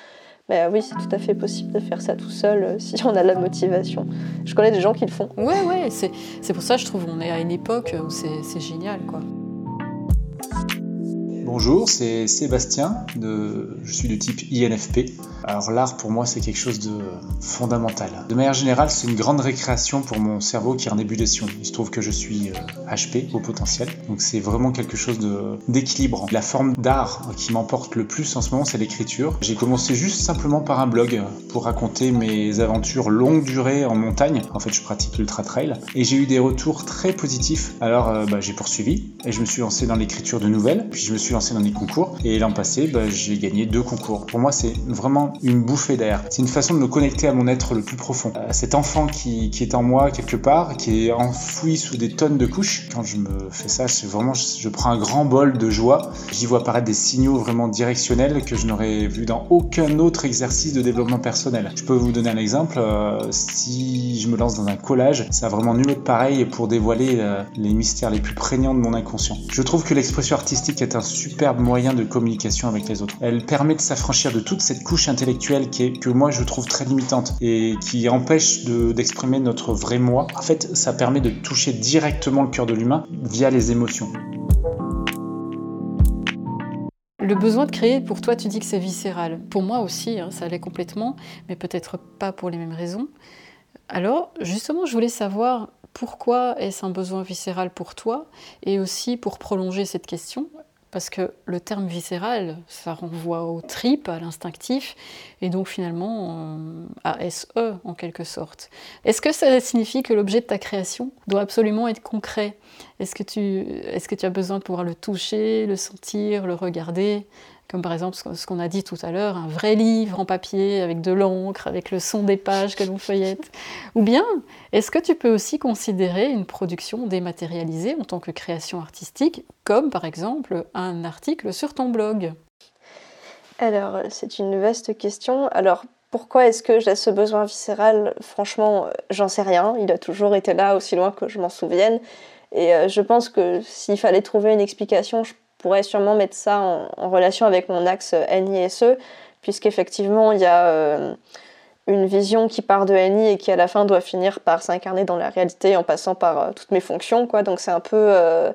Mais oui, c'est tout à fait possible de faire ça tout seul si on a la motivation. Je connais des gens qui le font. Ouais, ouais, c'est pour ça je trouve on est à une époque où c'est génial, quoi. Bonjour, c'est Sébastien, je suis de type INFP. Alors l'art pour moi c'est quelque chose de fondamental. De manière générale c'est une grande récréation pour mon cerveau qui est en ébullition. Il se trouve que je suis HP euh, au potentiel, donc c'est vraiment quelque chose d'équilibrant. La forme d'art qui m'emporte le plus en ce moment c'est l'écriture. J'ai commencé juste simplement par un blog pour raconter mes aventures longue durée en montagne. En fait je pratique l'ultra trail et j'ai eu des retours très positifs. Alors euh, bah, j'ai poursuivi et je me suis lancé dans l'écriture de nouvelles, puis je me suis lancé dans des concours et l'an passé bah, j'ai gagné deux concours. Pour moi c'est vraiment une bouffée d'air. C'est une façon de me connecter à mon être le plus profond. À cet enfant qui, qui, est en moi quelque part, qui est enfoui sous des tonnes de couches. Quand je me fais ça, c'est vraiment, je, prends un grand bol de joie. J'y vois apparaître des signaux vraiment directionnels que je n'aurais vu dans aucun autre exercice de développement personnel. Je peux vous donner un exemple. Euh, si je me lance dans un collage, ça a vraiment nul autre pareil pour dévoiler euh, les mystères les plus prégnants de mon inconscient. Je trouve que l'expression artistique est un superbe moyen de communication avec les autres. Elle permet de s'affranchir de toute cette couche intellectuelle qui est, que moi je trouve très limitante et qui empêche d'exprimer notre vrai moi, en fait, ça permet de toucher directement le cœur de l'humain via les émotions. Le besoin de créer, pour toi, tu dis que c'est viscéral. Pour moi aussi, hein, ça l'est complètement, mais peut-être pas pour les mêmes raisons. Alors, justement, je voulais savoir pourquoi est-ce un besoin viscéral pour toi Et aussi, pour prolonger cette question, parce que le terme viscéral, ça renvoie au trip, à l'instinctif, et donc finalement euh, à SE en quelque sorte. Est-ce que ça signifie que l'objet de ta création doit absolument être concret? Est-ce que tu as besoin de pouvoir le toucher, le sentir, le regarder? Comme par exemple ce qu'on a dit tout à l'heure, un vrai livre en papier avec de l'encre, avec le son des pages que l'on feuillette Ou bien, est-ce que tu peux aussi considérer une production dématérialisée en tant que création artistique, comme par exemple un article sur ton blog? Alors, c'est une vaste question. Alors, pourquoi est-ce que j'ai ce besoin viscéral? Franchement, j'en sais rien. Il a toujours été là aussi loin que je m'en souvienne. Et euh, je pense que s'il fallait trouver une explication, je pourrais sûrement mettre ça en, relation avec mon axe NISE, puisqu'effectivement, il y a euh, une vision qui part de NI et qui à la fin doit finir par s'incarner dans la réalité en passant par euh, toutes mes fonctions. Quoi. Donc c'est un peu euh,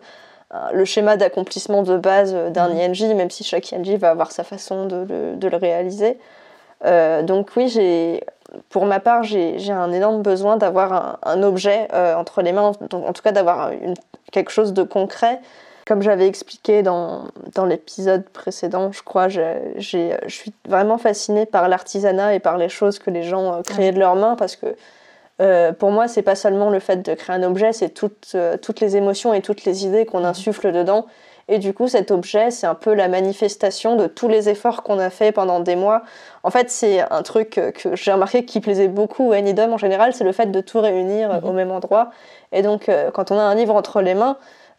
le schéma d'accomplissement de base d'un mmh. INJ, même si chaque INJ va avoir sa façon de le, réaliser. donc oui, j'ai, pour ma part, j'ai, un énorme besoin d'avoir un, objet entre les mains, en tout cas d'avoir quelque chose de concret comme j'avais expliqué dans, dans l'épisode précédent, je crois, je suis vraiment fascinée par l'artisanat et par les choses que les gens euh, créent de leurs mains parce que euh, pour moi, c'est pas seulement le fait de créer un objet, c'est toutes, euh, toutes les émotions et toutes les idées qu'on mhm. insuffle dedans. Et du coup, cet objet, c'est un peu la manifestation de tous les efforts qu'on a fait pendant des mois. En fait, c'est un truc que j'ai remarqué qui plaisait beaucoup à Anidom en général, c'est le fait de tout réunir mhm. au même endroit. Et donc, quand on a un livre entre les mains,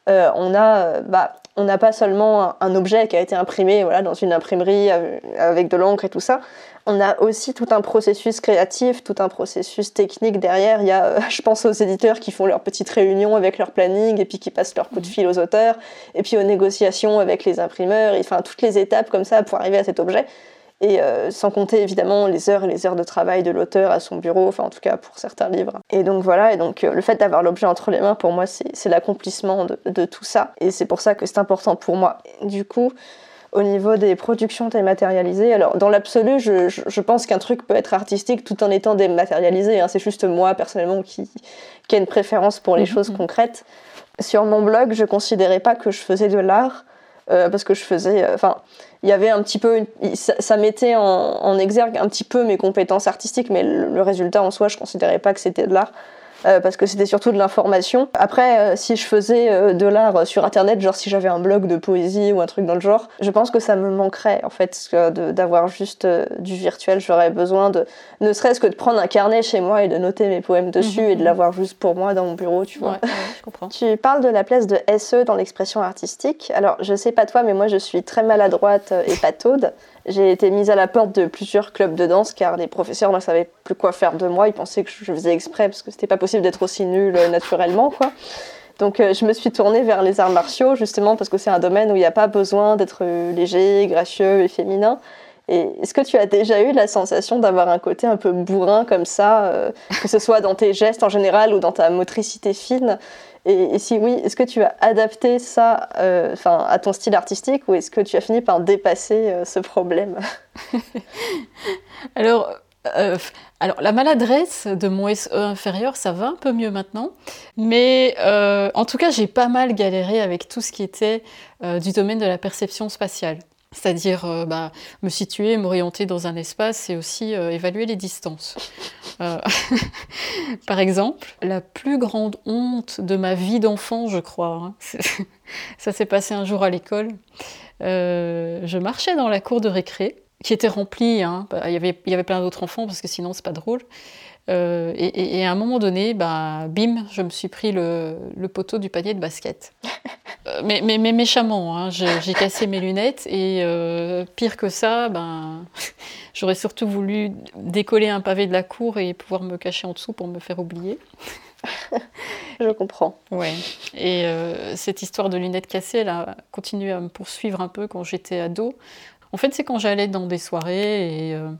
euh, on a euh, bah, on n'a pas seulement un, objet qui a été imprimé voilà, dans une imprimerie avec de l'encre et tout ça. On a aussi tout un processus créatif, tout un processus technique derrière. Il y a, euh, je pense aux éditeurs qui font leurs petites réunions avec leur planning et puis qui passent leur coup de fil aux auteurs, et puis aux négociations avec les imprimeurs, enfin toutes les étapes comme ça pour arriver à cet objet et euh, sans compter évidemment les heures et les heures de travail de l'auteur à son bureau, enfin en tout cas pour certains livres. Et donc voilà, et donc euh, le fait d'avoir l'objet entre les mains, pour moi, c'est l'accomplissement de, tout ça, et c'est pour ça que c'est important pour moi. Du coup, au niveau des productions dématérialisées, alors dans l'absolu, je, pense qu'un truc peut être artistique tout en étant dématérialisé, hein. c'est juste moi personnellement qui, qui a une préférence pour les mhm. choses concrètes. Sur mon blog, je considérais pas que je faisais de l'art, euh, parce que je faisais... Enfin il y avait un petit peu, ça, mettait en, exergue un petit peu mes compétences artistiques, mais le, résultat en soi, je considérais pas que c'était de l'art. Euh, parce que c'était surtout de l'information. Après, euh, si je faisais euh, de l'art sur Internet, genre si j'avais un blog de poésie ou un truc dans le genre, je pense que ça me manquerait en fait d'avoir juste du virtuel. J'aurais besoin de, ne serait-ce que de prendre un carnet chez moi et de noter mes poèmes dessus et de mhm. l'avoir juste pour moi dans mon bureau, tu vois. je comprends. Tu parles de la place de SE dans l'expression artistique. Alors, je sais pas toi, mais moi je suis très maladroite et pataude. J'ai été mise à la porte de plusieurs clubs de danse car les professeurs ne savaient plus quoi faire de moi. Ils pensaient que je faisais exprès parce que c'était pas possible d'être aussi nulle euh, naturellement, quoi. Donc euh, je me suis tournée vers les arts martiaux justement parce que c'est un domaine où il n'y a pas besoin d'être euh, léger, gracieux et féminin. Et est-ce que tu as déjà eu la sensation d'avoir un côté un peu bourrin comme ça, que ce soit dans tes gestes en général ou dans ta motricité fine? Et, si oui, est-ce que tu as adapté ça euh, à ton style artistique ou est-ce que tu as fini par dépasser euh, ce problème? Alors, euh, alors, la maladresse de mon SE inférieur, ça va un peu mieux maintenant. Mais en tout cas, j'ai pas mal galéré avec tout ce qui était du domaine de la perception spatiale. C'est-à-dire euh, bah, me situer, m'orienter dans un espace et aussi euh, évaluer les distances. Euh, par exemple, la plus grande honte de ma vie d'enfant, je crois, hein, ça s'est passé un jour à l'école. je marchais dans la cour de récré, qui était remplie, hein, bah, il, y avait, plein d'autres enfants parce que sinon c'est pas drôle. Et, à un moment donné, bah, bim, je me suis pris le, le poteau du panier de basket. Euh, mais, mais, méchamment, hein. j'ai cassé mes lunettes et euh, pire que ça, ben, j'aurais surtout voulu décoller un pavé de la cour et pouvoir me cacher en dessous pour me faire oublier. Je comprends. Ouais. Et euh, cette histoire de lunettes cassées, elle a continué à me poursuivre un peu quand j'étais ado. En fait, c'est quand j'allais dans des soirées et euh,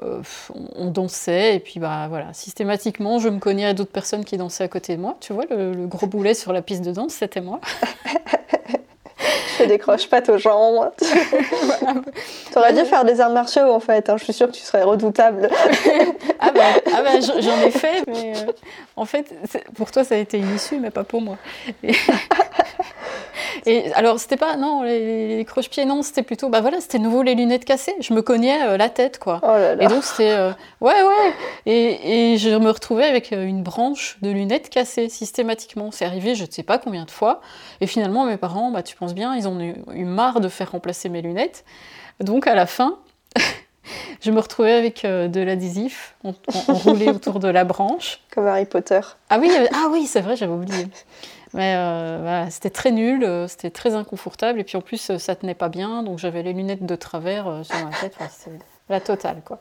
on dansait et puis bah voilà, systématiquement je me cognais à d'autres personnes qui dansaient à côté de moi. Tu vois, le, gros boulet sur la piste de danse, c'était moi. je décroche pas aux jambes. tu aurais dû faire des arts martiaux en fait, hein. je suis sûre que tu serais redoutable. ah bah, ah bah j'en ai fait, mais euh, en fait pour toi ça a été une issue, mais pas pour moi. Et alors, c'était pas, non, les, croche-pieds, non, c'était plutôt, bah voilà, c'était nouveau les lunettes cassées. Je me cognais euh, la tête, quoi. Oh là là. Et donc, c'était, euh, ouais, ouais. Et, et, je me retrouvais avec une branche de lunettes cassées, systématiquement. C'est arrivé, je ne sais pas combien de fois. Et finalement, mes parents, bah, tu penses bien, ils ont eu, marre de faire remplacer mes lunettes. Donc, à la fin, je me retrouvais avec de l'adhésif enroulé autour de la branche. Comme Harry Potter. Ah oui, ah oui c'est vrai, j'avais oublié. Mais euh, c'était très nul, euh, c'était très inconfortable, et puis en plus euh, ça tenait pas bien, donc j'avais les lunettes de travers sur ma tête, c'était la totale quoi.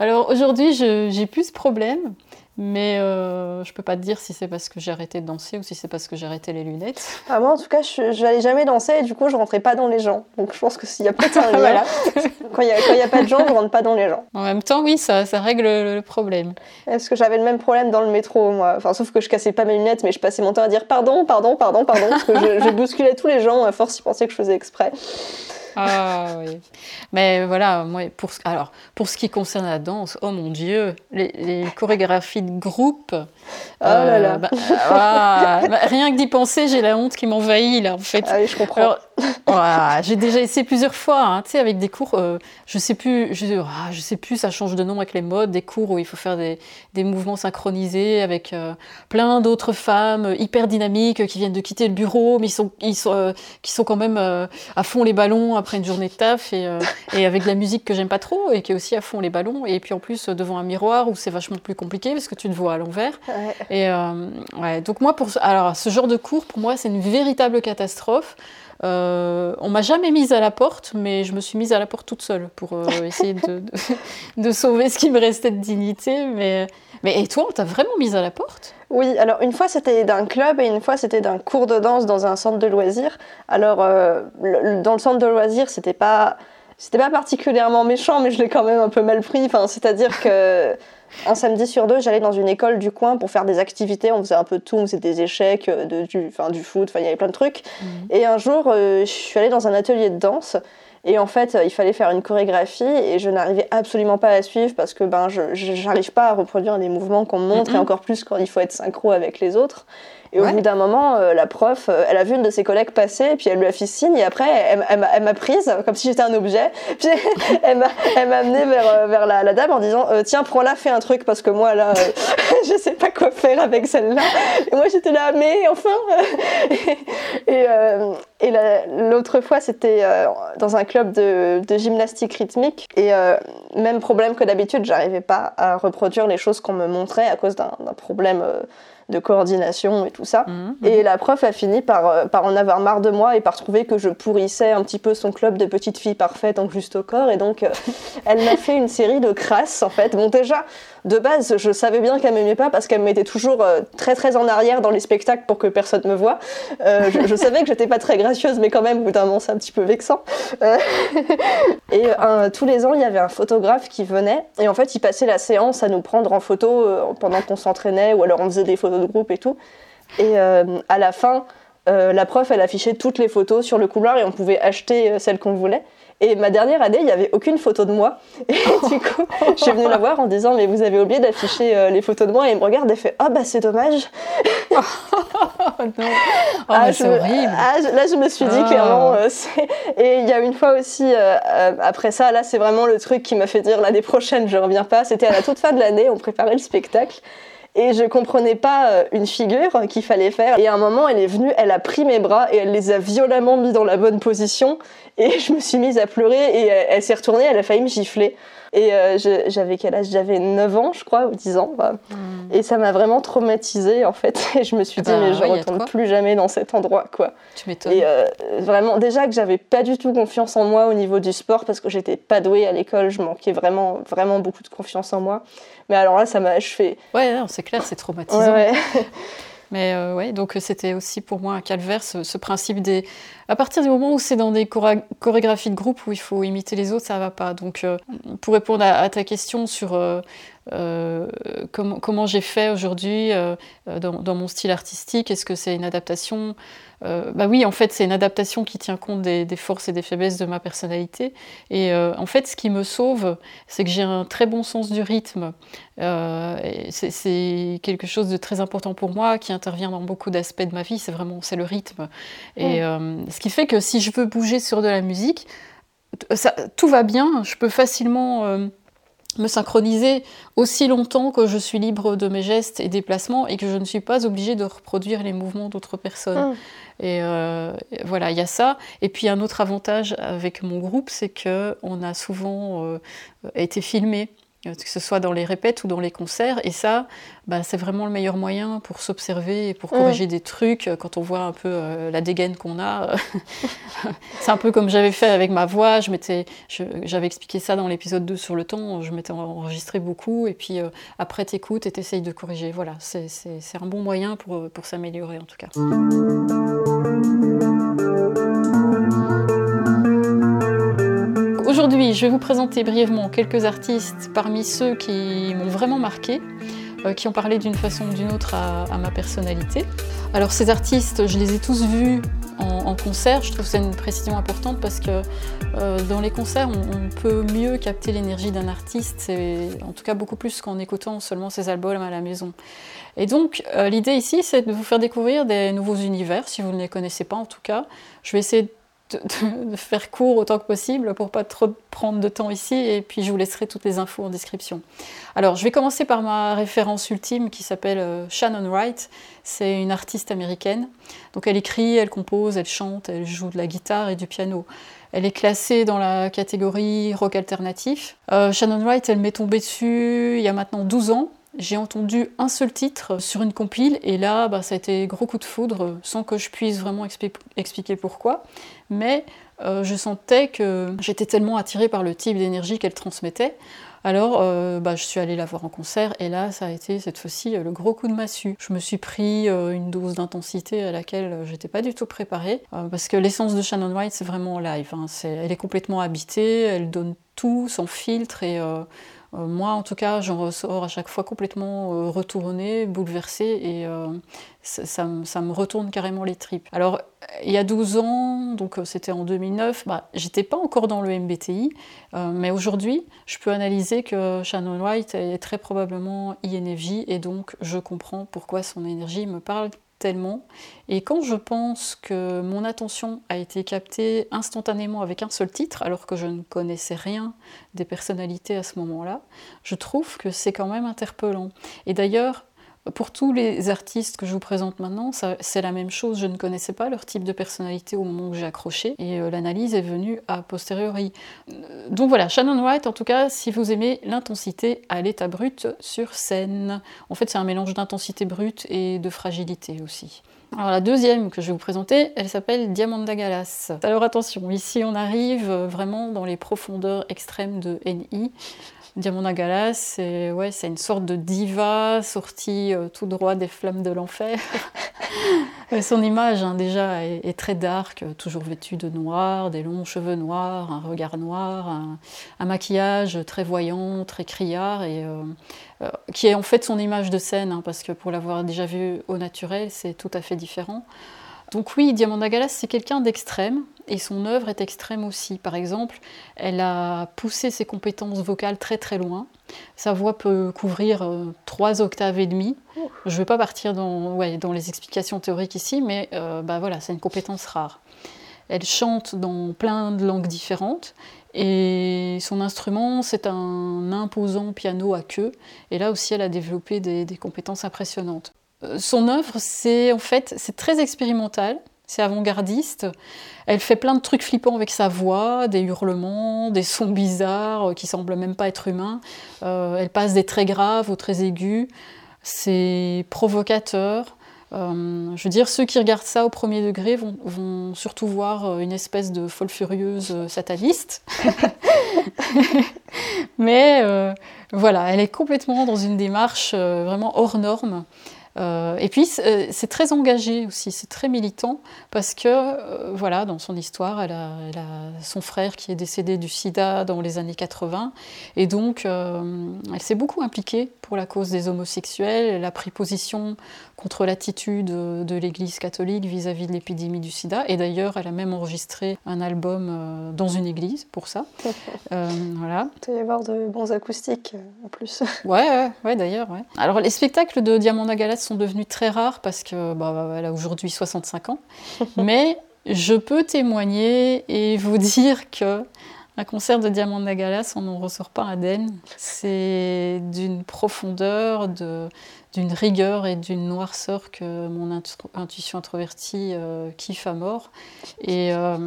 Alors aujourd'hui j'ai plus ce problème, mais euh, je peux pas te dire si c'est parce que j'ai arrêté de danser ou si c'est parce que j'ai arrêté les lunettes. Ah, moi, en tout cas, je n'allais jamais danser et du coup, je rentrais pas dans les gens. Donc, je pense que s'il y a peut-être un lien, quand il n'y a, pas de gens, je rentre pas dans les gens. En même temps, oui, ça, ça règle le, problème. Est-ce que j'avais le même problème dans le métro, moi? Enfin, sauf que je cassais pas mes lunettes, mais je passais mon temps à dire pardon, pardon, pardon, pardon, parce que je, je bousculais tous les gens à force, ils pensaient que je faisais exprès. Ah oui. Mais voilà, moi, pour, alors, pour ce qui concerne la danse, oh mon Dieu, les, chorégraphies de groupe. Oh là là. Euh, bah, ah, bah, rien que d'y penser, j'ai la honte qui m'envahit là, en fait. Ah oui, je comprends. J'ai déjà essayé plusieurs fois, hein, tu sais, avec des cours, euh, je sais plus, je, ah, je, sais plus, ça change de nom avec les modes, des cours où il faut faire des, des mouvements synchronisés avec euh, plein d'autres femmes hyper dynamiques qui viennent de quitter le bureau, mais ils sont, ils sont, qui sont quand même à fond les ballons après une journée de taf et, euh, et avec de la musique que j'aime pas trop et qui est aussi à fond les ballons. Et puis en plus euh, devant un miroir où c'est vachement plus compliqué parce que tu te vois à l'envers. Et euh, ouais, donc moi, pour alors ce genre de cours, pour moi, c'est une véritable catastrophe. Euh, on m'a jamais mise à la porte, mais je me suis mise à la porte toute seule pour essayer de, de, sauver ce qui me restait de dignité. Mais, mais et toi, on t'a vraiment mise à la porte? Oui, alors une fois c'était d'un club et une fois c'était d'un cours de danse dans un centre de loisirs. Alors euh, dans le centre de loisirs, c'était pas c'était pas particulièrement méchant, mais je l'ai quand même un peu mal pris. Enfin, c'est-à-dire que un samedi sur deux, j'allais dans une école du coin pour faire des activités. On faisait un peu de tout, on faisait des échecs, euh, de, du, enfin, du foot, enfin, il y avait plein de trucs. Mmh. Et un jour, euh, je suis allée dans un atelier de danse et en fait, il fallait faire une chorégraphie et je n'arrivais absolument pas à suivre parce que ben, je n'arrive pas à reproduire les mouvements qu'on me montre et encore plus quand il faut être synchro avec les autres. Et au bout d'un moment, la prof, elle a vu une de ses collègues passer, et puis elle lui a fait signe, et après, elle, m'a prise comme si j'étais un objet. Puis elle m'a amenée vers, vers la, dame en disant Tiens, prends-la, fais un truc, parce que moi, là, je sais pas quoi faire avec celle-là. Et moi, j'étais là, mais enfin Et, et l'autre fois, c'était dans un club de, de gymnastique rythmique, et même problème que d'habitude, j'arrivais pas à reproduire les choses qu'on me montrait à cause d'un problème euh, de coordination et tout ça. Mhm, mhm. Et la prof a fini par, euh, par en avoir marre de moi et par trouver que je pourrissais un petit peu son club de petites filles parfaites en juste au corps. Et donc, euh, elle m'a fait une série de crasses, en fait. Bon, déjà, de base, je savais bien qu'elle m'aimait pas parce qu'elle me mettait toujours euh, très très en arrière dans les spectacles pour que personne me voie. Euh, je, savais que j'étais pas très gracieuse, mais quand même, au bout d'un moment, c'est un petit peu vexant. Euh, et tous les ans, il y avait un photographe qui venait et en fait, il passait la séance à nous prendre en photo pendant qu'on s'entraînait ou alors on faisait des photos de groupe et tout. Et à la fin, la prof, elle affichait toutes les photos sur le couloir et on pouvait acheter celles qu'on voulait. Et ma dernière année, il n'y avait aucune photo de moi. Et du coup, je suis venue la voir en disant Mais vous avez oublié d'afficher euh, les photos de moi. Et elle me regarde et fait Ah, bah c'est dommage. oh non. Oh, ah, c'est horrible. Ah, là, je me suis dit ah. clairement. Euh, et il y a une fois aussi, euh, après ça, là, c'est vraiment le truc qui m'a fait dire L'année prochaine, je reviens pas. C'était à la toute fin de l'année, on préparait le spectacle et je comprenais pas une figure qu'il fallait faire. Et à un moment, elle est venue, elle a pris mes bras et elle les a violemment mis dans la bonne position. Et je me suis mise à pleurer et elle, s'est retournée, elle a failli me gifler. Et euh, j'avais quel âge? J'avais 9 ans, je crois, ou 10 ans. Hmm. Et ça m'a vraiment traumatisée, en fait. Et je me suis dit, bah mais je ne retourne plus jamais dans cet endroit, quoi. Tu m'étonnes. Et euh, vraiment, déjà que j'avais pas du tout confiance en moi au niveau du sport, parce que j'étais pas douée à l'école, je manquais vraiment, vraiment beaucoup de confiance en moi. Mais alors là, ça m'a achevé. Ouais, c'est clair, c'est traumatisant. Ouais, Mais euh, ouais, donc c'était aussi pour moi un calvaire, ce, principe des. À partir du moment où c'est dans des chorégraphies de groupe où il faut imiter les autres, ça va pas. Donc, euh, pour répondre à, ta question sur euh, euh, comment, j'ai fait aujourd'hui dans, mon style artistique Est-ce que c'est une adaptation Bah oui, en fait, c'est une adaptation qui tient compte des, forces et des faiblesses de ma personnalité. Et en fait, ce qui me sauve, c'est que j'ai un très bon sens du rythme. c'est quelque chose de très important pour moi, qui intervient dans beaucoup d'aspects de ma vie. C'est vraiment c'est le rythme. Et ce qui fait que si je veux bouger sur de la musique, ça, tout va bien. Je peux facilement me synchroniser aussi longtemps que je suis libre de mes gestes et déplacements et que je ne suis pas obligée de reproduire les mouvements d'autres personnes. Mm. Et euh, voilà, il y a ça. Et puis un autre avantage avec mon groupe, c'est que on a souvent euh, été filmé que ce soit dans les répètes ou dans les concerts. Et ça, bah, c'est vraiment le meilleur moyen pour s'observer et pour corriger des trucs euh, quand on voit un peu euh, la dégaine qu'on a. c'est un peu comme j'avais fait avec ma voix. j'avais expliqué ça dans l'épisode 2 sur le temps. Je m'étais enregistré beaucoup et puis euh, après, t'écoutes et t'essayes de corriger. Voilà, c'est un bon moyen pour, pour s'améliorer en tout cas. Aujourd'hui, je vais vous présenter brièvement quelques artistes parmi ceux qui m'ont vraiment marqué, euh, qui ont parlé d'une façon ou d'une autre à, ma personnalité. Alors ces artistes, je les ai tous vus en, concert. Je trouve c'est une précision importante parce que euh, dans les concerts, on, peut mieux capter l'énergie d'un artiste, en tout cas beaucoup plus qu'en écoutant seulement ses albums à la maison. Et donc euh, l'idée ici, c'est de vous faire découvrir des nouveaux univers, si vous ne les connaissez pas en tout cas. Je vais essayer de faire court autant que possible pour pas trop prendre de temps ici et puis je vous laisserai toutes les infos en description. Alors je vais commencer par ma référence ultime qui s'appelle euh, Shannon Wright. C'est une artiste américaine. Donc elle écrit, elle compose, elle chante, elle joue de la guitare et du piano. Elle est classée dans la catégorie rock alternatif. Euh, Shannon Wright, elle m'est tombée dessus il y a maintenant 12 ans. J'ai entendu un seul titre sur une compile et là, bah, ça a été gros coup de foudre sans que je puisse vraiment expliquer pourquoi. Mais euh, je sentais que j'étais tellement attirée par le type d'énergie qu'elle transmettait. Alors, euh, bah, je suis allée la voir en concert et là, ça a été cette fois-ci le gros coup de massue. Je me suis pris euh, une dose d'intensité à laquelle j'étais pas du tout préparée parce que l'essence de Shannon White, c'est vraiment live. Hein. elle est complètement habitée, elle donne tout sans filtre et moi, en tout cas, j'en ressors à chaque fois complètement euh, retournée, bouleversée, et euh, ça, me retourne carrément les tripes. Alors, il y a 12 ans, donc c'était en 2009, bah, j'étais pas encore dans le MBTI, mais aujourd'hui, je peux analyser que Shannon White est très probablement INFJ, et donc je comprends pourquoi son énergie me parle tellement. Et quand je pense que mon attention a été captée instantanément avec un seul titre, alors que je ne connaissais rien des personnalités à ce moment-là, je trouve que c'est quand même interpellant. Et d'ailleurs, pour tous les artistes que je vous présente maintenant, c'est la même chose. Je ne connaissais pas leur type de personnalité au moment où j'ai accroché et euh, l'analyse est venue a posteriori. Euh, donc voilà, Shannon White, en tout cas, si vous aimez l'intensité à l'état brut sur scène. En fait, c'est un mélange d'intensité brute et de fragilité aussi. Alors la deuxième que je vais vous présenter, elle s'appelle Diamanda Galas. Alors attention, ici on arrive vraiment dans les profondeurs extrêmes de NI. Diamanda Galas, c'est ouais, une sorte de diva sortie euh, tout droit des flammes de l'enfer. Son image, hein, déjà, est, très dark, toujours vêtue de noir, des longs cheveux noirs, un regard noir, un, maquillage très voyant, très criard, et euh, euh, qui est en fait son image de scène, hein, parce que pour l'avoir déjà vue au naturel, c'est tout à fait différent. Donc oui, Diamanda Galas, c'est quelqu'un d'extrême, et son œuvre est extrême aussi. Par exemple, elle a poussé ses compétences vocales très très loin. Sa voix peut couvrir euh, trois octaves et demi. Je ne vais pas partir dans, dans, les explications théoriques ici, mais euh, bah voilà, c'est une compétence rare. Elle chante dans plein de langues différentes et son instrument, c'est un imposant piano à queue. Et là aussi, elle a développé des, des compétences impressionnantes. Euh, son œuvre, c'est en fait, c'est très expérimental, c'est avant-gardiste. Elle fait plein de trucs flippants avec sa voix, des hurlements, des sons bizarres euh, qui semblent même pas être humains. Euh, elle passe des très graves aux très aigus. C'est provocateur. je veux dire, ceux qui regardent ça au premier degré vont, surtout voir une espèce de folle furieuse sataniste. Mais voilà, elle est complètement dans une démarche vraiment hors norme. Euh, et puis euh, c'est très engagé aussi, c'est très militant parce que euh, voilà, dans son histoire, elle a, son frère qui est décédé du sida dans les années 80 et donc elle s'est beaucoup impliquée pour la cause des homosexuels. Elle a pris position contre l'attitude de l'Église catholique vis-à-vis de l'épidémie du sida. Et d'ailleurs, elle a même enregistré un album euh, dans une église pour ça. euh, voilà. Il doit y avoir de bons acoustiques euh, en plus. ouais, ouais, d'ailleurs. Ouais. Alors, les spectacles de Diamanda Galas sont devenus très rares parce que bah, elle a aujourd'hui 65 ans. Mais je peux témoigner et vous dire que un concert de Diamanda Galas, on n'en ressort pas indemne. C'est d'une profondeur, d'une rigueur et d'une noirceur que mon intuition introvertie euh, kiffe à mort. Et euh,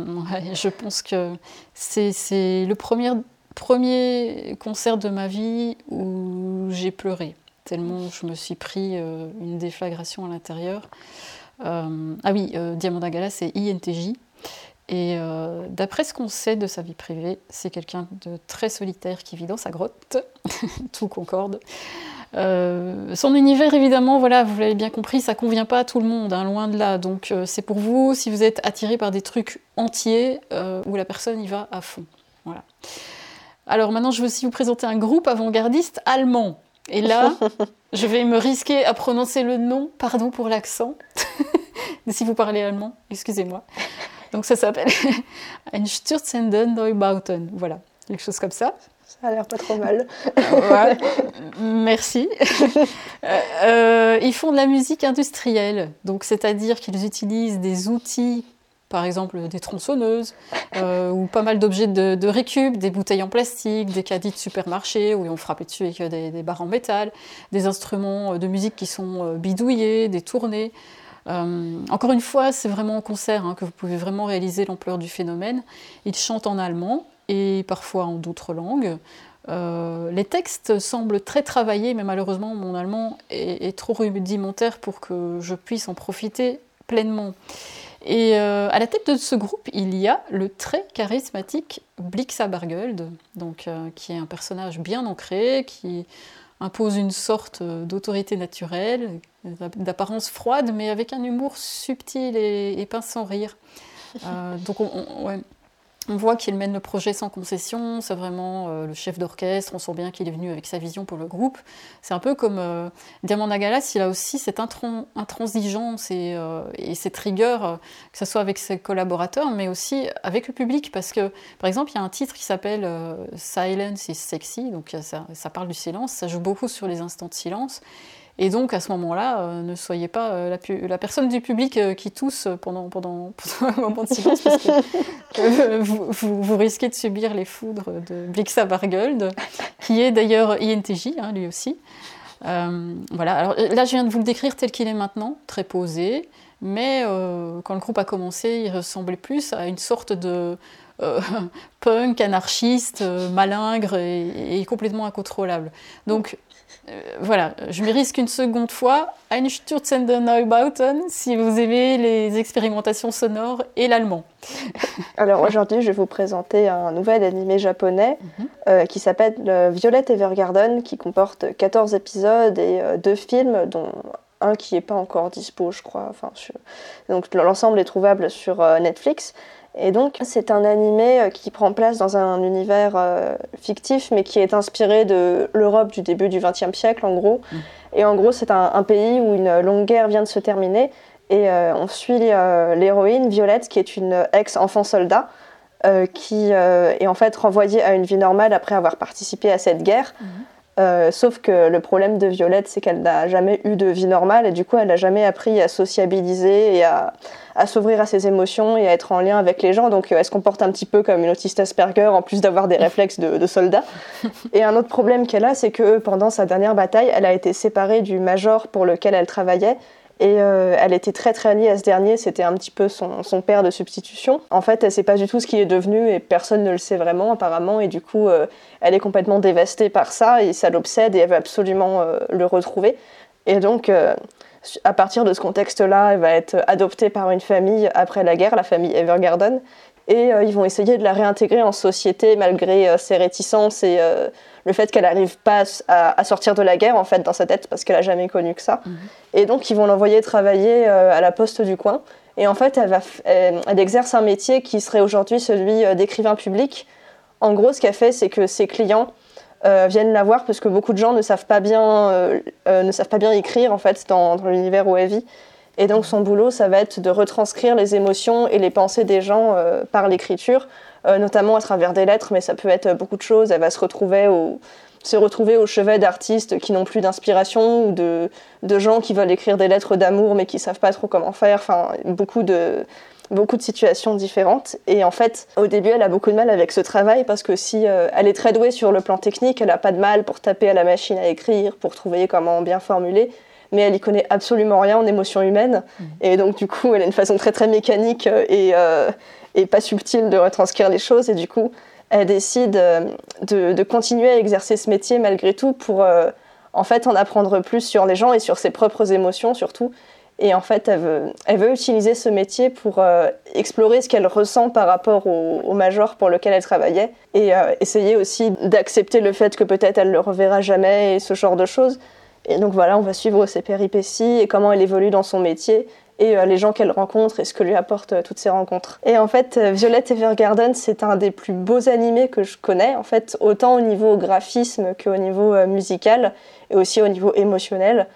je pense que c'est le premier, premier concert de ma vie où j'ai pleuré, tellement je me suis pris euh, une déflagration à l'intérieur. ah oui, Diamanda Galas, c'est INTJ. Et d'après ce qu'on sait de sa vie privée, c'est quelqu'un de très solitaire qui vit dans sa grotte, tout concorde. Euh, son univers, évidemment, voilà, vous l'avez bien compris, ça convient pas à tout le monde, hein, loin de là. Donc euh, c'est pour vous si vous êtes attiré par des trucs entiers où la personne y va à fond. Voilà. Alors maintenant, je veux aussi vous présenter un groupe avant-gardiste allemand. Et là, je vais me risquer à prononcer le nom, pardon pour l'accent, si vous parlez allemand, excusez-moi. Donc ça s'appelle Ein Stürzenden Neubauten. Voilà, quelque chose comme ça. Ça a l'air pas trop mal. Merci. Euh, euh, ils font de la musique industrielle, donc c'est-à-dire qu'ils utilisent des outils, par exemple des tronçonneuses, euh, ou pas mal d'objets de, récup, des bouteilles en plastique, des caddies de supermarché où ils ont frappé dessus avec des, des barres en métal, des instruments de musique qui sont bidouillés, des tournées. Euh, encore une fois, c'est vraiment en concert hein, que vous pouvez vraiment réaliser l'ampleur du phénomène. Ils chantent en allemand et parfois en d'autres langues. Euh, les textes semblent très travaillés, mais malheureusement, mon allemand est, trop rudimentaire pour que je puisse en profiter pleinement. Et euh, à la tête de ce groupe, il y a le très charismatique Blixa Bargeld, donc, qui est un personnage bien ancré, qui impose une sorte d'autorité naturelle, d'apparence froide, mais avec un humour subtil et, et pince sans rire. Euh, donc on, on voit qu'il mène le projet sans concession, c'est vraiment euh, le chef d'orchestre, on sent bien qu'il est venu avec sa vision pour le groupe. C'est un peu comme euh, Diamant Nagalas, il a aussi cette intransigeance et, euh, et cette rigueur, que ce soit avec ses collaborateurs, mais aussi avec le public, parce que, par exemple, il y a un titre qui s'appelle Silence is Sexy, donc ça, parle du silence, ça joue beaucoup sur les instants de silence, Et donc à ce moment-là, ne soyez pas la, personne du public qui tousse pendant, pendant, un moment de silence, parce que vous, risquez de subir les foudres de Blixa Bargold, qui est d'ailleurs INTJ, hein, lui aussi. voilà, alors là je viens de vous le décrire tel qu'il est maintenant, très posé, mais quand le groupe a commencé, il ressemblait plus à une sorte de euh, punk, anarchiste, euh, malingre et, complètement incontrôlable. Donc euh, voilà, je m'y risque une seconde fois. Ein Stürzende Neubauten, si vous aimez les expérimentations sonores et l'allemand. Alors aujourd'hui, je vais vous présenter un nouvel animé japonais mhm. qui s'appelle Violet Evergarden, qui comporte 14 épisodes et deux films, dont un qui n'est pas encore dispo, je crois. Enfin, Donc l'ensemble est trouvable sur Netflix. Et donc, c'est un animé euh, qui prend place dans un univers euh, fictif, mais qui est inspiré de l'Europe du début du XXe siècle, en gros. Mm. Et en gros, c'est un, pays où une longue guerre vient de se terminer. Et euh, on suit l'héroïne, Violette, qui est une ex-enfant soldat, qui est en fait renvoyée à une vie normale après avoir participé à cette guerre. Mm. Euh, sauf que le problème de Violette, c'est qu'elle n'a jamais eu de vie normale et du coup, elle n'a jamais appris à sociabiliser et à, s'ouvrir à ses émotions et à être en lien avec les gens. Donc, euh, elle se comporte un petit peu comme une autiste Asperger en plus d'avoir des réflexes de, de soldat. Et un autre problème qu'elle a, c'est que pendant sa dernière bataille, elle a été séparée du major pour lequel elle travaillait et euh, elle était très très liée à ce dernier, c'était un petit peu son, père de substitution. En fait, elle sait pas du tout ce qu'il est devenu et personne ne le sait vraiment apparemment. Et du coup, euh, elle est complètement dévastée par ça et ça l'obsède et elle veut absolument euh, le retrouver. Et donc, à partir de ce contexte-là, elle va être adoptée par une famille après la guerre, la famille Evergarden et ils vont essayer de la réintégrer en société malgré ses réticences et le fait qu'elle n'arrive pas à, sortir de la guerre en fait dans sa tête parce qu'elle a jamais connu que ça. Mhm. Et donc ils vont l'envoyer travailler à la poste du coin. Et en fait, elle, va elle, exerce un métier qui serait aujourd'hui celui d'écrivain public. En gros, ce qu'elle fait, c'est que ses clients viennent la voir parce que beaucoup de gens ne savent pas bien, ne savent pas bien écrire en fait dans, dans l'univers où elle vit. Et donc son boulot, ça va être de retranscrire les émotions et les pensées des gens euh, par l'écriture, euh, notamment à travers des lettres, mais ça peut être beaucoup de choses. Elle va se retrouver au, se retrouver au chevet d'artistes qui n'ont plus d'inspiration ou de, de, gens qui veulent écrire des lettres d'amour mais qui savent pas trop comment faire. Enfin, beaucoup de beaucoup de situations différentes. Et en fait, au début, elle a beaucoup de mal avec ce travail parce que si euh, elle est très douée sur le plan technique, elle n'a pas de mal pour taper à la machine à écrire, pour trouver comment bien formuler mais elle y connaît absolument rien en émotions humaines. Mm. Et donc, du coup, elle a une façon très, très mécanique euh, et, euh, et pas subtile de retranscrire les choses. Et du coup, elle décide euh, de, continuer à exercer ce métier malgré tout pour, en fait, en apprendre plus sur les gens et sur ses propres émotions surtout. Et en fait, elle veut, utiliser ce métier pour explorer ce qu'elle ressent par rapport au, au, major pour lequel elle travaillait et essayer aussi d'accepter le fait que peut-être elle le reverra jamais et ce genre de choses. Et donc voilà, on va suivre ses péripéties et comment elle évolue dans son métier et euh, les gens qu'elle rencontre et ce que lui apportent euh, toutes ces rencontres. Et en fait, euh, Violette Evergarden, c'est un des plus beaux animés que je connais, en fait, autant au niveau graphisme qu'au niveau musical et aussi au niveau émotionnel.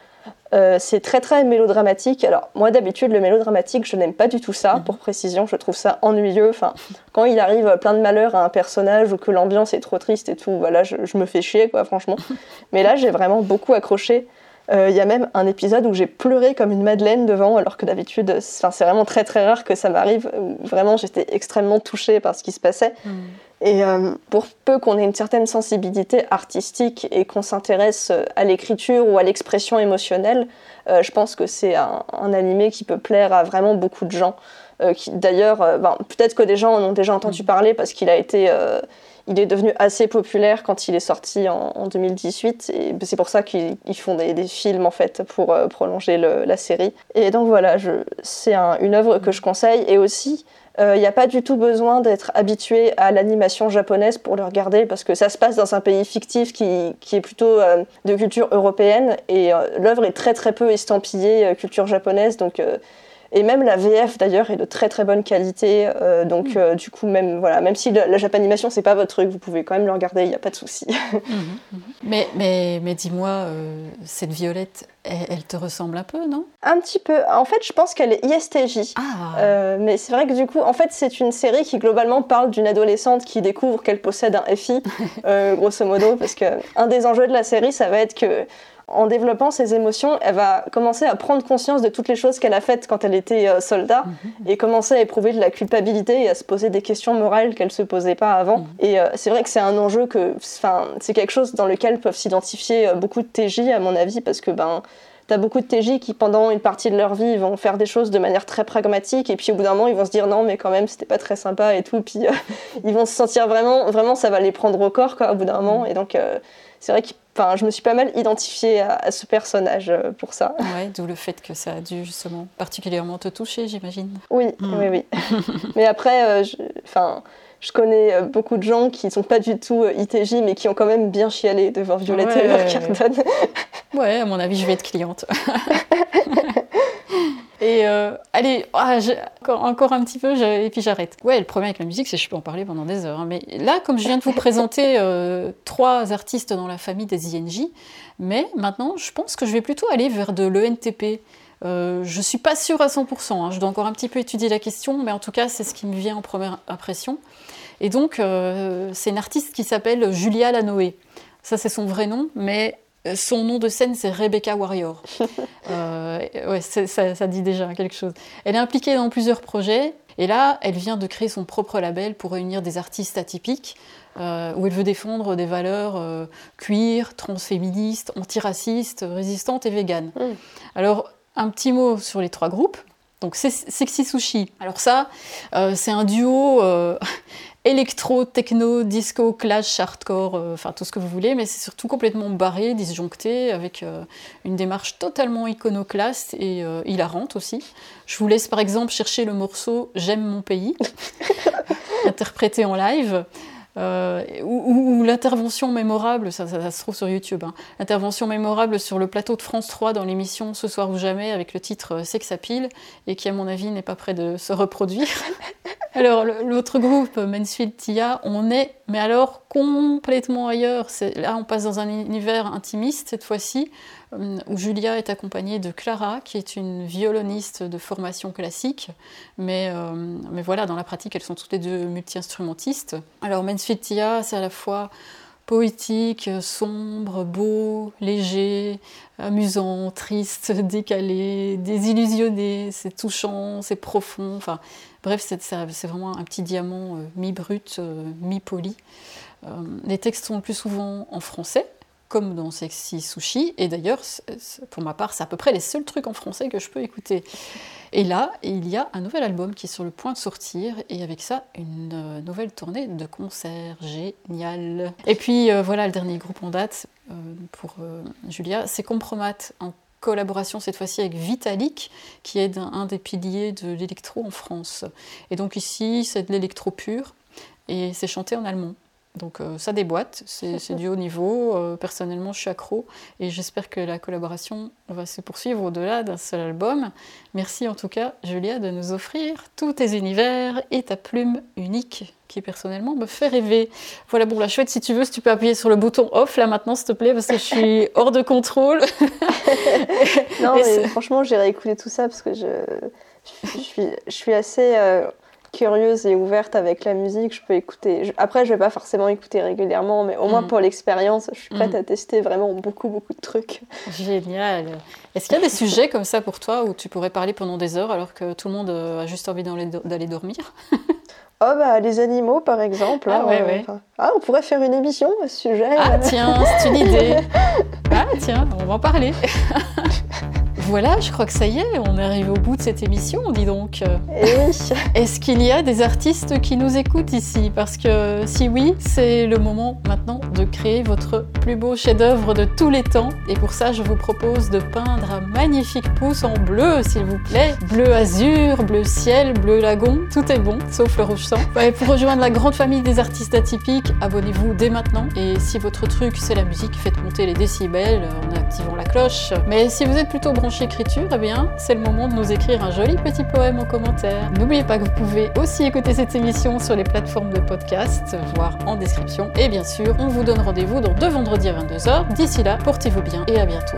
Euh, c'est très très mélodramatique. Alors moi d'habitude le mélodramatique je n'aime pas du tout ça. Mhm. Pour précision, je trouve ça ennuyeux. Enfin, quand il arrive plein de malheur à un personnage ou que l'ambiance est trop triste et tout, voilà, je, me fais chier quoi, franchement. Mais là j'ai vraiment beaucoup accroché. Euh, il y a même un épisode où j'ai pleuré comme une madeleine devant, alors que d'habitude, c'est vraiment très très rare que ça m'arrive. Vraiment, j'étais extrêmement touchée par ce qui se passait. Mhm. Et euh, pour peu qu'on ait une certaine sensibilité artistique et qu'on s'intéresse euh, à l'écriture ou à l'expression émotionnelle, euh, je pense que c'est un, animé qui peut plaire à vraiment beaucoup de gens. D'ailleurs, ben, peut-être que des gens en ont déjà entendu mm. parler parce qu'il a été, il est devenu assez populaire quand il est sorti en, 2018 et c'est pour ça qu'ils font des, films en fait pour prolonger la série. Et donc voilà, c'est une œuvre que je conseille et aussi il euh, n'y a pas du tout besoin d'être habitué à l'animation japonaise pour le regarder parce que ça se passe dans un pays fictif qui, est plutôt euh, de culture européenne et euh, l'œuvre est très très peu estampillée culture japonaise donc et même la VF d'ailleurs est de très très bonne qualité. Euh, donc mm. euh, du coup même voilà, même si la, japanimation c'est pas votre truc, vous pouvez quand même le regarder, il n'y a pas de souci. Mhm, mhm. Mais mais mais dis-moi, euh, cette Violette, elle, te ressemble un peu, non? Un petit peu. En fait, je pense qu'elle est ISTJ. Ah. mais c'est vrai que du coup, en fait, c'est une série qui globalement parle d'une adolescente qui découvre qu'elle possède un FI, grosso modo, parce que un des enjeux de la série, ça va être que en développant ses émotions, elle va commencer à prendre conscience de toutes les choses qu'elle a faites quand elle était euh, soldat mhm. et commencer à éprouver de la culpabilité et à se poser des questions morales qu'elle se posait pas avant. Mhm. Et euh, c'est vrai que c'est un enjeu que, enfin, c'est quelque chose dans lequel peuvent s'identifier euh, beaucoup de TJ à mon avis parce que ben T'as beaucoup de TJ qui, pendant une partie de leur vie, vont faire des choses de manière très pragmatique, et puis au bout d'un moment, ils vont se dire non, mais quand même, c'était pas très sympa et tout. Puis ils vont se sentir vraiment, vraiment, ça va les prendre au corps, quoi, au bout d'un moment. Et donc, c'est vrai que enfin, je me suis pas mal identifiée à, ce personnage euh, pour ça. Ouais, d'où le fait que ça a dû justement particulièrement te toucher, j'imagine. Oui, hmm. oui, oui. mais après, euh, je, enfin, je connais euh, beaucoup de gens qui sont pas du tout ITJ, mais qui ont quand même bien chialé devant Violette ouais, Evergarden. ouais, à mon avis, je vais être cliente. Et euh, allez, ah, encore, un petit peu, et puis j'arrête. Ouais, le problème avec la musique, c'est que je peux en parler pendant des heures. Hein. Mais là, comme je viens de vous présenter euh, trois artistes dans la famille des INJ, mais maintenant, je pense que je vais plutôt aller vers de l'ENTP. Euh, je suis pas sûre à 100%, hein. je dois encore un petit peu étudier la question, mais en tout cas, c'est ce qui me vient en première impression. Et donc, euh, c'est une artiste qui s'appelle Julia Lanoé. Ça, c'est son vrai nom, mais son nom de scène, c'est Rebecca Warrior. Euh, ouais, ça, dit déjà quelque chose. Elle est impliquée dans plusieurs projets. Et là, elle vient de créer son propre label pour réunir des artistes atypiques, euh, où elle veut défendre des valeurs euh, queer, transféministes, antiracistes, résistantes et véganes. Mm. Alors, un petit mot sur les trois groupes. Donc, Sexy Sushi. Alors ça, c'est un duo électro, techno, disco, clash, hardcore, euh, enfin tout ce que vous voulez, mais c'est surtout complètement barré, disjoncté, avec euh, une démarche totalement iconoclaste et euh, hilarante aussi. Je vous laisse par exemple chercher le morceau J'aime mon pays, interprété en live. Euh, ou, l'intervention mémorable, ça, se trouve sur YouTube, hein. l'intervention mémorable sur le plateau de France 3 dans l'émission Ce soir ou jamais avec le titre euh, Sex Appeal et qui à mon avis n'est pas prêt de se reproduire. alors l'autre groupe, Mansfield Tia, on est mais alors complètement ailleurs. Là on passe dans un univers intimiste cette fois-ci où Julia est accompagnée de Clara, qui est une violoniste de formation classique, mais, euh, mais voilà, dans la pratique, elles sont toutes les deux multi-instrumentistes. Alors Mansfield Tia, c'est à la fois poétique, sombre, beau, léger, amusant, triste, décalé, désillusionné, c'est touchant, c'est profond, enfin bref, c'est vraiment un petit diamant euh, mi-brut, mi-poli. les textes sont le plus souvent en français, comme dans Sexy Sushi. Et d'ailleurs, pour ma part, c'est à peu près les seuls trucs en français que je peux écouter. Et là, il y a un nouvel album qui est sur le point de sortir, et avec ça, une euh, nouvelle tournée de concerts. Génial. Et puis euh, voilà, le dernier groupe en date euh, pour Julia, c'est Compromat, en collaboration cette fois-ci avec Vitalik, qui est un des piliers de l'électro en France. Et donc ici, c'est de l'électro pur, et c'est chanté en allemand. Donc euh, ça déboîte, c'est du haut niveau. Euh, personnellement, je suis accro et j'espère que la collaboration va se poursuivre au-delà d'un seul album. Merci en tout cas, Julia, de nous offrir tous tes univers et ta plume unique qui personnellement me fait rêver. Voilà, bon, la chouette, si tu veux, si tu peux appuyer sur le bouton off là maintenant, s'il te plaît, parce que je suis hors de contrôle. non, mais franchement, j'ai réécouté tout ça parce que je, je, suis, je suis assez. Euh, curieuse et ouverte avec la musique, je peux écouter. Après, je vais pas forcément écouter régulièrement, mais au moins mm. pour l'expérience, je suis prête mm. à tester vraiment beaucoup, beaucoup de trucs. Génial. Est-ce qu'il y a des sujets comme ça pour toi où tu pourrais parler pendant des heures alors que tout le monde a juste envie d'aller dormir? Oh bah les animaux par exemple. Ah, ouais, ouais. ah on pourrait faire une émission à ce sujet. Ah tiens, c'est une idée. ah tiens, on va en parler. Voilà, je crois que ça y est, on est arrivé au bout de cette émission, dis donc. Eh Est-ce qu'il y a des artistes qui nous écoutent ici? Parce que si oui, c'est le moment maintenant de créer votre plus beau chef-d'œuvre de tous les temps. Et pour ça, je vous propose de peindre un magnifique pouce en bleu, s'il vous plaît. Bleu azur, bleu ciel, bleu lagon, tout est bon, sauf le rouge sang. pour rejoindre la grande famille des artistes atypiques, abonnez-vous dès maintenant. Et si votre truc c'est la musique, faites monter les décibels en activant la cloche. Mais si vous êtes plutôt branché écriture, eh bien, c'est le moment de nous écrire un joli petit poème en commentaire. N'oubliez pas que vous pouvez aussi écouter cette émission sur les plateformes de podcast, voire en description. Et bien sûr, on vous donne rendez-vous dans deux vendredis à 22h. D'ici là, portez-vous bien et à bientôt.